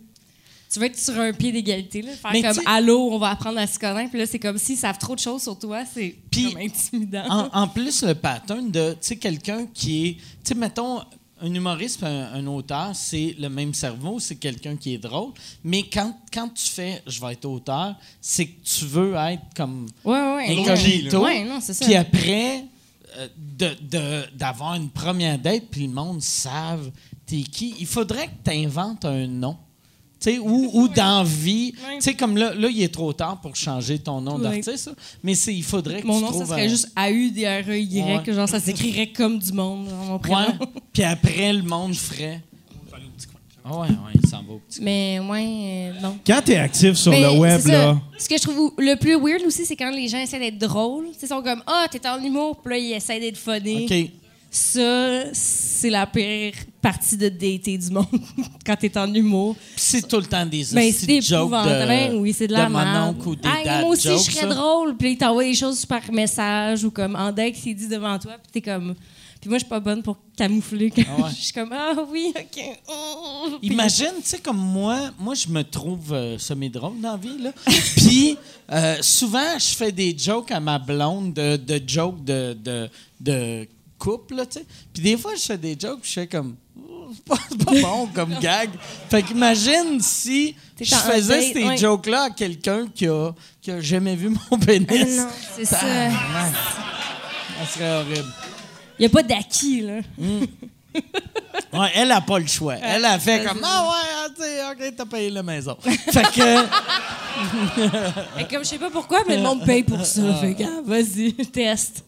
Tu veux être sur un pied d'égalité, là. Faire Mais comme Allô, on va apprendre à se connaître. Puis là, c'est comme s'ils savent trop de choses sur toi. C'est intimidant. En, en plus, le pattern de, tu sais, quelqu'un qui est, tu sais, mettons, un humoriste, un, un auteur, c'est le même cerveau, c'est quelqu'un qui est drôle. Mais quand, quand tu fais, je vais être auteur, c'est que tu veux être comme Ouais, ouais. incognito. Ouais, non, c'est ça. Puis après, euh, de- de- d'avoir une première date, puis le monde savent t'es qui. Il faudrait que tu inventes un nom. Tu sais, ou, ou d'envie. Ouais. Tu sais, comme là, là, il est trop tard pour changer ton nom d'artiste, mais c'est- il faudrait que Mon tu nom, ça serait un- juste A-U-D-R-E-Y. Ouais. Genre, ça s'écrirait comme du monde, genre, mon prénom. [laughs] Puis après, le monde ferait. Ah ouais, ouais, il s'en va au petit Mais, ouais, euh, non. Quand t'es actif sur Mais le web, ça. là, Ce que je trouve le plus weird aussi, c'est quand les gens essaient d'être drôles. Ils sont comme Ah, t'es en humour, puis là, ils essaient d'être funny. OK. Ça, c'est la pire partie de dater du monde [laughs] quand t'es en humour. C'est tout le temps des Ben, c'est de jokes épouvantable. Ben de, oui, c'est de la de mon oncle ou des Ah, dad moi aussi, jokes, je serais ça. drôle. Puis il t'envoie des choses par message ou comme en deck, il dit devant toi. Puis t'es comme. Puis moi, je suis pas bonne pour camoufler. quand Ah ouais. [laughs] Je suis comme Ah oui, OK. [laughs] Oh. Imagine, tu sais, comme moi, moi, je me trouve euh, semi-drôle dans la vie, là. Puis, euh, souvent, je fais des jokes à ma blonde, de, de jokes de, de, de couple, là, tu sais. Puis des fois, je fais des jokes, puis je fais comme... Oh, C'est [laughs] pas, c'est pas bon comme [laughs] gag. Fait qu'imagine si je faisais date, ces jokes-là à quelqu'un qui a, qui a jamais vu mon [laughs] pénis. Ah non, c'est ça. Ça serait horrible. Il n'y a pas d'acquis, là. Ouais, elle a pas le choix. Elle a fait comme ah ouais, ah, ok, t'as payé la maison. fait que Fait que comme je sais pas pourquoi, mais le monde paye pour ça. Fait que, ah, vas-y, teste.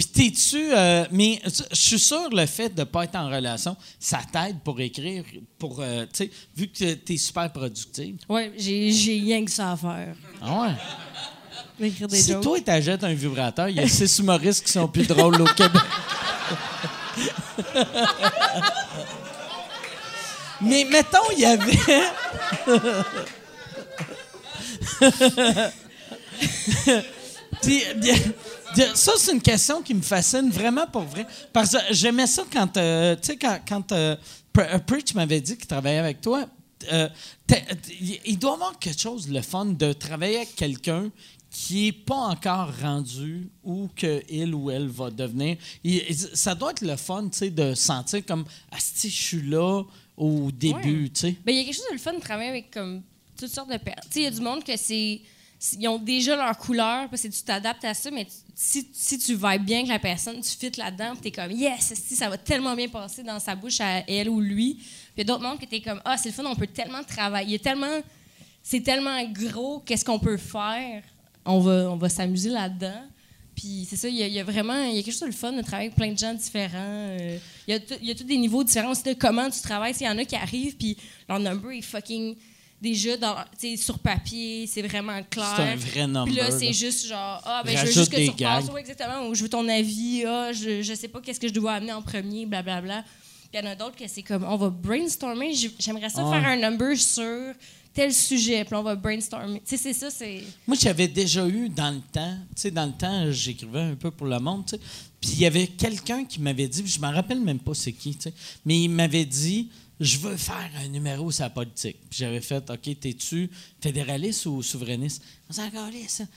Puis t'es-tu euh, mais je suis sûr le fait de pas être en relation, ça t'aide pour écrire pour euh, tu sais vu que t'es super productive. Ouais, j'ai j'ai rien que ça à faire. Ah ouais? D'écrire des Si jokes. toi t'achètes un vibrateur, il y a six humoristes qui sont plus drôles au Québec. [laughs] Mais mettons, il y avait. [laughs] Puis, ça, c'est une question qui me fascine vraiment pour vrai. Parce que j'aimais ça quand, euh, tu sais, quand, quand euh, euh, Preach m'avait dit qu'il travaillait avec toi. euh, il- doit y avoir quelque chose le fun de travailler avec quelqu'un qui n'est pas encore rendu où que il ou elle va devenir. Il- ça doit être le fun, tu sais, de sentir comme « Asti, je suis là au début Ouais. tu sais. Ben, il y a quelque chose de le fun de travailler avec comme toutes sortes de personnes. Tu sais, il y a du monde que c'est. Ils ont déjà leur couleur, parce que tu t'adaptes à ça, mais tu- si, si tu vas bien avec la personne, tu fites là-dedans, puis t'es comme, yes, esti, ça va tellement bien passer dans sa bouche à elle ou lui. Puis il y a d'autres mondes que t'es comme, ah, c'est le fun, on peut tellement travailler. Il y a tellement. C'est tellement gros, qu'est-ce qu'on peut faire? On va, on va s'amuser là-dedans. Puis c'est ça, il y, a, vraiment il y a quelque chose de le fun de travailler avec plein de gens différents. euh, il, y a tous des niveaux différents aussi de comment tu travailles. Il y en a qui arrivent, puis leur number est fucking déjà dans, sur papier, c'est vraiment clair. C'est un vrai number. Puis là, c'est juste genre, ah, ben, je veux juste que tu repasses. Ouais, exactement. Ou je veux ton avis. Ah, je, je sais pas qu'est-ce que je dois amener en premier, blablabla. Puis il y en a d'autres que c'est comme, on va brainstormer. J'aimerais ça Ouais. faire un number sur tel sujet. Puis on va brainstormer. Tu sais, c'est ça, c'est. Moi, j'avais déjà eu dans le temps, tu sais, dans le temps, j'écrivais un peu pour le monde, tu sais. Puis il y avait quelqu'un qui m'avait dit, je m'en rappelle même pas c'est qui, tu sais, mais il m'avait dit, je veux faire un numéro sur la politique. J'avais fait, OK, t'es-tu fédéraliste ou souverainiste? Ça.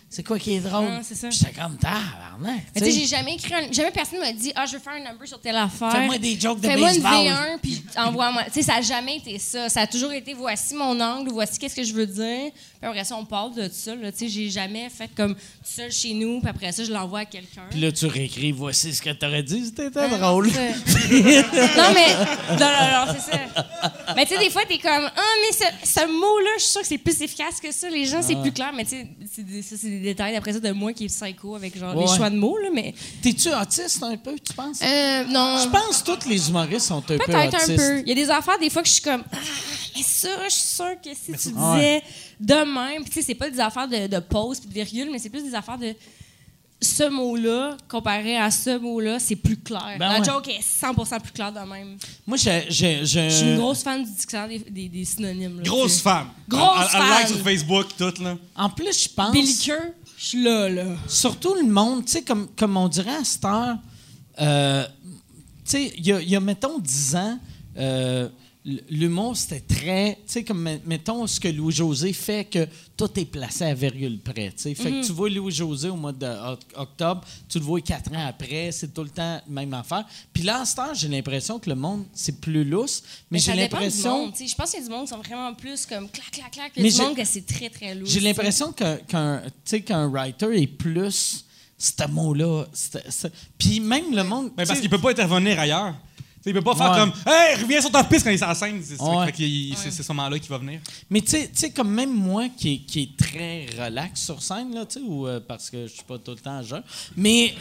C'est quoi qui est drôle? C'est ça. J'étais comme, tabarnak, Mais tu sais, j'ai jamais écrit un- Jamais personne m'a dit Ah, je veux faire un number sur telle affaire. Fais-moi des jokes de Fais-moi une baseball. V1, puis envoie-moi. Tu sais, ça n'a jamais été ça. Ça a toujours été voici mon angle, voici qu'est-ce que je veux dire. Puis après ça, on parle de ça. Tu sais, j'ai jamais fait comme tout seul chez nous, puis après ça, je l'envoie à quelqu'un. Puis là, tu réécris, voici ce que t'aurais dit, c'était Ah, drôle. non, mais. Non, non, non, c'est ça. Mais tu sais, des fois, t'es comme Ah, mais ce, ce mot-là, je suis sûre que c'est plus efficace que ça. Les gens, c'est plus clair. Mais tu sais, c'est des- ça, c'est des détails après ça de moi qui est psycho avec genre Ouais. les choix de mots, là. Mais. T'es-tu autiste un peu, tu penses? Euh, non. Je pense que tous les humoristes sont un peu Peut-être autistes. un peu. Il y a des affaires, des fois, que je suis comme. Ah, mais ça, je suis sûre que si tu disais Ouais. de même. Puis, tu sais, c'est pas des affaires de, de pause puis de virgule, mais c'est plus des affaires de. Ce mot-là, comparé à ce mot-là, c'est plus clair. Ben La ouais. joke est 100% plus claire de même. Moi, j'ai- Je suis une grosse fan du dictionnaire des, des- des synonymes. là, Grosse femme. Grosse elle like fan. sur Facebook, tout, là. En plus, je pense... Belliqueux, je suis là, là. surtout le monde, tu sais, comme, comme on dirait à cette heure, euh, tu sais, il y a, il y a, mettons, 10 ans, euh, l'humour, c'était très, tu sais, comme, met- mettons, ce que Louis-José fait, que tout est placé à virgule près, tu sais. Fait que tu vois Louis-José au mois d'octobre, tu le vois quatre ans après, c'est tout le temps la même affaire. Puis là, à cette heure, j'ai l'impression que le monde, c'est plus lousse, mais, j'ai ça dépend du l'impression... Je pense qu'il y a du monde qui sont vraiment plus comme clac, clac, clac. Il y a du monde que c'est très, très lourd. J'ai l'impression que- qu'un tu sais, qu'un writer est plus ce mot-là. Puis même le monde. Ben, parce qu'il peut pas intervenir ailleurs. Il peut pas faire Ouais. comme Hey, reviens sur ta piste quand il est scène. C'est Ouais. ce moment-là qui va venir. Mais tu sais- comme même moi qui, est- qui est très relax sur scène, là, tu sais, ou euh, parce que je suis pas tout le temps à jeun. Mais,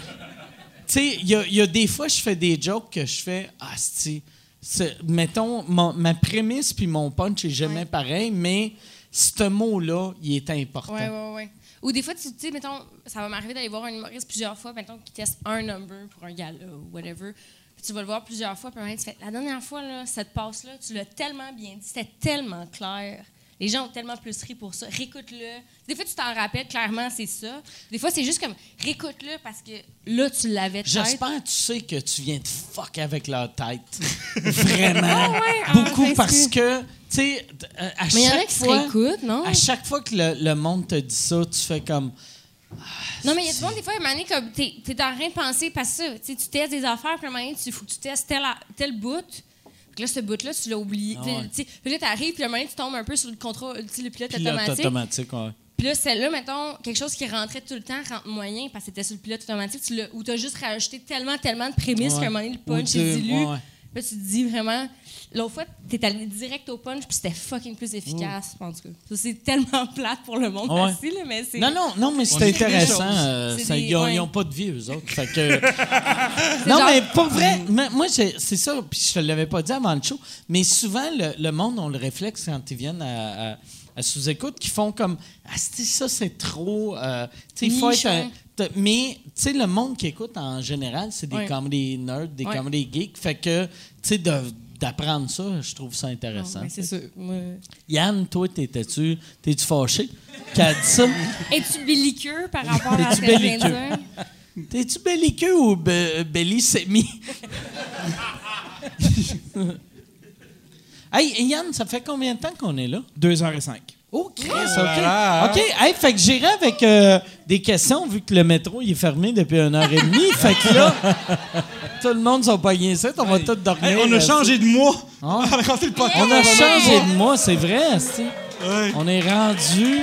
tu sais, il y a, il y a des fois, je fais des jokes que je fais, ah, c'est. Mettons, ma prémisse puis mon punch est jamais Ouais. pareil, mais ce mot-là, il est important. Ouais, ouais, ouais. Ou des fois, tu tu sais, mettons, ça va m'arriver d'aller voir un humoriste plusieurs fois, mettons, qui teste un number pour un gala ou whatever. Puis tu vas le voir plusieurs fois, puis un moment tu fais, la dernière fois, là, cette passe-là, tu l'as tellement bien dit, c'était tellement clair. Les gens ont tellement plus ri pour ça. Réécoute-le. Des fois, tu t'en rappelles, clairement, c'est ça. Des fois, c'est juste comme, réécoute-le parce que là, tu l'avais. J'espère que tu sais que tu viens de fuck avec leur tête. Vraiment. ouais, ah, Beaucoup parce parce que- tu sais, à Mais il y en a chaque qui fois. non? À chaque fois que le, le monde te dit ça, tu fais comme. Non, mais il y a du monde, des fois, à un moment donné, comme t'es es en train de penser, parce que tu testes des affaires, puis à un moment donné, il faut que tu testes tel, tel bout. Puis là, ce bout-là, tu l'as oublié. Ah ouais. Puis là, t'arrives, puis à un moment donné, tu tombes un peu sur le contrôle, le pilote Pilote automatique. automatique, ouais. Puis là, celle-là, mettons, quelque chose qui rentrait tout le temps rentre moyen parce que c'était sur le pilote automatique, tu l'as- ou t'as juste rajouté tellement, tellement de prémices Ouais. qu'à un moment donné, le punch est dilu. ouais, ouais. Puis Là, tu te dis vraiment. L'autre fois, t'es allé direct au punch, puis c'était fucking plus efficace, en tout cas. C'est tellement [laughs] plate pour le monde Ouais. là, mais c'est. Non, non, non, mais c'est On intéressant. euh, C'est ça- des- ils, ont, ouais. ils ont pas de vie, eux autres. Fait que- [laughs] non, genre- mais pour vrai, mais moi, c'est ça, puis je te l'avais pas dit avant le show, mais souvent, le, le monde ont le réflexe quand ils viennent à, à- à sous-écoute, qui font comme Ah, c'est ça, c'est trop. euh, tu sais, il faut Niche, être un- ouais. t- mais, tu sais, le monde qui écoute en général, c'est des Ouais. comedy nerds, des Ouais. comedy geeks. Fait que, tu sais, de- d'apprendre ça, je trouve ça Non, intéressant. mais c'est sûr. Moi- Yann, toi, t'étais-tu t'es-tu fâché? Qu'elle a dit ça? Es-tu belliqueux par rapport à ce Es-tu que je viens de belliqueux? T'es-tu belliqueux ou be [laughs] hey, Yann, ça fait combien de temps qu'on est là? 2h05. Oh, Chris, OK. Voilà. OK, hey, fait que j'irai avec euh, des questions, vu que le métro il est fermé depuis une heure et demie. fait que là, tout le monde sont pas ici, on va tous dormir. Hey, on a euh, changé de mois. Ah. On a commencé le podcast. On a changé de mois, c'est vrai. On est rendu...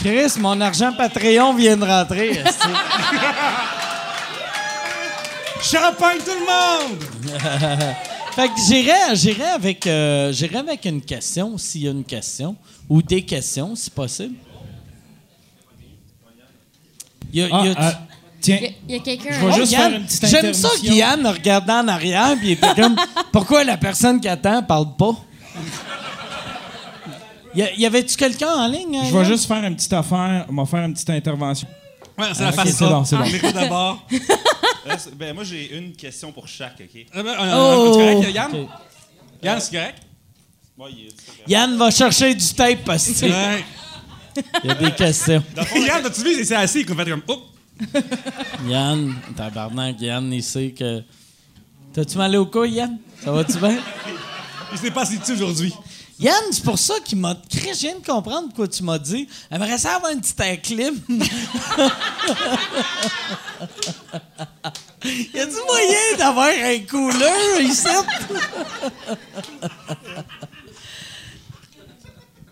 Chris, mon argent Patreon vient de rentrer. [laughs] Champagne tout le monde! [laughs] Fait que j'irai, j'irai avec, euh, j'irai avec une question, s'il y a une question, ou des questions, si possible. Il y a- il y a- Ah, ah, tiens, Il y a- il quelqu'un. Je vais Oh, juste Yann, faire une petite J'aime ça qu'Yann regardait en arrière puis il était comme [laughs] pourquoi la personne qui attend parle pas? Y, y avait-tu quelqu'un en ligne? je vais juste faire une petite affaire, on va faire une petite intervention. Ouais, c'est la Ok, face c'est bon, c'est bon. [laughs] D'abord. [laughs] Euh, ben, moi, j'ai une question pour chaque, OK? Euh, ben, Oh! euh, C'est correct, Yann? Yann, c'est correct? Moi, il est- correct. Yann va chercher du tape parce qu'il Ouais. y a des questions. Yann, as-tu vu, c'est assis qu'on fait comme. Oh! [laughs] Yann, tabarnak, Yann, il sait que. T'as-tu mal au cou, Yann? Ça va-tu bien? [laughs] Il s'est pas assis dessus aujourd'hui. Yann, c'est pour ça qu'il m'a. Je viens de comprendre quoi tu m'as dit. Aimerait ça avoir un petit air clim. [laughs] y a-tu moyen d'avoir un cooler ici?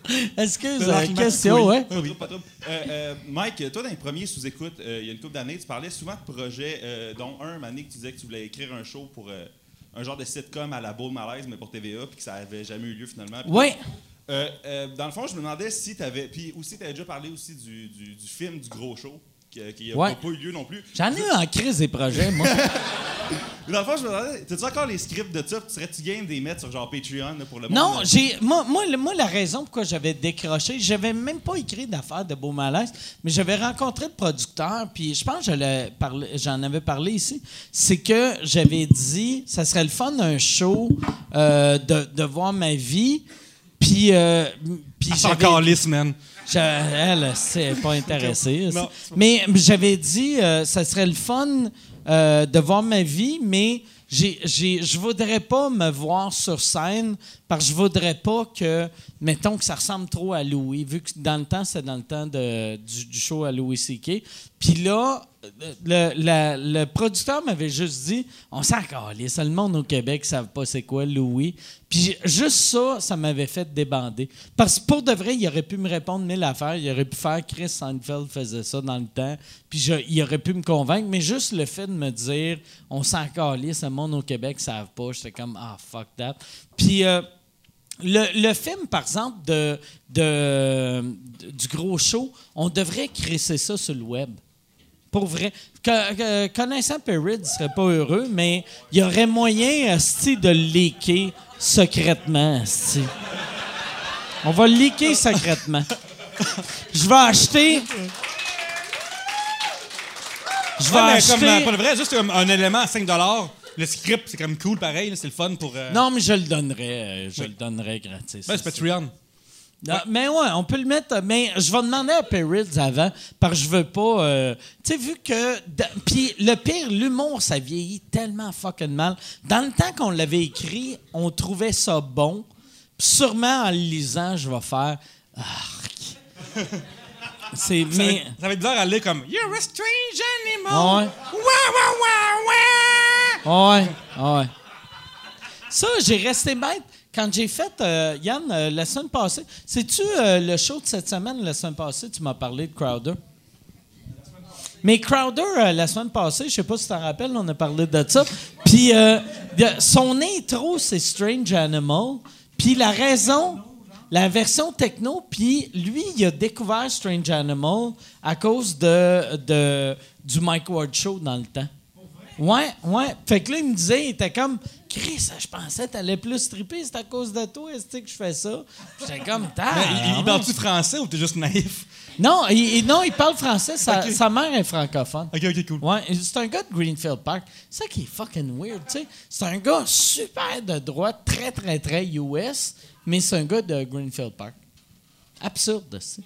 [laughs] Avez une question, ouais? Pas trop, pas trop. Euh, euh, Mike, toi, dans les premiers sous-écoutes, euh, il y a une couple d'années, tu parlais souvent de projets, euh, dont un, année que tu disais que tu voulais écrire un show pour euh, un genre de sitcom à la Boule Malaise, mais pour TVA, puis que ça avait jamais eu lieu finalement. Euh, euh, dans le fond, je me demandais si tu avais. Puis aussi, tu avais déjà parlé aussi du, du- du film du gros show, qui n'a Ouais. pas eu lieu non plus. J'en ai eu en crise des projets, moi. [laughs] Dans le fond, je me demandais, t'as-tu encore les scripts de ça? Serais-tu game des mettre sur genre Patreon là, pour le monde? Non, j'ai moi, moi, moi, la raison pourquoi j'avais décroché, j'avais même pas écrit d'affaires de Beau Malaise, mais j'avais rencontré le producteur, puis je pense que je j'en avais parlé ici. C'est que j'avais dit, ça serait le fun un show euh, de, de voir ma vie, puis euh, puis Ah, encore lisse, man. elle, c'est pas [laughs] intéressée. Non. Mais j'avais dit, euh, ça serait le fun euh, de voir ma vie, mais je voudrais pas me voir sur scène parce que je voudrais pas que, mettons que ça ressemble trop à Louis, vu que dans le temps, c'est dans le temps de, du, du show à Louis C.K. Puis là, le, producteur m'avait juste dit on s'en calisse, le monde au Québec ne savent pas c'est quoi Louis. Puis juste ça, ça m'avait fait débander. Parce que pour de vrai, il aurait pu me répondre mille affaires. Il aurait pu faire Chris Seinfeld faisait ça dans le temps. Puis je- il aurait pu me convaincre. Mais juste le fait de me dire on s'en calisse, le monde au Québec savent pas, j'étais comme ah, fuck that. Puis. euh, le, film, par exemple, de, de- du gros show, on devrait crisser ça sur le web. Pour vrai. Que- que- connaissant Perry, il serait pas heureux, mais il y aurait moyen esti, de le leaker secrètement. esti. On va le leaker secrètement. Je vais acheter. Je vais Ouais, acheter. comme, euh, pour le vrai, juste comme un élément à 5 Le script, c'est comme cool, pareil. C'est le fun pour. euh, Non, mais je le donnerais. euh, Je le donnerais gratis. Ben, c'est Patreon. Non, Mais ouais, on peut le mettre. Mais je vais demander à Perrids avant, parce que je veux pas. euh, tu sais, vu que. Puis le pire, l'humour, ça vieillit tellement fucking mal. Dans le temps qu'on l'avait écrit, on trouvait ça bon. Puis sûrement en le lisant, je vais faire. [laughs] C'est. Ça, va Mais. ça va être bizarre à lire comme You're a strange animal. Ah ouais. Wah, wah, wah, wah. Ouais, ouais. Ça, j'ai resté bête. Quand j'ai fait, euh, Yann, euh, la semaine passée, sais-tu euh, le show de cette semaine, la semaine passée, tu m'as parlé de Crowder? Mais Crowder, la semaine passée, je sais pas si tu t'en rappelles, on a parlé de ça. Puis son intro, c'est Strange Animal. Puis la raison, la version techno, puis lui, il a découvert Strange Animal à cause de, de- du Mike Ward Show dans le temps. Ouais, ouais. Fait que là, il me disait, il était comme, Chris, je pensais que t'allais plus triper, c'est à cause de toi, est-ce que je fais ça? J'étais comme, [laughs] Mais il, il parle-tu français ou t'es juste naïf? Non, il, non, il parle français, sa, mère est francophone. Ok, ok, cool. Ouais, c'est un gars de Greenfield Park. C'est ça qui est fucking weird, tu sais. C'est un gars super de droite, très, très, très US, mais c'est un gars de Greenfield Park. Absurde, c'est.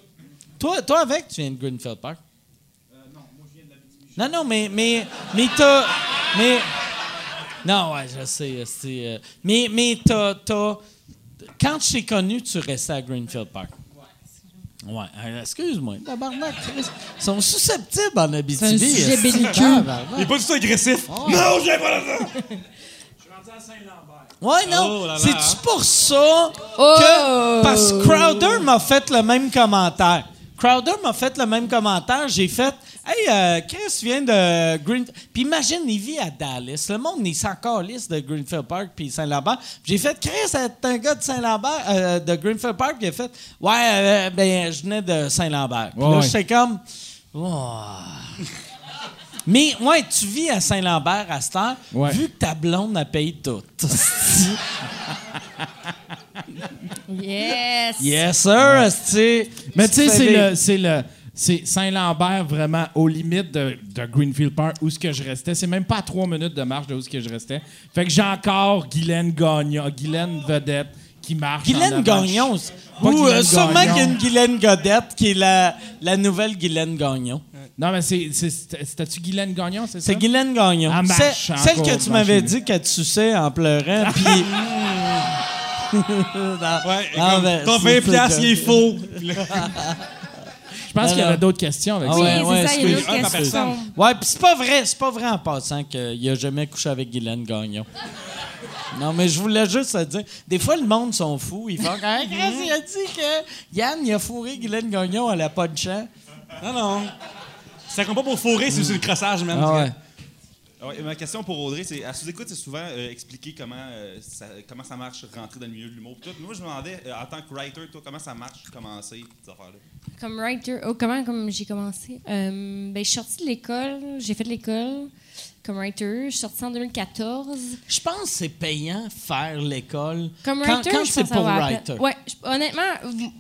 Toi, toi, avec, tu viens de Greenfield Park? non, non, mais, mais, mais t'as, mais, non, ouais, je sais, c'est, euh, mais, mais t'as, t'as- quand je t'ai connu, tu restais à Greenfield Park? Ouais, euh, excuse-moi, tabarnak. Ils sont susceptibles en Abitibi. C'est un sujet. Il est pas du tout agressif. Oh. Non, je viens pas de ça. Ouais, non. Oh. C'est-tu pour ça Oh! que. Parce que Crowder m'a fait le même commentaire. Crowder m'a fait le même commentaire. J'ai fait Hey, euh, Chris vient de Green. Puis imagine, il vit à Dallas. Le monde, il s'en calisse de Greenfield Park puis Saint-Lambert. J'ai fait Chris, c'est un gars de Saint-Lambert, euh, de Greenfield Park. Il a fait Ouais, euh, ben, je venais de Saint-Lambert. Puis Ouais, là, j'étais comme. Oh. Mais, ouais, tu vis à Saint-Lambert à cette heure, Ouais. vu que ta blonde a payé tout. [laughs] Yes! yes, sir. Mais tu sais, c'est le, c'est Saint-Lambert vraiment aux limites de, de Greenfield Park où ce que je restais. C'est même pas à trois minutes de marche de où ce que je restais. Fait que j'ai encore Guylaine Gagnon, Guylaine Vedette qui marche. Guylaine. Gagnon. Ou euh, Guylaine sûrement Gagnon. qu'il y a une Guylaine Godette qui est la, la nouvelle Guylaine Gagnon. Non, mais c'est, c'est, c'était- c'était-tu Guylaine Gagnon, c'est ça? C'est Guylaine Gagnon. Elle marche C'est- Celle que tu m'avais dit qu'elle te suçait en pleurant. Puis. [laughs] [laughs] Non, Ouais, non, comme, mais ton c'est 20 piastres, il est faux. [laughs] Je pense qu'il y avait d'autres questions avec Ah ça. Oui, ouais, c'est ça, il y a d'autres. Ouais, puis c'est pas vrai, c'est pas vrai en passant qu'il a jamais couché avec Guylaine Gagnon. Non, mais je voulais juste te dire, des fois, le monde sont fous. Ils font Ah, Chris, il a dit que Yann, il a fourré Guylaine Gagnon, elle a pas de champ. Non, non. Ça compte pas pour fourrer, c'est juste le crossage, même. Ah ouais. Ah ouais, ma question pour Audrey, c'est à sous-écoute, c'est souvent euh, expliquer comment, euh, ça, comment ça marche rentrer dans le milieu de l'humour. Moi, je me demandais, euh, en tant que writer, toi, comment ça marche commencer ces affaires-là? Comme writer, oh, comment comme j'ai commencé? Euh, ben, je suis sortie de l'école, j'ai fait de l'école comme writer. Je suis sortie en 2014. Je pense que c'est payant faire l'école. Comme quand, writer, quand je c'est pour writer. Ouais, je- honnêtement,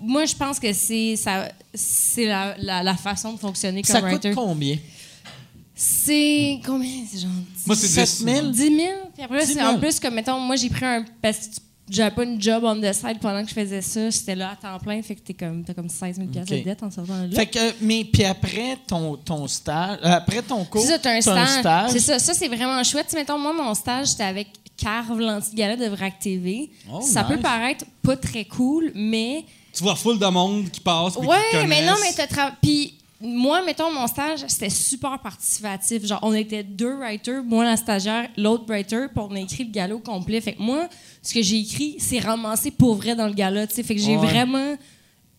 moi, je pense que c'est ça, c'est la, la, la façon de fonctionner comme Ça coûte writer. combien? C'est combien? C'est genre Moi, c'est 7 10 000? 10 000. Puis après, 10 c'est 000. en plus comme, mettons, moi, j'ai pris un. Parce que j'avais pas une job on the side pendant que je faisais ça. J'étais là à temps plein. Fait que t'es comme, t'as comme 16 000 piastres Ok. de dette en sortant de là. Fait que, mais puis après ton, ton stage, euh, après ton cours, C'est ça, t'as un t'as stage. C'est ça, ça c'est vraiment chouette. Tu sais, mettons, moi, mon stage, c'était avec Carve, l'anti-gala de VRAC TV. Oh, ça nice. peut paraître pas très cool, mais. Tu vois full de monde qui passe. qui Ouais, mais non, mais t'as tra- Puis moi, mettons, mon stage, c'était super participatif. Genre, on était deux writers, moi la stagiaire, l'autre writer, puis on a écrit le gala au complet. Fait que moi, ce que j'ai écrit, c'est ramassé pour vrai dans le gala, tu sais. Fait que j'ai Ouais. vraiment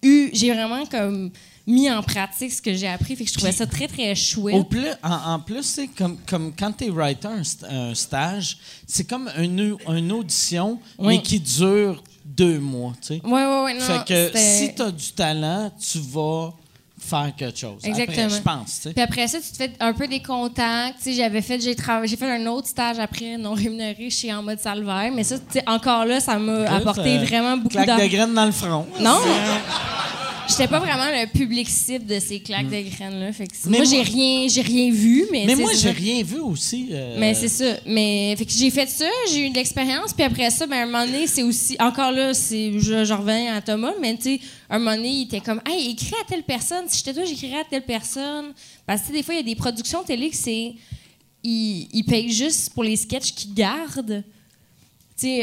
eu, j'ai vraiment comme mis en pratique ce que j'ai appris. Fait que je trouvais ça très, très chouette. Au plus, en, en plus, c'est comme, comme quand tu es writer un, st- un stage, c'est comme une, au- une audition, Oui. mais qui dure deux mois. tu sais. Ouais, ouais. Non, fait que si tu as du talent, tu vas faire quelque chose. Après, Exactement. je pense. tu sais. Puis après ça, tu te fais un peu des contacts. Tu sais, j'avais fait, j'ai travaillé, j'ai fait un autre stage après, non rémunéré, chez En mode Salvaire. Mais ça, tu sais, encore là, ça m'a apporté Euh, vraiment beaucoup d'argent. de graines dans le front. Non! [laughs] J'étais pas vraiment le public cible de ces claques de graines-là. Moi, moi- j'ai rien, j'ai rien vu, mais. Mais moi, j'ai rien vu aussi. euh, Mais c'est ça. Mais fait que j'ai fait ça, j'ai eu de l'expérience, puis après ça, ben, à un moment donné, c'est aussi. Encore là, c'est, je, je reviens à Thomas, mais tu sais, un moment donné, il était comme, hey, écris à telle personne. Si j'étais toi, j'écrirais à telle personne. Parce que des fois, il y a des productions télé que c'est. Ils, ils payent juste pour les sketchs qu'ils gardent.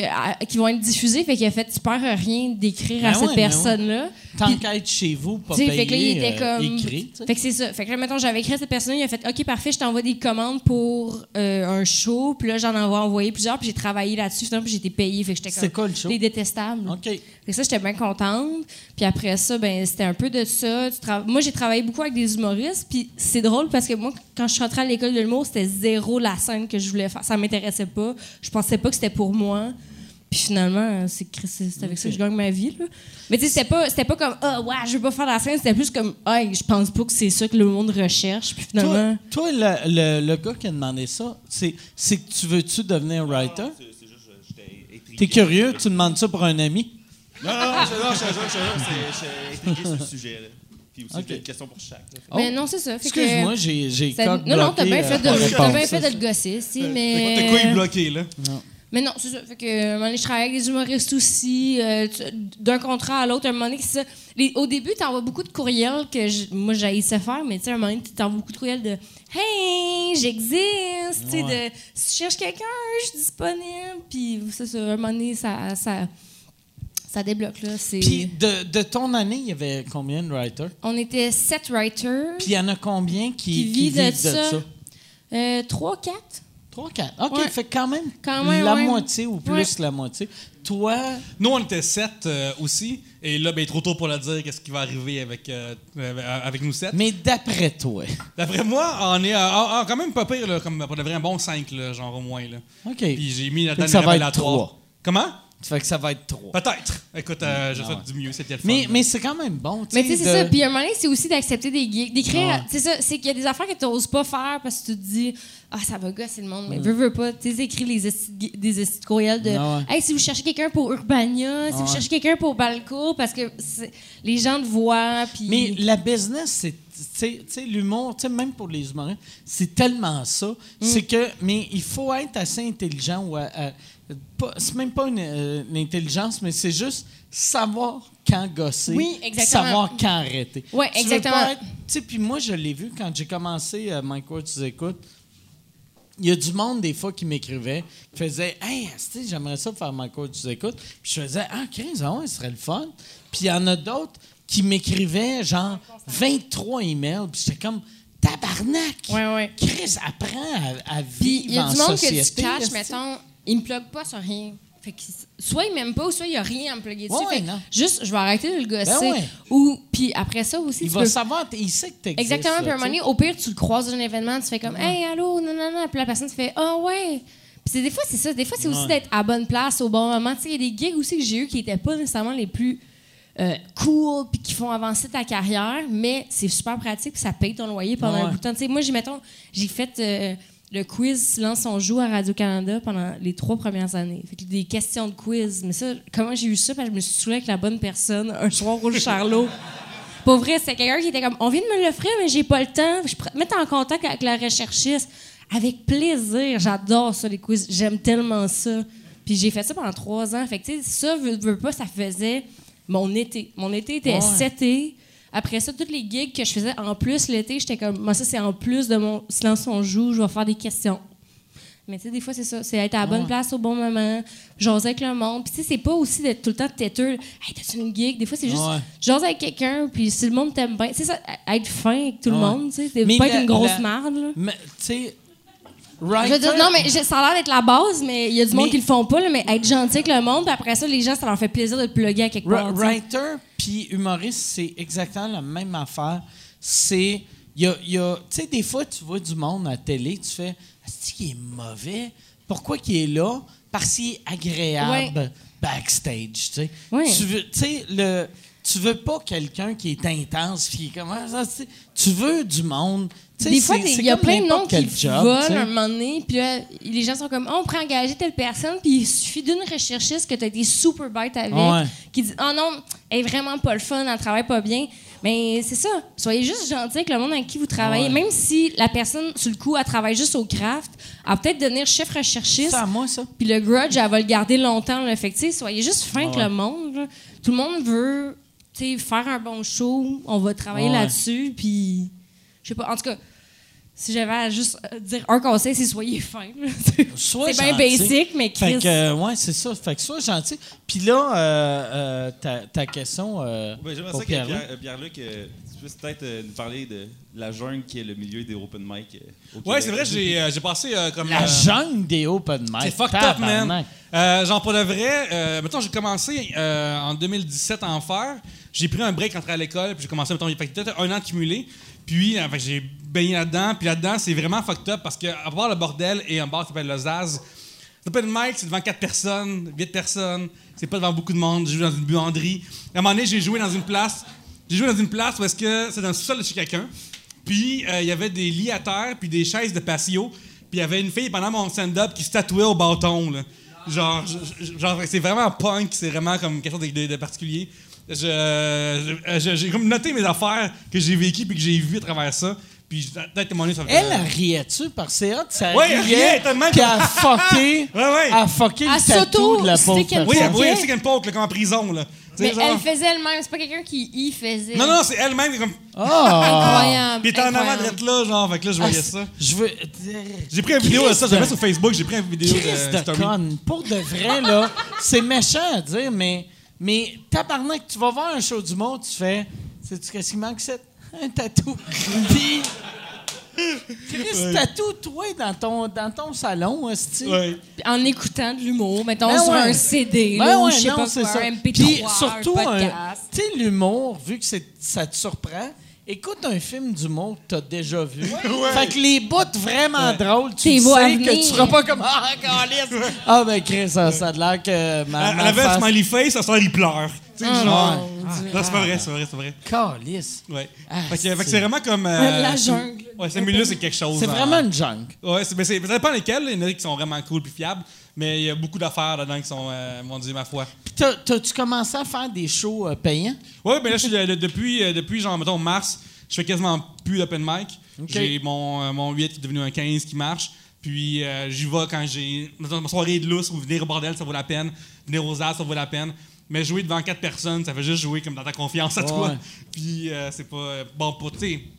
À- qui vont être diffusés, fait qu'il a fait, tu perds rien d'écrire à Ben cette ben ouais. Tant qu'à être chez vous, pas payé, fait que là, il était euh, comme. écrit. Fait que c'est ça. Fait que là, mettons, j'avais écrit à cette personne, il a fait OK, parfait, je t'envoie des commandes pour euh, un show. Puis là, j'en ai envoyé plusieurs, puis j'ai travaillé là-dessus, puis été payée. Fait que j'étais C'est comme. quoi le show? Les détestables. OK. Fait que ça, j'étais bien contente. Puis après ça, ben c'était un peu de ça. Tra- Moi, j'ai travaillé beaucoup avec des humoristes. Puis c'est drôle parce que moi, quand je suis rentrée à l'école de l'humour, c'était zéro la scène que je voulais faire. Ça m'intéressait pas. Je pensais pas que c'était pour moi. Puis finalement, c'est c'est c'est avec ça que je gagne ma vie. Là. Mais tu sais, c'était pas, c'était pas comme Ah, ouais, je veux pas faire la scène. C'était plus comme Ah, je pense pas que c'est ça que le monde recherche. Puis Toi, finalement. toi, le, le- le gars qui a demandé ça, c'est c'est que tu veux-tu devenir writer? C'est c'est juste, je- j'étais intrigué. T'es curieux, tu demandes ça pour un ami? Non, non, non, je non, je je j'étais intrigué sur le sujet. Là. Puis aussi, Ok. j'ai une question pour chaque. là. Mais non, c'est ça. Fait que- Excuse-moi, j'ai j'ai ça- non, non, t'as bien euh, fait, de, ta t'as bien fait de le gosser, si, mais. T'as quoi, il bloqué, là? Mais non, c'est ça. Fait que, un moment donné, je travaille avec des humoristes aussi. euh, D'un contrat à l'autre, un moment donné, c'est ça. Les- au début, t'envoies beaucoup de courriels que je- moi, j'haïssais faire, mais tu sais, un moment donné, t'envoies beaucoup de courriels de Hey, j'existe. Tu sais, de Si tu cherches quelqu'un, je suis disponible. Puis, c'est ça. Un moment donné, ça, ça, ça débloque, là. C'est- Puis de, de ton année, il y avait combien de writers? On était sept writers. Puis il y en a combien qui, Qui qui vivent de de ça? ça? Euh, trois, quatre. Trois, quatre. OK, Ouais. fait quand même, Quand même, la ouais. moitié ou plus Ouais. la moitié. Toi, Nous, on était sept euh, aussi. Et là, ben, trop tôt pour le dire, qu'est-ce qui va arriver avec, euh, euh, avec nous sept? mais d'après toi, D'après moi, on est à- à- à quand même pas pire, là, comme pour de vrai, un bon 5, là, genre au moins. Là. OK. Puis j'ai mis la ça va être révélatoire. trois. Comment? Ça fait que ça va être trois. Peut-être. Écoute, euh, je Ah souhaite du mieux, c'était le fun. Mais, c'est quand même bon. Mais tu sais, c'est de- ça. Puis à un moment donné, c'est aussi d'accepter des d'écrire. Ouais. C'est ça, c'est qu'il y a des affaires que tu n'oses pas faire parce que tu te dis, ah, ça va gosser le Mm. monde. Mais veux, veux pas. Tu sais, écris les des de courriels de, Ah ouais. hey, si vous cherchez quelqu'un pour Urbania, si Ah vous ouais. cherchez quelqu'un pour Balco, parce que les gens te voient. Mais la business, c'est. Tu sais- l'humour, même pour les humoristes, c'est tellement ça. Mm. C'est que. Mais il faut être assez intelligent ou. à- pas- c'est même pas une, euh, une intelligence, mais c'est juste savoir quand gosser. Oui, exactement. Savoir quand arrêter. Pas exactement. Tu sais, puis moi, je l'ai vu quand j'ai commencé euh, Mike Ward, tu écoutes. Il y a du monde, des fois, qui m'écrivait, qui faisait Hey, j'aimerais ça faire Mike Ward, tu écoutes. Puis je faisais Ah, 15 ans, ce serait le fun. Puis il y en a d'autres qui m'écrivaient, genre, 23 emails. Puis j'étais comme Tabarnak! Ouais, ouais. Chris, apprends à, vivre il y a en du monde société. que tu catches, esti. mettons, il me plug pas sur rien. Fait que soit il m'aime pas, ou soit il y a rien à me plugger dessus. Ouais, ouais, Fait que non. juste, je vais arrêter de le gosser. Ben ouais. Ou, puis après ça aussi, Il tu va peux savoir, il sait que tu existes. Exactement. Puis à un moment donné, au pire, tu le croises dans un événement, tu fais comme Hey, allô, non, non, non. Puis la personne te fait Ah, ouais. Puis des fois, c'est ça. Des fois, c'est aussi d'être à bonne place au bon moment. Tu sais, il y a des gigs aussi que j'ai eu qui n'étaient pas nécessairement les plus euh, cool puis qui font avancer ta carrière, mais c'est super pratique puis ça paye ton loyer pendant un bout de temps. Tu sais, moi, j'ai, mettons, j'ai fait euh, le quiz Silence on joue à Radio-Canada pendant les trois premières années. Fait que des questions de quiz. Mais ça, comment j'ai eu ça? Parce que je me suis saoulée avec la bonne personne un soir au Charlot. [laughs] Pour vrai, c'était quelqu'un qui était comme On vient de me l'offrir, mais j'ai pas le temps. Je te mettre en contact avec la recherchiste. Avec plaisir. J'adore ça, les quiz. J'aime tellement ça. Puis j'ai fait ça pendant trois ans. Fait que, tu sais, ça, veux, veux pas, ça faisait mon été. Mon été était Ouais. cet été. Après ça, toutes les gigs que je faisais en plus l'été, j'étais comme, moi, ça, c'est en plus de mon silence on joue, je vais faire des questions. Mais tu sais, des fois, c'est ça. C'est être à la bonne place au bon moment, jaser avec le monde. Puis tu sais, c'est pas aussi d'être tout le temps têteux. Hey, t'as-tu une gig? Des fois, c'est juste Ouais. jaser avec quelqu'un, puis si le monde t'aime bien. C'est ça, être fin avec tout le Ouais. monde, tu sais. Pas être une grosse marde, là. Mais, tu sais, Je veux dire, non, mais je- ça a l'air d'être la base, mais il y a du monde Mais- qui le font pas, là, mais être gentil avec le monde, puis après ça, les gens, ça leur fait plaisir de te plugger à quelque part. Writer puis humoriste, c'est exactement la même affaire. C'est. Il y a, il y a- tu sais, des fois, tu vois du monde à la télé, tu fais Est-ce qu'il est mauvais? Pourquoi qu'il est là? Parce qu'il est agréable backstage, tu sais. Ouais. Tu veux, tu sais, le. Tu veux pas quelqu'un qui est intense, puis qui est comme ah, ça. Tu veux du monde. Des fois, il y a plein de noms qui job, volent tu sais. un moment donné, puis là, les gens sont comme, oh, on pourrait engager telle personne, puis il suffit d'une recherchiste que tu as été super bête avec, Ouais. qui dit, oh non, elle est vraiment pas le fun, elle travaille pas bien. Mais c'est ça, soyez juste gentil avec le monde avec qui vous travaillez, Ouais. même si la personne, sur le coup, elle travaille juste au craft, elle va peut-être devenir chef recherchiste. C'est à moi, ça. Puis le grudge, elle va le garder longtemps. Là. Fait que, soyez juste fin avec le monde. là. Tout le monde veut faire un bon show. On va travailler Ouais. là-dessus. Puis, je sais pas. En tout cas, si j'avais à juste euh, dire un conseil, c'est soyez fin. [laughs] c'est bien basic, mais Fait Chris. que, euh, ouais, c'est ça. Fait que sois gentil. Puis là, euh, euh, ta, ta question euh, Ouais, J'aimerais ça que Pierre. Pierre- Pierre-Luc, tu puisses peut-être euh, nous parler de la jungle qui est le milieu des open mic euh, Ouais, c'est vrai, j'ai euh, j'ai passé euh, comme. La euh, jungle des open mic. C'est fucked up, man. Euh, genre, pour de vrai, euh, mettons, j'ai commencé euh, en 2017 à en faire. J'ai pris un break entre à l'école, puis j'ai commencé, mettons, il fait peut-être un an cumulé. Puis, que j'ai baigné là-dedans. Puis là-dedans, c'est vraiment fucked up parce qu'à part le bordel et un bar qui s'appelle le Zaz, l'open mic, c'est devant 4 personnes, 8 personnes. C'est pas devant beaucoup de monde. J'ai joué dans une buanderie. À un moment donné, j'ai joué dans une place. J'ai joué dans une place parce que c'est dans le sous-sol de chez quelqu'un. Puis, euh, il y avait des lits à terre, puis des chaises de patio. Puis, il y avait une fille pendant mon stand-up qui se tatouait au bâton. Genre, genre c'est vraiment punk, c'est vraiment comme quelque chose de, de- de particulier. J'ai comme noté mes affaires que j'ai vécues puis que j'ai vues à travers ça. Puis, je- peut-être témoigner sur Elle, elle riait-tu par c'est hot? Ça Ouais, elle riait, tellement Puis que- elle a fucké, [laughs] Ouais, elle fucké Elle le tatou de la pauvre qu'elle Oui, oui, Ok. c'est une poke, comme en prison. Là. Mais genre- elle faisait elle-même. C'est pas quelqu'un qui y faisait. Non, non, c'est elle-même qui est comme. Ah! Incroyable. Puis elle était en avant d'être là, genre, fait que là, je voyais Ah, ça. Je veux. J'ai pris une vidéo de ça, je l'ai de- mis sur Facebook, j'ai pris une vidéo Chris de. Pour de vrai, là, c'est méchant à dire, mais, mais tabarnak, tu vas voir un show du monde, tu fais. Sais-tu qu'est-ce qui manque, c'est un tatou. Puis. Chris, tatou, toi, dans ton, dans ton salon, hostie. Ouais. En écoutant de l'humour, mettons Ben sur ouais. un CD, Ben là, ou ouais, je sais non, pas c'est quoi, ça. un MP3, Puis surtout, un- podcast. tu sais, l'humour, vu que ça te surprend, écoute un film d'humour que tu as déjà vu. [laughs] Fait que les bouts vraiment drôles, tu sais que tu seras pas comme Ah, câlisse. Ah, ben, Chris, ça, ça a l'air que ma, ma elle avait un smiley face, ça soir il pleure. Tu sais, Ah, genre. ouais. Non, c'est pas vrai, c'est vrai, c'est vrai. Câlisse. Ouais. Ah, fait que, c'est- vraiment comme. euh, La jungle. Ouais, ce milieu, c'est quelque chose. C'est hein. vraiment une junk. Ouais, mais c'est, ça dépend lesquels. Il y en a qui sont vraiment cool puis fiables. Mais il y a beaucoup d'affaires là-dedans qui sont, euh, mon Dieu, ma foi. Puis t'as- t'as-tu commencé à faire des shows euh, payants? Ouais, mais là, je suis, euh, depuis, euh, depuis, genre, mettons, mars, je fais quasiment plus d'open mic. Ok. J'ai mon, euh, mon 8 qui est devenu un 15 qui marche. Puis euh, j'y vais quand j'ai. Mettons, ma soirée de lousse ou venir au bordel, ça vaut la peine. Venir aux As, ça vaut la peine. Mais jouer devant quatre personnes, ça fait juste jouer comme dans ta confiance à toi. Puis euh, c'est pas. bon, pour. Tu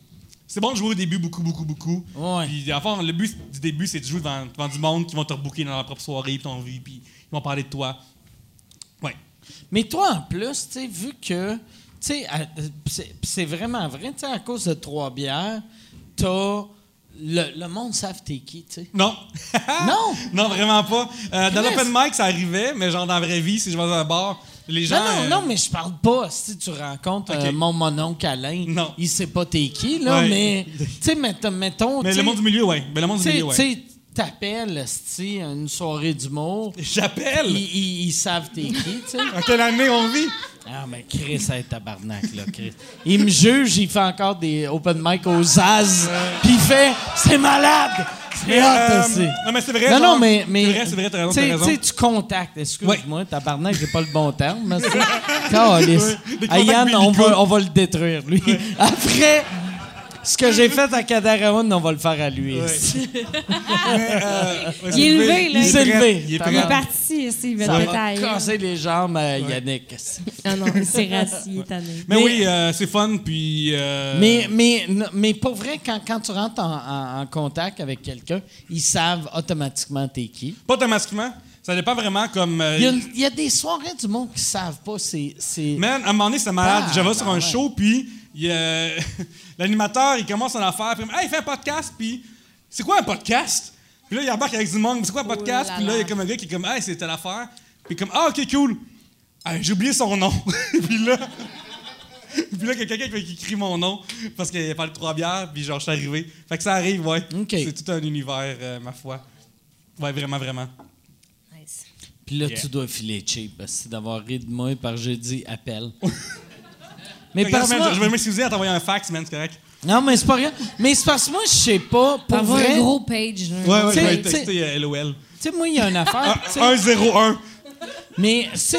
c'est bon de jouer au début beaucoup, beaucoup, beaucoup. Ouais. Puis en fait, le but du début, c'est de jouer devant, devant du monde qui vont te rebooker dans leur propre soirée, ton vie, puis ils vont parler de toi. Ouais. Mais toi, en plus, tu sais, vu que, tu sais, euh, c'est vraiment vrai, tu sais, à cause de trois bières, t'as. Le, le monde savent t'es qui, tu sais. Non. Non! [laughs] non, vraiment pas. Euh, dans l'open mic, ça arrivait, mais genre dans la vraie vie, si je vais dans un bar, les gens. Non, non, euh, non, mais je parle pas. Si tu rencontres euh, Ok. mon mononcle Alain, Non. il sait pas t'es qui, là, Ouais. mais, tu sais, mettons, mettons Mais le monde du milieu, ouais. Mais le monde du milieu, ouais. T'appelles, à une soirée d'humour, [laughs] J'appelle? ils, ils- ils savent t'es qui, tu sais. En quelle année on vit? Ah, mais Chris, c'est tabarnak, là, Chris. Il me juge, il fait encore des open mic aux Zaz, puis il fait « C'est malade! » C'est Euh, aussi. non, mais c'est vrai. Non, genre, non, mais. mais C'est vrai, c'est vrai, t'as raison, tu sais- t'as raison. Tu sais, tu contactes. Excuse-moi, tabarnak, j'ai pas le bon terme. mais c'est- [laughs] Ah, Yann, on va, on va le détruire, lui. Après. Ce que j'ai fait à Cadaraoun, on va le faire à lui. ici. [laughs] Euh, Il est élevé, là. Il s'est levé. Il est Ça Il est prêt. parti, c'est il casser les jambes à Yannick. Ah non, il s'est rassis, tanné. Mais, Mais- oui, euh, c'est fun, puis... euh, Mais, mais, mais pour vrai, quand, quand tu rentres en, en- en contact avec quelqu'un, ils savent automatiquement t'es qui. Pas automatiquement. Ça dépend vraiment comme... euh, Il y, a, il y a des soirées du monde qui savent pas. C'est. Man, à un moment donné, c'était malade. Ah, je vais sur ben un ouais. show, puis il a- [laughs] l'animateur, il commence son affaire, puis il me dit, Hey, fais un podcast, puis c'est quoi un podcast? Puis là, il embarque avec du monde, c'est quoi un podcast? là puis là, il y a comme un gars qui est comme, Hey, c'est telle affaire. Puis comme, Ah, ok, cool. Hey, j'ai oublié son nom. [laughs] puis là, [laughs] puis là, il y a quelqu'un qui crie mon nom parce qu'il a parlé de trois bières, puis genre, je suis arrivé. Fait que ça arrive, ouais. C'est tout un univers, euh, ma foi. Ouais, vraiment, vraiment. Nice. Puis là, tu dois filer cheap parce que d'avoir ri de moi par jeudi appel. Mais parce que je vais m'excuser à t'envoyer un fax, man, c'est correct. Non, mais c'est pas grave. Mais c'est parce que moi, je sais pas. Pour vrai, un gros page. là. Ouais, ouais, je vais Tu sais- texter LOL. tu sais, moi, il y a une affaire. tu sais, 1-0-1. Mais, c'est-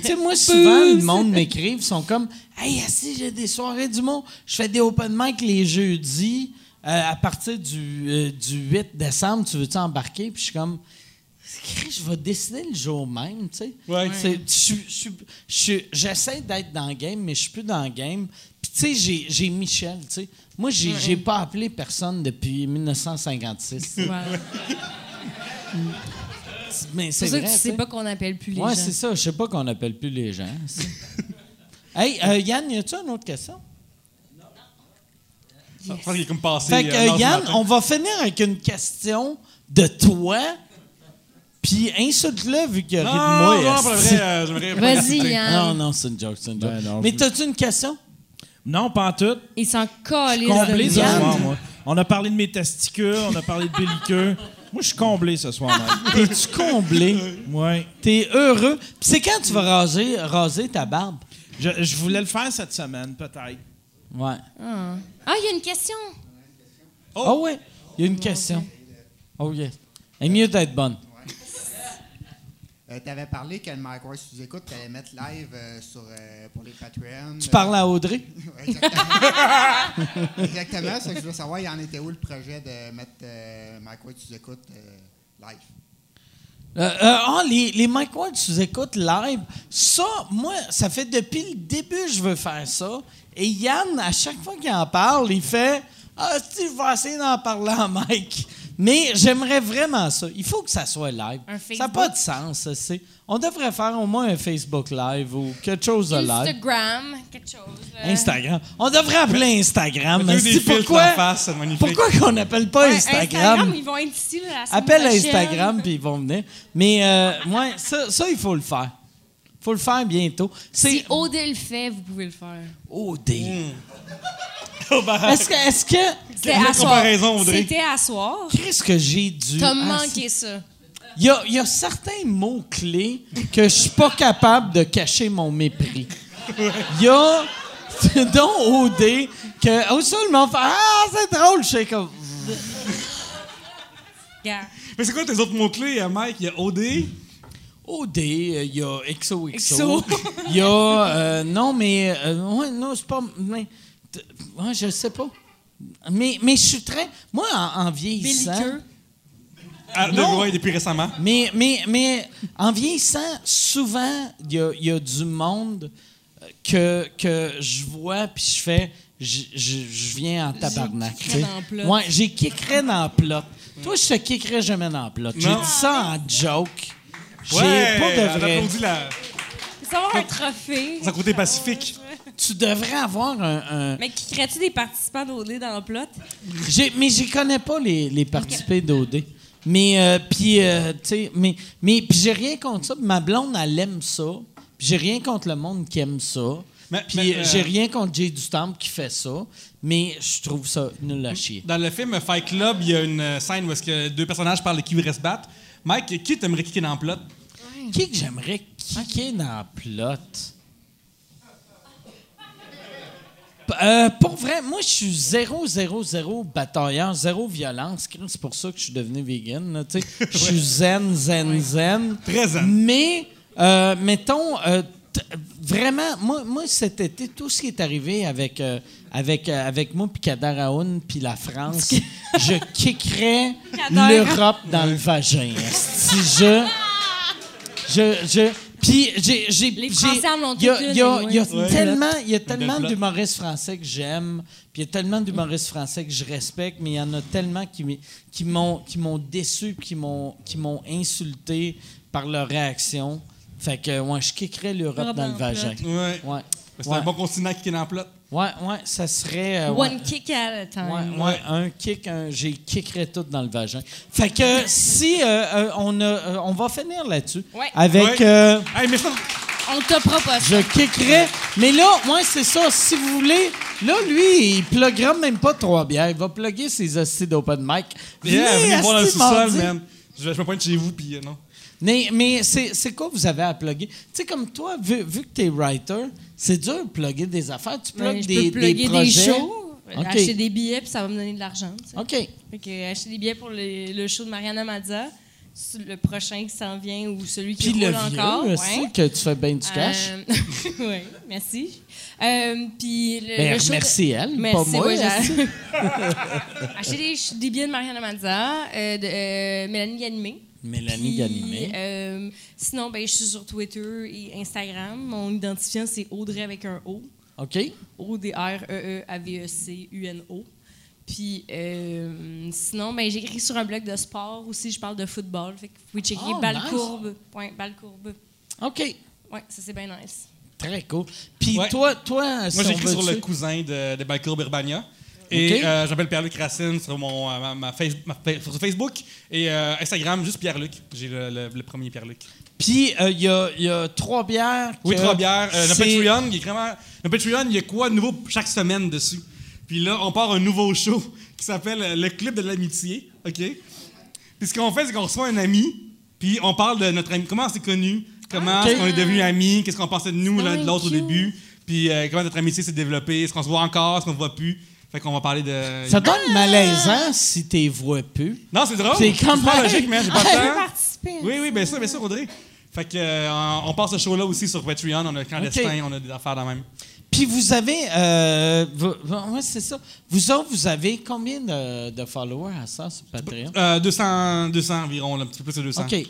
tu sais, moi, souvent, le monde m'écrive, ils sont comme Hey, si j'ai des soirées du monde, je fais des open mic les jeudis euh, à partir du, euh, du 8 décembre, tu veux-tu embarquer? Puis je suis comme je vais décider le jour même, tu sais. Ouais. J'essaie d'être dans le game, mais je suis plus dans le game. Puis, tu sais, j'ai- Michel, tu sais. Moi, j'ai j'ai pas appelé personne depuis 1956. Voilà. [laughs] mais C'est c'est pour ça vrai. que tu sais pas qu'on appelle plus les Ouais, gens. c'est ça. Je sais pas qu'on appelle plus les gens. [laughs] hey, euh, Yann, y a-tu une autre question? Je pense qu'il est comme passé. Fait que, euh, Yann, on va finir avec une question de toi. Puis insulte-le vu qu'il rit de Non, moi. non, pour vrai, euh, j'aimerais pas Vas-y. Yann. Non, non, c'est une joke, c'est une joke. Ben non, Mais je- t'as-tu une question? Non, pas en tout. Il s'en calisse Comblé de ce Yann. soir, moi. On a parlé de mes testicules, on a parlé de pellicules. Moi, je suis comblé ce soir, mec. [laughs] T'es-tu comblé? Ouais. T'es heureux? Puis c'est quand tu vas raser, raser ta barbe? Je, je voulais le faire cette semaine, peut-être. Ouais. Ah, Ah, il y a une question. Oh, ouais, il y a une question. Oh yes. Elle est mieux d'être bonne. Euh, tu avais parlé que le Mike Ward sous écoute, tu allais mettre live euh, sur, euh, pour les Patreons. Tu parles à Audrey? [laughs] Exactement. Exactement. C'est que je voulais savoir, il en était où le projet de mettre euh, Mike Ward sous écoute live? Ah, les, les Mike Ward sous écoute live, ça, moi, ça fait depuis le début que je veux faire ça. Et Yann, à chaque fois qu'il en parle, il fait Ah, je vais essayer d'en parler à Mike. Mais j'aimerais vraiment ça. Il faut que ça soit live. Un ça n'a pas de sens, ça, c'est. On devrait faire au moins un Facebook live ou quelque chose de live. Instagram, quelque chose. là. Instagram. On devrait appeler Instagram. Mais pourquoi, face, pourquoi qu'on n'appelle pas Ouais, Instagram? ils vont être ici là, la semaine Appelle prochaine. Instagram puis ils vont venir. Mais euh, ouais, ça, ça, il faut le faire. Il faut le faire bientôt. C'est Si OD le fait, vous pouvez le faire. OD. Oh, bah, Est-ce que, est-ce que, C'était à soir. comparaison, Audrey. C'était à soir. qu'est-ce que j'ai dû. T'as Ah, manqué ça. Il y a, il y a certains mots-clés que je suis pas capable de cacher mon mépris. Il y a, [laughs] dont OD, que, au sol, le monde fait Ah, c'est drôle. Je sais comme. Mais c'est quoi tes autres mots-clés, euh, Mike? Il y a OD. OD, euh, il y a XOXO. XO. Il y a. euh, non, mais. euh, ouais, non, c'est pas. Mais, ouais, je sais pas. Mais, mais je suis très. Moi, en, en vieillissant. Belliqueux. Ah, de, Non. ouais, depuis récemment. Mais, mais, mais en vieillissant, souvent, il y a, y a du monde euh, que, que je vois puis je fais. Je, je, je viens en tabarnak. Ouais, j'ai kickerais dans le plot. Toi, je te kickerais jamais dans le plot. J'ai Non. dit ça en joke. J'ai Ouais, pas de vrai. Ça va un trophée. son côté pacifique. Tu devrais avoir un. un- Mais qui crée-tu des participants d'OD dans le plot? Mais j'y connais pas les, les participés d'OD. Mais euh, puis euh, tu sais, mais mais puis j'ai rien contre ça. Ma blonde elle aime ça. J'ai rien contre le monde qui aime ça. Mais- Puis euh, j'ai rien contre Jay Dustamp qui fait ça. Mais je trouve ça nul à chier. Dans le film Fight Club, il y a une euh, scène où est-ce que deux personnages parlent de qui voudrait se battre. Mike, qui t'aimerais kicker dans le plot? Qui que j'aimerais kicker dans la plot? P- euh, pour vrai, moi, je suis 0, 0, 0 batailleur, zéro violence. C'est pour ça que je suis devenu vegan. là, tu sais. [laughs] Je suis zen, zen, zen. Très zen. Mais, euh, mettons, euh, vraiment, moi, moi, cet été, tout ce qui est arrivé avec, avec, avec moi, puis Kader Aoun, puis la France, [laughs] je kickerais l'Europe dans le vagin. Si je. Je. je puis j'ai, j'ai, Les j'ai- Français en ont il y a, toutes il y a- une, il y a ouais. tellement, il y a belle tellement plot. d'humoristes français que j'aime, puis il y a tellement d'humoristes français que je respecte, mais il y en a tellement qui, m'ont, qui m'ont déçu, qui m'ont, qui m'ont insulté par leur réaction. Fait que, ouais, je kickerais l'Europe dans le vagin. Ouais. Ouais. C'est Ouais. un bon continent qui est dans le plot. Ouais, ouais, ça serait. euh, ouais. One kick at a time. Ouais, ouais, un kick, un, j'ai kickerais tout dans le vagin. Fait que si euh, euh, on a, euh, on va finir là-dessus Ouais. avec Ouais. euh, Hey, mais ça, On te propose. je kickerais. Mais là, moi c'est ça. Si vous voulez, là lui, il pluguera même pas trois bières. Il va plugger ses hosties d'open mic. yeah, venez voir dans le sous-sol, mardi. man. Je, je me pointe chez vous, puis non. Mais, mais c'est, quoi vous avez à plugger? Tu sais, comme toi, vu, vu que tu es writer, c'est dur de plugger des affaires. Tu plugues des, des des, projets. shows, OK. acheter des billets, puis ça va me donner de l'argent. tu sais. OK. Fait que, euh, acheter des billets pour le, le show de Mariana Mazza, le prochain qui s'en vient ou celui qui Puis le roule encore. vieux ouais. que tu fais bien du cash. [laughs] oui, merci. Euh, puis le, Ben, le de- merci elle, Merci, pas moi. ouais, [laughs] esti. Acheter des, des billets de Mariana Mazza, euh, de euh, Mélanie Ganimé. Mélanie Ganimé. euh, sinon, ben, je suis sur Twitter et Instagram. Mon identifiant, c'est Audrey avec un O. OK. E O-D-R-E-E-A-V-E-C-U-N-O. Puis euh, sinon, ben, j'écris sur un blog de sport aussi. Je parle de football. Fait que vous pouvez checker Oh, balle nice. courbe. Point, balle courbe. OK. Ouais, ça c'est bien nice. Très cool. Puis Ouais. toi, toi, si Moi, on j'écris sur le cousin de, de Balcour Birbania. Et euh, j'appelle Pierre-Luc Racine sur mon euh, ma, ma face- ma fa- sur Facebook et euh, Instagram, juste Pierre-Luc. J'ai le, le- le premier Pierre-Luc. Puis il y, y a trois bières. Oui, trois bières. Le Patreon, il est vraiment. Le Patreon, il y a quoi de nouveau chaque semaine dessus? Puis là, on part un nouveau show [laughs] qui s'appelle Le Club de l'amitié. OK? Puis ce qu'on fait, c'est qu'on reçoit un ami, puis on parle de notre ami, comment on s'est connus, comment Ah, ok. est-ce qu'on est devenus amis, qu'est-ce qu'on pensait de nous C'est l'un de l'autre au début, puis euh, comment notre amitié s'est développée, est-ce qu'on se voit encore, est-ce qu'on se voit plus? Fait qu'on va parler de. Ça donne malaisant si t'es vois plus. Non, c'est drôle. C'est quand pas même- logique, mais [laughs] j'ai pas le temps. participer. Oui, oui, bien sûr, bien sûr, Audrey. Fait que, euh, on passe ce show-là aussi sur Patreon. On a clandestin, Ok. on a des affaires dans même. Puis vous avez. Euh, ouais, c'est ça. Vous autres, vous avez combien de, de followers à ça sur Patreon? Euh, 200, 200 environ, là, un petit peu plus de 200. OK.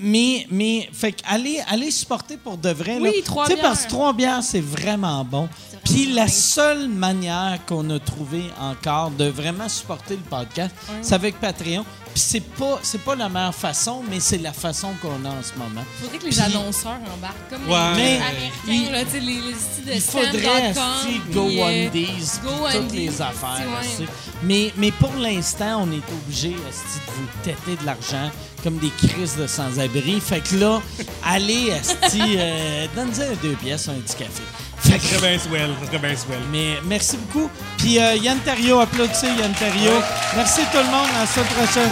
Mais, mais fait que allez, allez supporter pour de vrai. Oui, là. trois Tu sais, parce bières. que trois bières, c'est vraiment bon. Puis la seule manière qu'on a trouvé encore de vraiment supporter le podcast, c'est avec Patreon. Puis c'est pas, c'est pas la meilleure façon, mais c'est la façon qu'on a en ce moment. Faudrait que les annonceurs embarquent comme Ouais. les Mais Américains, il- là, tu sais, les, les sites de Il faudrait asti, go euh, Undies, Go toutes Undies, les affaires. ouais. Mais, mais pour l'instant, on est obligé de vous têter de l'argent comme des crises de sans-abri. Fait que là, [laughs] allez, asti, euh, donne-nous deux pièces, un petit café. Ça serait bien swell. Ça serait bien swell. mais merci beaucoup. Puis euh, Yann Terrio, applaudissez Yann Terrio. Merci tout le monde. À la semaine prochaine.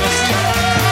Merci.